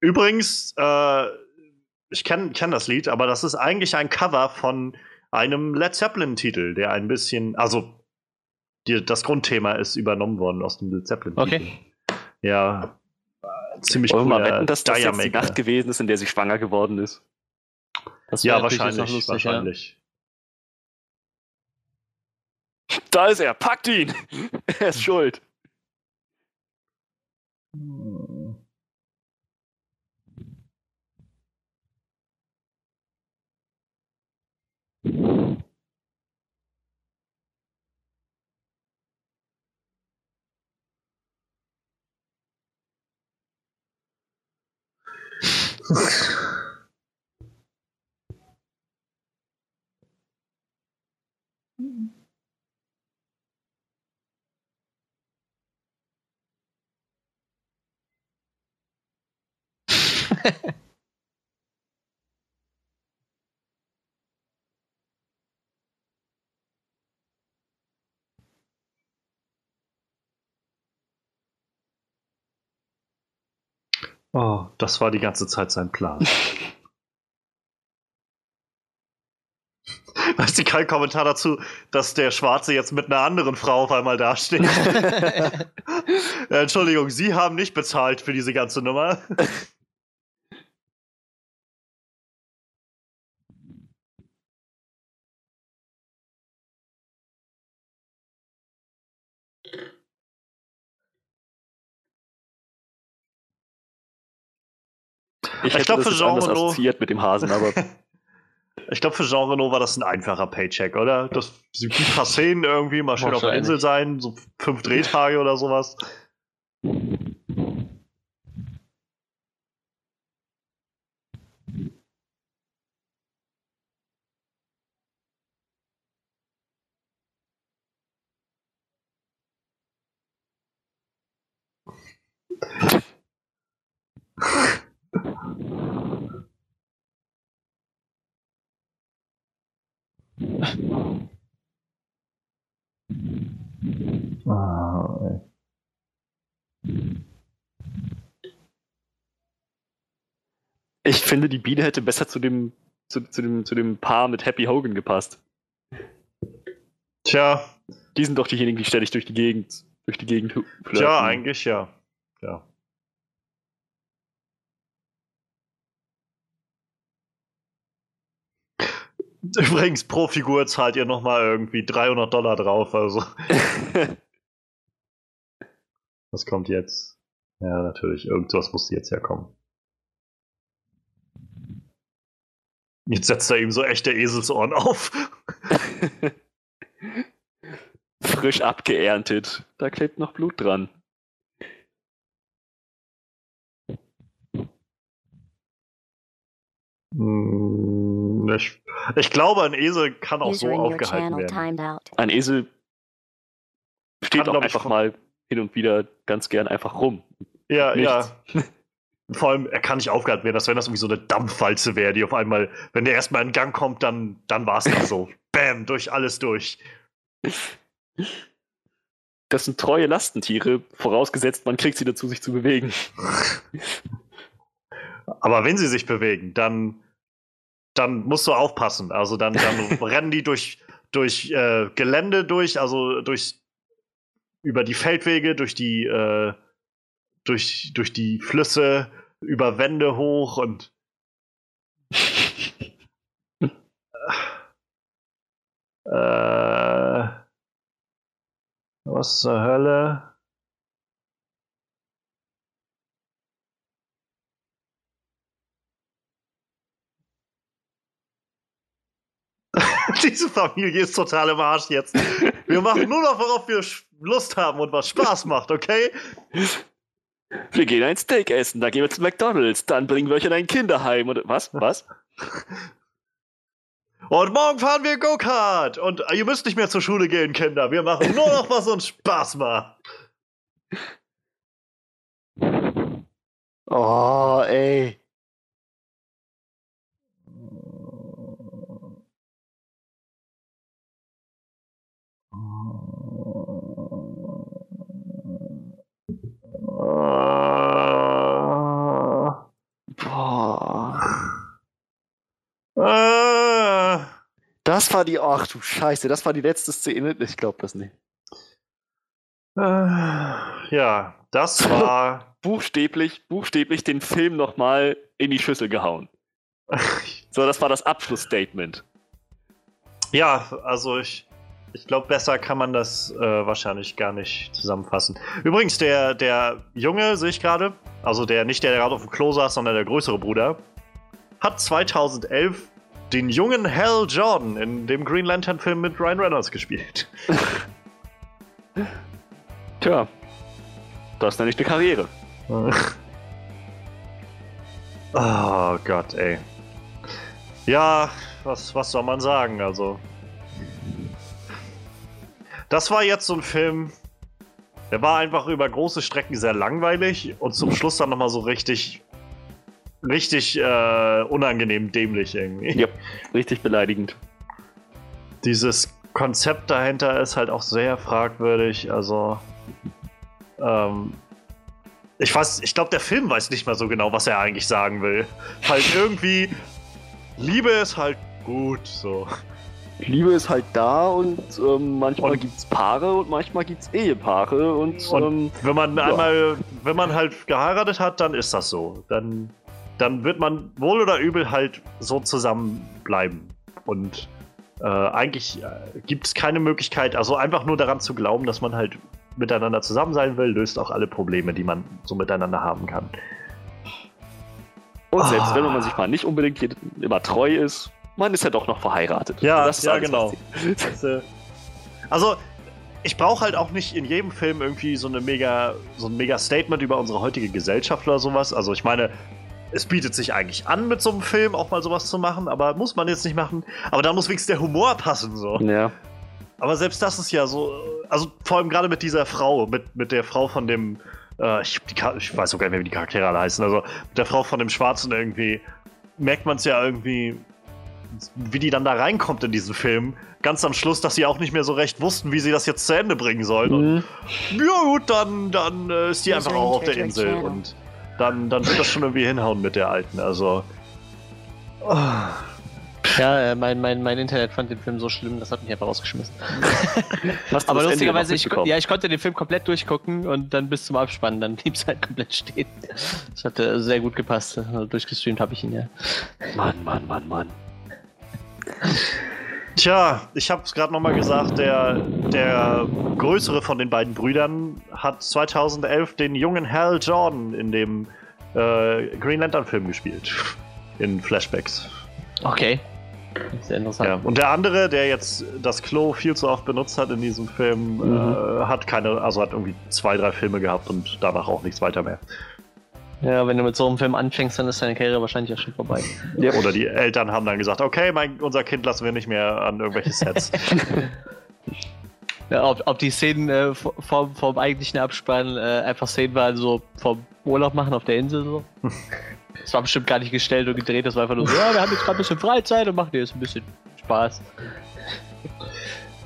Übrigens, äh, ich kenne kenn das Lied, aber das ist eigentlich ein Cover von einem Led Zeppelin-Titel, der ein bisschen, also die, das Grundthema ist übernommen worden aus dem Led Zeppelin-Titel. Okay. Ja, ziemlich Wollen wir mal wetten, dass das jetzt die Nacht gewesen ist, in der sie schwanger geworden ist? ja, wahrscheinlich. Lustig, wahrscheinlich. Ja. Da ist er, packt ihn! er ist schuld. Ha ha. Mm. Oh, das war die ganze Zeit sein Plan. Weißt du, kein Kommentar dazu, dass der Schwarze jetzt mit einer anderen Frau auf einmal dasteht. Entschuldigung, Sie haben nicht bezahlt für diese ganze Nummer. Ich, ich glaube, für Jean Renault assoziiert mit dem Hasen, aber. ich glaube, für Jean Renault war das ein einfacher Paycheck, oder? Das sind ein paar Szenen irgendwie, mal schön auf der Insel sein, so fünf Drehtage oder sowas. Ah, ich finde, die Biene hätte besser zu dem, zu, zu, dem, zu dem Paar mit Happy Hogan gepasst. Tja. Die sind doch diejenigen, die ständig durch die Gegend, durch die Gegend flirten. Tja, eigentlich ja. Ja. Übrigens, pro Figur zahlt ihr nochmal irgendwie 300 Dollar drauf, also. Was kommt jetzt? Ja, natürlich, irgendwas muss jetzt herkommen. Jetzt setzt er ihm so echte Eselsohren auf. Frisch abgeerntet. Da klebt noch Blut dran. Hm, ich, ich glaube, ein Esel kann auch so aufgehalten werden. Ein Esel steht kann, auch einfach mal hin und wieder ganz gern einfach rum. Ja, Nichts. ja. Vor allem, er kann nicht aufgehalten werden, als wenn das irgendwie so eine Dampfwalze wäre, die auf einmal, wenn der erstmal in Gang kommt, dann, dann war es dann so. Bam, durch alles durch. Das sind treue Lastentiere, vorausgesetzt, man kriegt sie dazu, sich zu bewegen. Aber wenn sie sich bewegen, dann, dann musst du aufpassen. Also dann, dann rennen die durch, durch äh, Gelände durch, also durch über die Feldwege, durch die, äh, durch, durch die Flüsse, über Wände hoch und äh, was zur Hölle? Diese Familie ist total im Arsch jetzt. Wir machen nur noch, worauf wir Lust haben und was Spaß macht, okay? Wir gehen ein Steak essen, dann gehen wir zu McDonalds, dann bringen wir euch in ein Kinderheim und was? Was? Und morgen fahren wir Go-Kart. Und ihr müsst nicht mehr zur Schule gehen, Kinder. Wir machen nur noch, was uns Spaß macht. Oh, ey. Boah. Äh, Das war die, ach du Scheiße, das war die letzte Szene. Ich glaube das nicht. äh, ja, das war. Buchstäblich, buchstäblich den Film nochmal in die Schüssel gehauen. So, das war das Abschlussstatement. Ja, also ich, ich glaube, besser kann man das äh, wahrscheinlich gar nicht zusammenfassen. Übrigens, der, der Junge, sehe ich gerade, also der nicht der, der gerade auf dem Klo saß, sondern der größere Bruder, hat 2011 den jungen Hal Jordan in dem Green Lantern Film mit Ryan Reynolds gespielt. Tja, das nenne ich eine Karriere. oh Gott, ey. Ja, was, was soll man sagen? Also. Das war jetzt so ein Film. Der war einfach über große Strecken sehr langweilig und zum Schluss dann nochmal so richtig. Richtig äh, unangenehm dämlich irgendwie. Ja, richtig beleidigend. Dieses Konzept dahinter ist halt auch sehr fragwürdig. Also. Ähm, ich weiß, ich glaube, der Film weiß nicht mal so genau, was er eigentlich sagen will. Halt irgendwie. Liebe ist halt gut, so. Liebe ist halt da und ähm, manchmal Und- gibt's Paare und manchmal gibt's Ehepaare und, Und ähm, wenn man ja. einmal, wenn man halt geheiratet hat, dann ist das so. Dann, dann wird man wohl oder übel halt so zusammenbleiben. Und äh, eigentlich äh, gibt es keine Möglichkeit, also einfach nur daran zu glauben, dass man halt miteinander zusammen sein will, löst auch alle Probleme, die man so miteinander haben kann. und selbst Ah. wenn man sich mal nicht unbedingt immer treu ist, man ist ja doch noch verheiratet. Ja, das ist ja, genau. zählt. Also, ich brauche halt auch nicht in jedem Film irgendwie so eine mega, so ein mega Statement über unsere heutige Gesellschaft oder sowas. Also ich meine, es bietet sich eigentlich an, mit so einem Film auch mal sowas zu machen, aber muss man jetzt nicht machen. Aber da muss wenigstens der Humor passen, so. Ja. Aber selbst das ist ja so, also vor allem gerade mit dieser Frau, mit, mit der Frau von dem, äh, ich, die, ich weiß sogar nicht mehr, wie die Charaktere alle heißen, also mit der Frau von dem Schwarzen irgendwie, merkt man es ja irgendwie, wie die dann da reinkommt in diesen Film. Ganz am Schluss, dass sie auch nicht mehr so recht wussten, wie sie das jetzt zu Ende bringen sollen. Und Mhm. ja gut, dann, dann äh, ist die Wir einfach auch auf der Insel Lamar. und dann, dann wird das schon irgendwie hinhauen mit der Alten. Also. ah. Ja, äh, mein, mein, mein Internet fand den Film so schlimm, das hat mich einfach rausgeschmissen. Aber das lustigerweise, ich, ja, ich konnte den Film komplett durchgucken und dann bis zum Abspann, dann blieb es halt komplett stehen. Das hatte sehr gut gepasst. Also durchgestreamt habe ich ihn ja. Mann, Mann, Mann, Mann. Tja, ich habe es gerade nochmal gesagt, der, der größere von den beiden Brüdern hat 2011 den jungen Hal Jordan in dem äh, Green Lantern Film gespielt. In Flashbacks. Okay. Sehr interessant. Ja. Und der andere, der jetzt das Klo viel zu oft benutzt hat in diesem Film, Mhm. äh, hat keine, also hat irgendwie zwei, drei Filme gehabt und danach auch nichts weiter mehr. Ja, wenn du mit so einem Film anfängst, dann ist deine Karriere wahrscheinlich auch schon vorbei. Oder die Eltern haben dann gesagt, okay, mein, unser Kind lassen wir nicht mehr an irgendwelche Sets. Ja, ob, ob die Szenen äh, vom, vom eigentlichen Abspann äh, einfach Szenen waren, so vom Urlaub machen auf der Insel so. Das war bestimmt gar nicht gestellt und gedreht, das war einfach nur so, ja, wir haben jetzt gerade ein bisschen Freizeit und machen dir jetzt ein bisschen Spaß.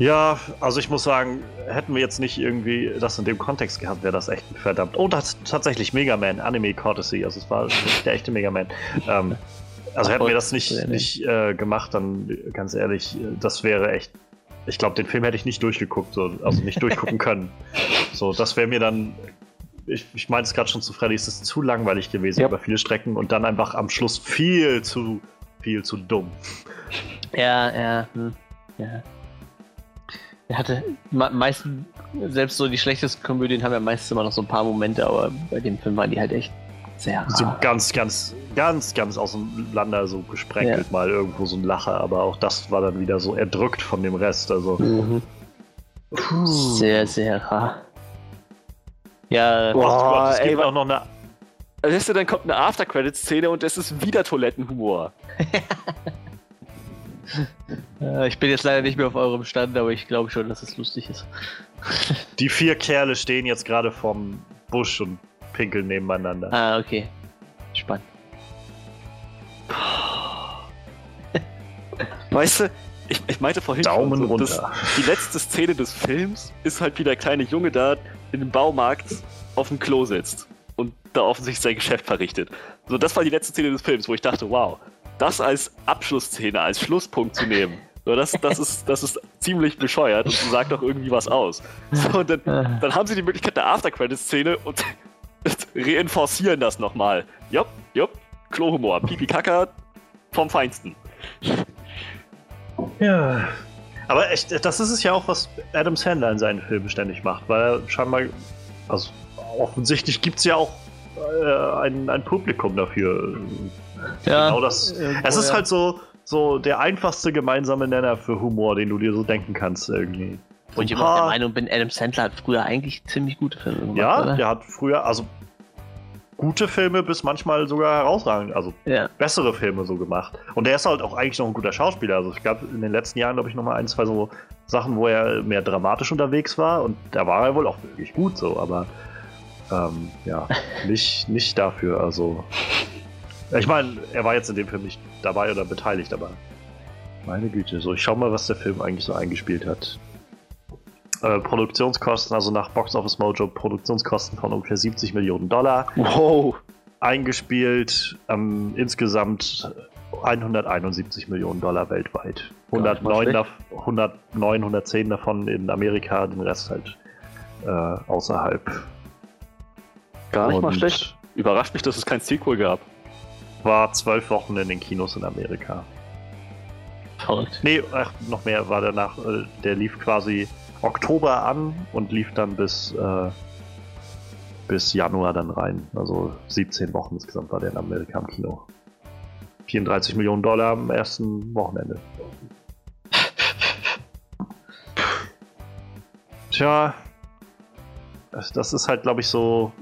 Ja, also ich muss sagen, hätten wir jetzt nicht irgendwie das in dem Kontext gehabt, wäre das echt verdammt. Oh, das tatsächlich Mega Man, Anime Courtesy, also es war der echte Mega Man. Ähm, also hätten wir das nicht, nicht äh, gemacht, dann ganz ehrlich, das wäre echt. Ich glaube, den Film hätte ich nicht durchgeguckt, so, also nicht durchgucken können. So, das wäre mir dann. Ich, ich meinte es gerade schon zu Freddy, es ist zu langweilig gewesen Ja. über viele Strecken und dann einfach am Schluss viel zu, viel zu dumm. Ja, ja, hm, ja. Er hatte me meisten, selbst so die schlechtesten Komödien haben ja meistens immer noch so ein paar Momente, aber bei dem Film waren die halt echt sehr So rar. ganz, ganz, ganz, ganz auseinander so gesprenkelt mal irgendwo so ein Lacher, aber auch das war dann wieder so erdrückt von dem Rest. Also Mhm. Sehr, sehr rar. Ja, Boah, es ey, gibt auch noch eine. Du, dann kommt eine After-Credit-Szene und es ist wieder Toilettenhumor. äh, ich bin jetzt leider nicht mehr auf eurem Stand, aber ich glaube schon, dass es lustig ist. Die vier Kerle stehen jetzt gerade vorm Busch und pinkeln nebeneinander. Ah, okay. Spannend. Weißt du, ich, ich meinte vorhin Daumen schon, so, das, runter. die letzte Szene des Films ist halt wie der kleine Junge da in dem Baumarkt auf dem Klo sitzt und da offensichtlich sein Geschäft verrichtet. So, das war die letzte Szene des Films, wo ich dachte, wow, das als Abschlussszene, als Schlusspunkt zu nehmen, das, das, ist, das ist ziemlich bescheuert und sagt doch irgendwie was aus. So, und dann, dann haben sie die Möglichkeit der After-Credit-Szene und reinforcieren das nochmal. Jupp, jupp, Klohumor, Pipi Kaka vom Feinsten. Ja. Aber echt, das ist es ja auch, was Adam Sandler in seinen Filmen ständig macht, weil scheinbar, also offensichtlich gibt es ja auch äh, ein, ein Publikum dafür. Ja, genau das. irgendwo, Es ist ja. halt so, so der einfachste gemeinsame Nenner für Humor, den du dir so denken kannst irgendwie. Wo ich immer der Meinung bin, Adam Sandler hat früher eigentlich ziemlich gute Filme gemacht. Ja, oder? der hat früher, also gute Filme bis manchmal sogar herausragend, also ja. bessere Filme so gemacht. Und der ist halt auch eigentlich noch ein guter Schauspieler. Also es gab in den letzten Jahren, glaube ich, noch mal ein, zwei so Sachen, wo er mehr dramatisch unterwegs war und da war er wohl auch wirklich gut so, aber ähm, ja, nicht, nicht dafür. Also ich meine, er war jetzt in dem Film nicht dabei oder beteiligt, aber meine Güte, so ich schau mal, was der Film eigentlich so eingespielt hat. Äh, Produktionskosten, also nach Box Office Mojo, Produktionskosten von ungefähr 70 Millionen Dollar Wow. eingespielt, ähm, insgesamt 171 Millionen Dollar weltweit. Gar nicht mal 109, schlecht. dav- 109, 110 davon in Amerika, den Rest halt äh, außerhalb. Gar nicht mal Und schlecht. Überrascht mich, dass es kein Sequel gab. War zwölf Wochen in den Kinos in Amerika. Verrückt. Nee, ach, noch mehr war danach. Äh, der lief quasi Oktober an und lief dann bis, äh, bis Januar dann rein. Also 17 Wochen insgesamt war der in Amerika im Kino. 34 Millionen Dollar am ersten Wochenende. Tja, das, das ist halt, glaube ich, so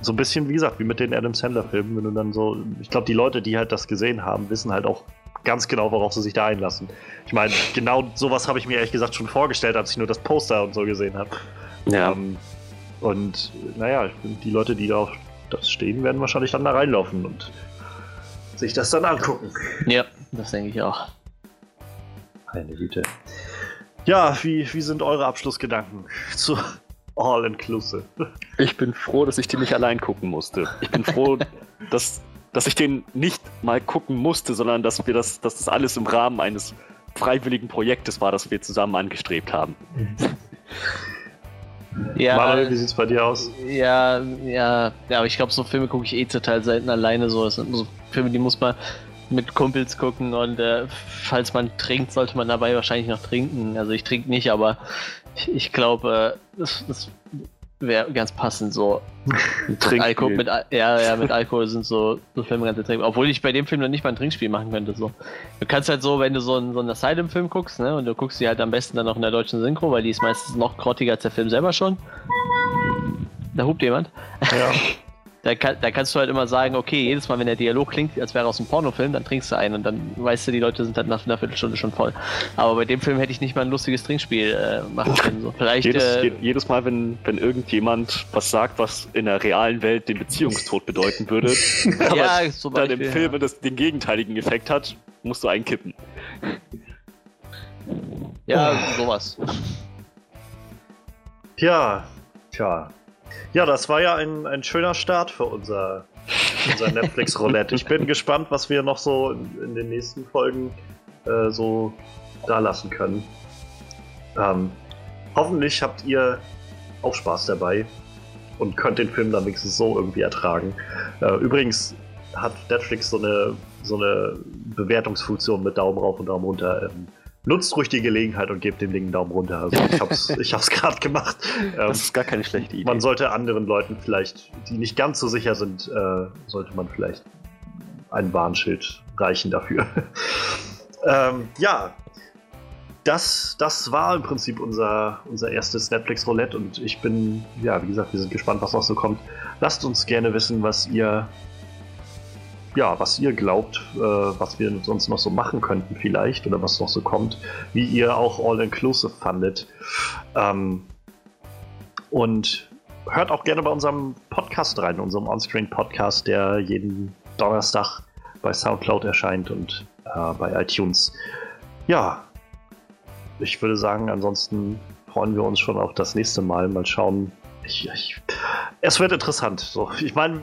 so ein bisschen, wie gesagt, wie mit den Adam Sandler-Filmen, wenn du dann so, ich glaube, die Leute, die halt das gesehen haben, wissen halt auch ganz genau, worauf sie sich da einlassen. Ich meine, genau sowas habe ich mir ehrlich gesagt schon vorgestellt, als ich nur das Poster und so gesehen habe. Ja. Ähm, und naja, die Leute, die da auf das stehen, werden wahrscheinlich dann da reinlaufen und sich das dann angucken. Ja, das denke ich auch. Meine Güte. Ja, wie, wie sind eure Abschlussgedanken zu All Inclusive? Ich bin froh, dass ich den nicht allein gucken musste. Ich bin froh, dass, dass ich den nicht mal gucken musste, sondern dass wir das, dass das alles im Rahmen eines freiwilligen Projektes war, das wir zusammen angestrebt haben. Ja, Manuel, wie sieht's bei dir aus? ja, ja, ja, aber ich glaube, so Filme gucke ich eh total selten alleine. So, das sind so Filme, die muss man mit Kumpels gucken und äh, falls man trinkt, sollte man dabei wahrscheinlich noch trinken. Also ich trinke nicht, aber ich, ich glaube, das, das wäre ganz passend so. Trinkspiel. Alkohol, mit, Al- ja, ja, mit Alkohol sind so, so Filme ganz interessant. Obwohl ich bei dem Film noch nicht mal ein Trinkspiel machen könnte. So. Du kannst halt so, wenn du so einen, so einen Asylum-Film guckst, ne, und du guckst die halt am besten dann noch in der deutschen Synchro, weil die ist meistens noch grottiger als der Film selber schon. Da hupt jemand. Ja. Da, kann, da kannst du halt immer sagen, okay, jedes Mal, wenn der Dialog klingt, als wäre er aus einem Pornofilm, dann trinkst du einen und dann weißt du, die Leute sind halt nach einer Viertelstunde schon voll. Aber bei dem Film hätte ich nicht mal ein lustiges Trinkspiel äh, machen können. So. Vielleicht, Jedes, äh, je, jedes Mal, wenn, wenn irgendjemand was sagt, was in der realen Welt den Beziehungstod bedeuten würde, aber ja, zum dann im Film ja. das, den gegenteiligen Effekt hat, musst du einkippen. ja, sowas. Ja, tja. Ja, das war ja ein, ein schöner Start für unser, unser Netflix-Roulette. Ich bin gespannt, was wir noch so in, in den nächsten Folgen äh, so da lassen können. Ähm, hoffentlich habt ihr auch Spaß dabei und könnt den Film dann wenigstens so irgendwie ertragen. Äh, übrigens hat Netflix so eine, so eine Bewertungsfunktion mit Daumen rauf und Daumen runter. Ähm, nutzt ruhig die Gelegenheit und gebt dem Ding einen Daumen runter. Also ich hab's, ich hab's gerade gemacht. Ähm, Das ist gar keine schlechte Idee. man sollte anderen Leuten vielleicht, die nicht ganz so sicher sind, äh, sollte man vielleicht ein Warnschild reichen dafür. ähm, ja. das, das war im Prinzip unser, unser erstes Netflix Roulette und ich bin, ja, wie gesagt, wir sind gespannt, was noch so kommt. Lasst uns gerne wissen, was ihr, ja, was ihr glaubt, äh, was wir sonst noch so machen könnten vielleicht oder was noch so kommt, wie ihr auch All-Inclusive fandet. Ähm, und hört auch gerne bei unserem Podcast rein, unserem Onscreen-Podcast, der jeden Donnerstag bei Soundcloud erscheint und äh, bei iTunes. Ja, ich würde sagen, ansonsten freuen wir uns schon auf das nächste Mal. Mal schauen. Ich, ich, es wird interessant. So, ich meine,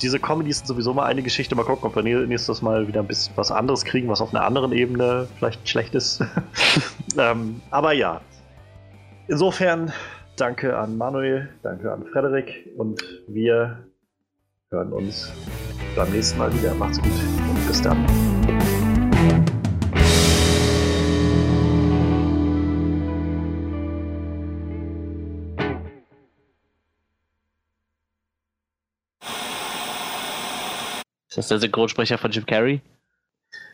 diese Comedies sind sowieso mal eine Geschichte. Mal gucken, ob wir nächstes Mal wieder ein bisschen was anderes kriegen, was auf einer anderen Ebene vielleicht schlecht ist. ähm, aber ja. Insofern danke an Manuel, danke an Frederik und wir hören uns beim nächsten Mal wieder. Macht's gut und bis dann. Ist das der Synchronsprecher von Jim Carrey?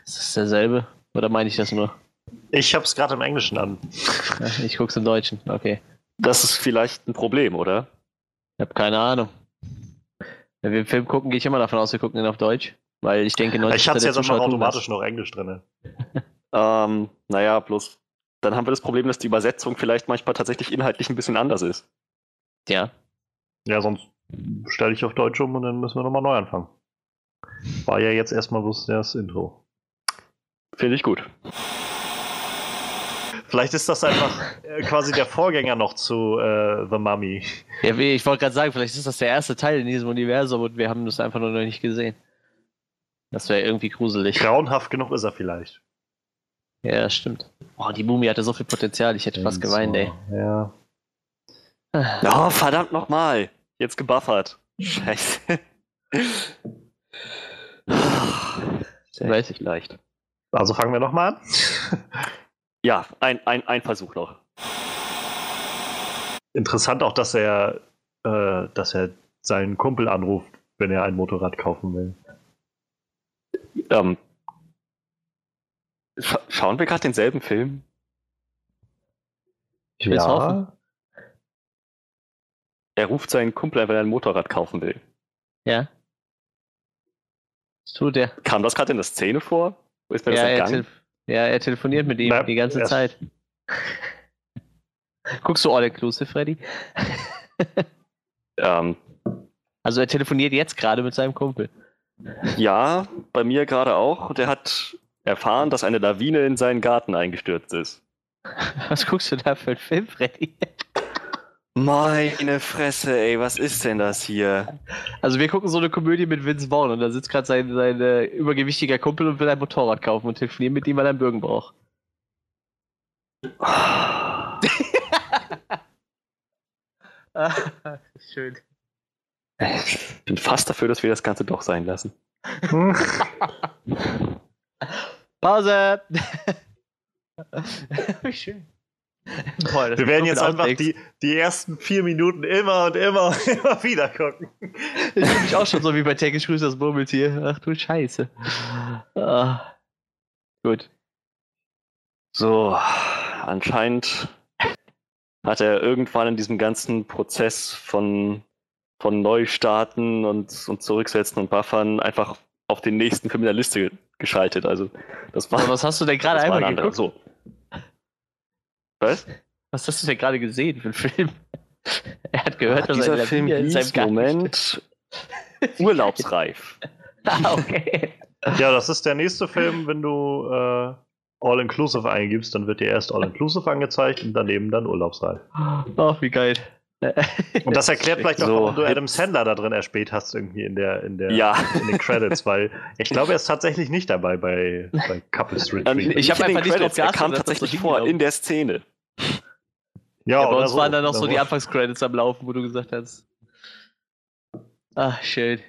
Ist das derselbe? Oder meine ich das nur? Ich hab's gerade im Englischen an. ich guck's im Deutschen, okay. Das ist vielleicht ein Problem, oder? Ich habe keine Ahnung. Wenn wir einen Film gucken, gehe ich immer davon aus, wir gucken ihn auf Deutsch. Weil ich denke, 90 Ich hatte jetzt auch automatisch noch Englisch drin. ähm, naja, bloß dann haben wir das Problem, dass die Übersetzung vielleicht manchmal tatsächlich inhaltlich ein bisschen anders ist. Ja. Ja, sonst stelle ich auf Deutsch um und dann müssen wir nochmal neu anfangen. War ja jetzt erstmal bloß das Intro. Finde ich gut. Vielleicht ist das einfach äh, quasi der Vorgänger noch zu äh, The Mummy. Ja, ich wollte gerade sagen, vielleicht ist das der erste Teil in diesem Universum und wir haben das einfach nur noch nicht gesehen. Das wäre irgendwie gruselig. Grauenhaft genug ist er vielleicht. Ja, stimmt. Oh, die Mumie hatte so viel Potenzial, ich hätte fast geweint, ey. Ja. Oh, verdammt nochmal. Jetzt gebuffert. Scheiße. Weiß ich leicht. Also fangen wir nochmal an. ja, ein, ein, ein Versuch noch. Interessant auch, dass er, äh, dass er seinen Kumpel anruft, wenn er ein Motorrad kaufen will. Ähm, scha schauen wir gerade denselben Film? Ich will ja. hoffen. Er ruft seinen Kumpel, weil er ein Motorrad kaufen will. Ja. Tut der? Kam das gerade in der Szene vor? Ist mir ja, das er ja, er telefoniert mit ihm Na, die ganze Zeit. Guckst du All Inclusive, Freddy? ähm. Also er telefoniert jetzt gerade mit seinem Kumpel. Ja, bei mir gerade auch. Der hat erfahren, dass eine Lawine in seinen Garten eingestürzt ist. Was guckst du da für einen Film, Freddy? Meine Fresse, ey, was ist denn das hier? Also wir gucken so eine Komödie mit Vince Vaughn und da sitzt gerade sein, sein äh, übergewichtiger Kumpel und will ein Motorrad kaufen und telefonieren mit ihm, weil er einen Bürgen braucht. Schön. Ich bin fast dafür, dass wir das Ganze doch sein lassen. Pause! Wie schön. Boah, wir werden jetzt einfach die, die ersten vier Minuten immer und immer und immer wieder gucken. Ich fühle mich auch schon so wie bei Täglich Grüß das Murmeltier. Ach du Scheiße. Ah. Gut. So, anscheinend hat er irgendwann in diesem ganzen Prozess von, von Neustarten und, und Zurücksetzen und Buffern einfach auf den nächsten Film in der Liste geschaltet. Also, das war. Aber was hast du denn gerade einmal ein geguckt? So. Was? Was hast du denn gerade gesehen für einen Film? er hat gehört, Ach, dass dieser er Film in seinem Garten Moment urlaubsreif. ah, okay. Ja, das ist der nächste Film, wenn du äh, All-Inclusive eingibst, dann wird dir erst All-Inclusive angezeigt und daneben dann urlaubsreif. Oh, wie geil. Und das erklärt vielleicht auch, so, warum du Adam Sandler da drin erspäht hast, irgendwie in der, in der ja. in den Credits, weil ich glaube, er ist tatsächlich nicht dabei bei, bei Couples Retreat. Ich habe einfach nicht Credits, er kam tatsächlich vor in der Szene. Ja, ja bei uns so, waren dann noch so die Anfangscredits am Laufen, wo du gesagt hast. Ach, schön.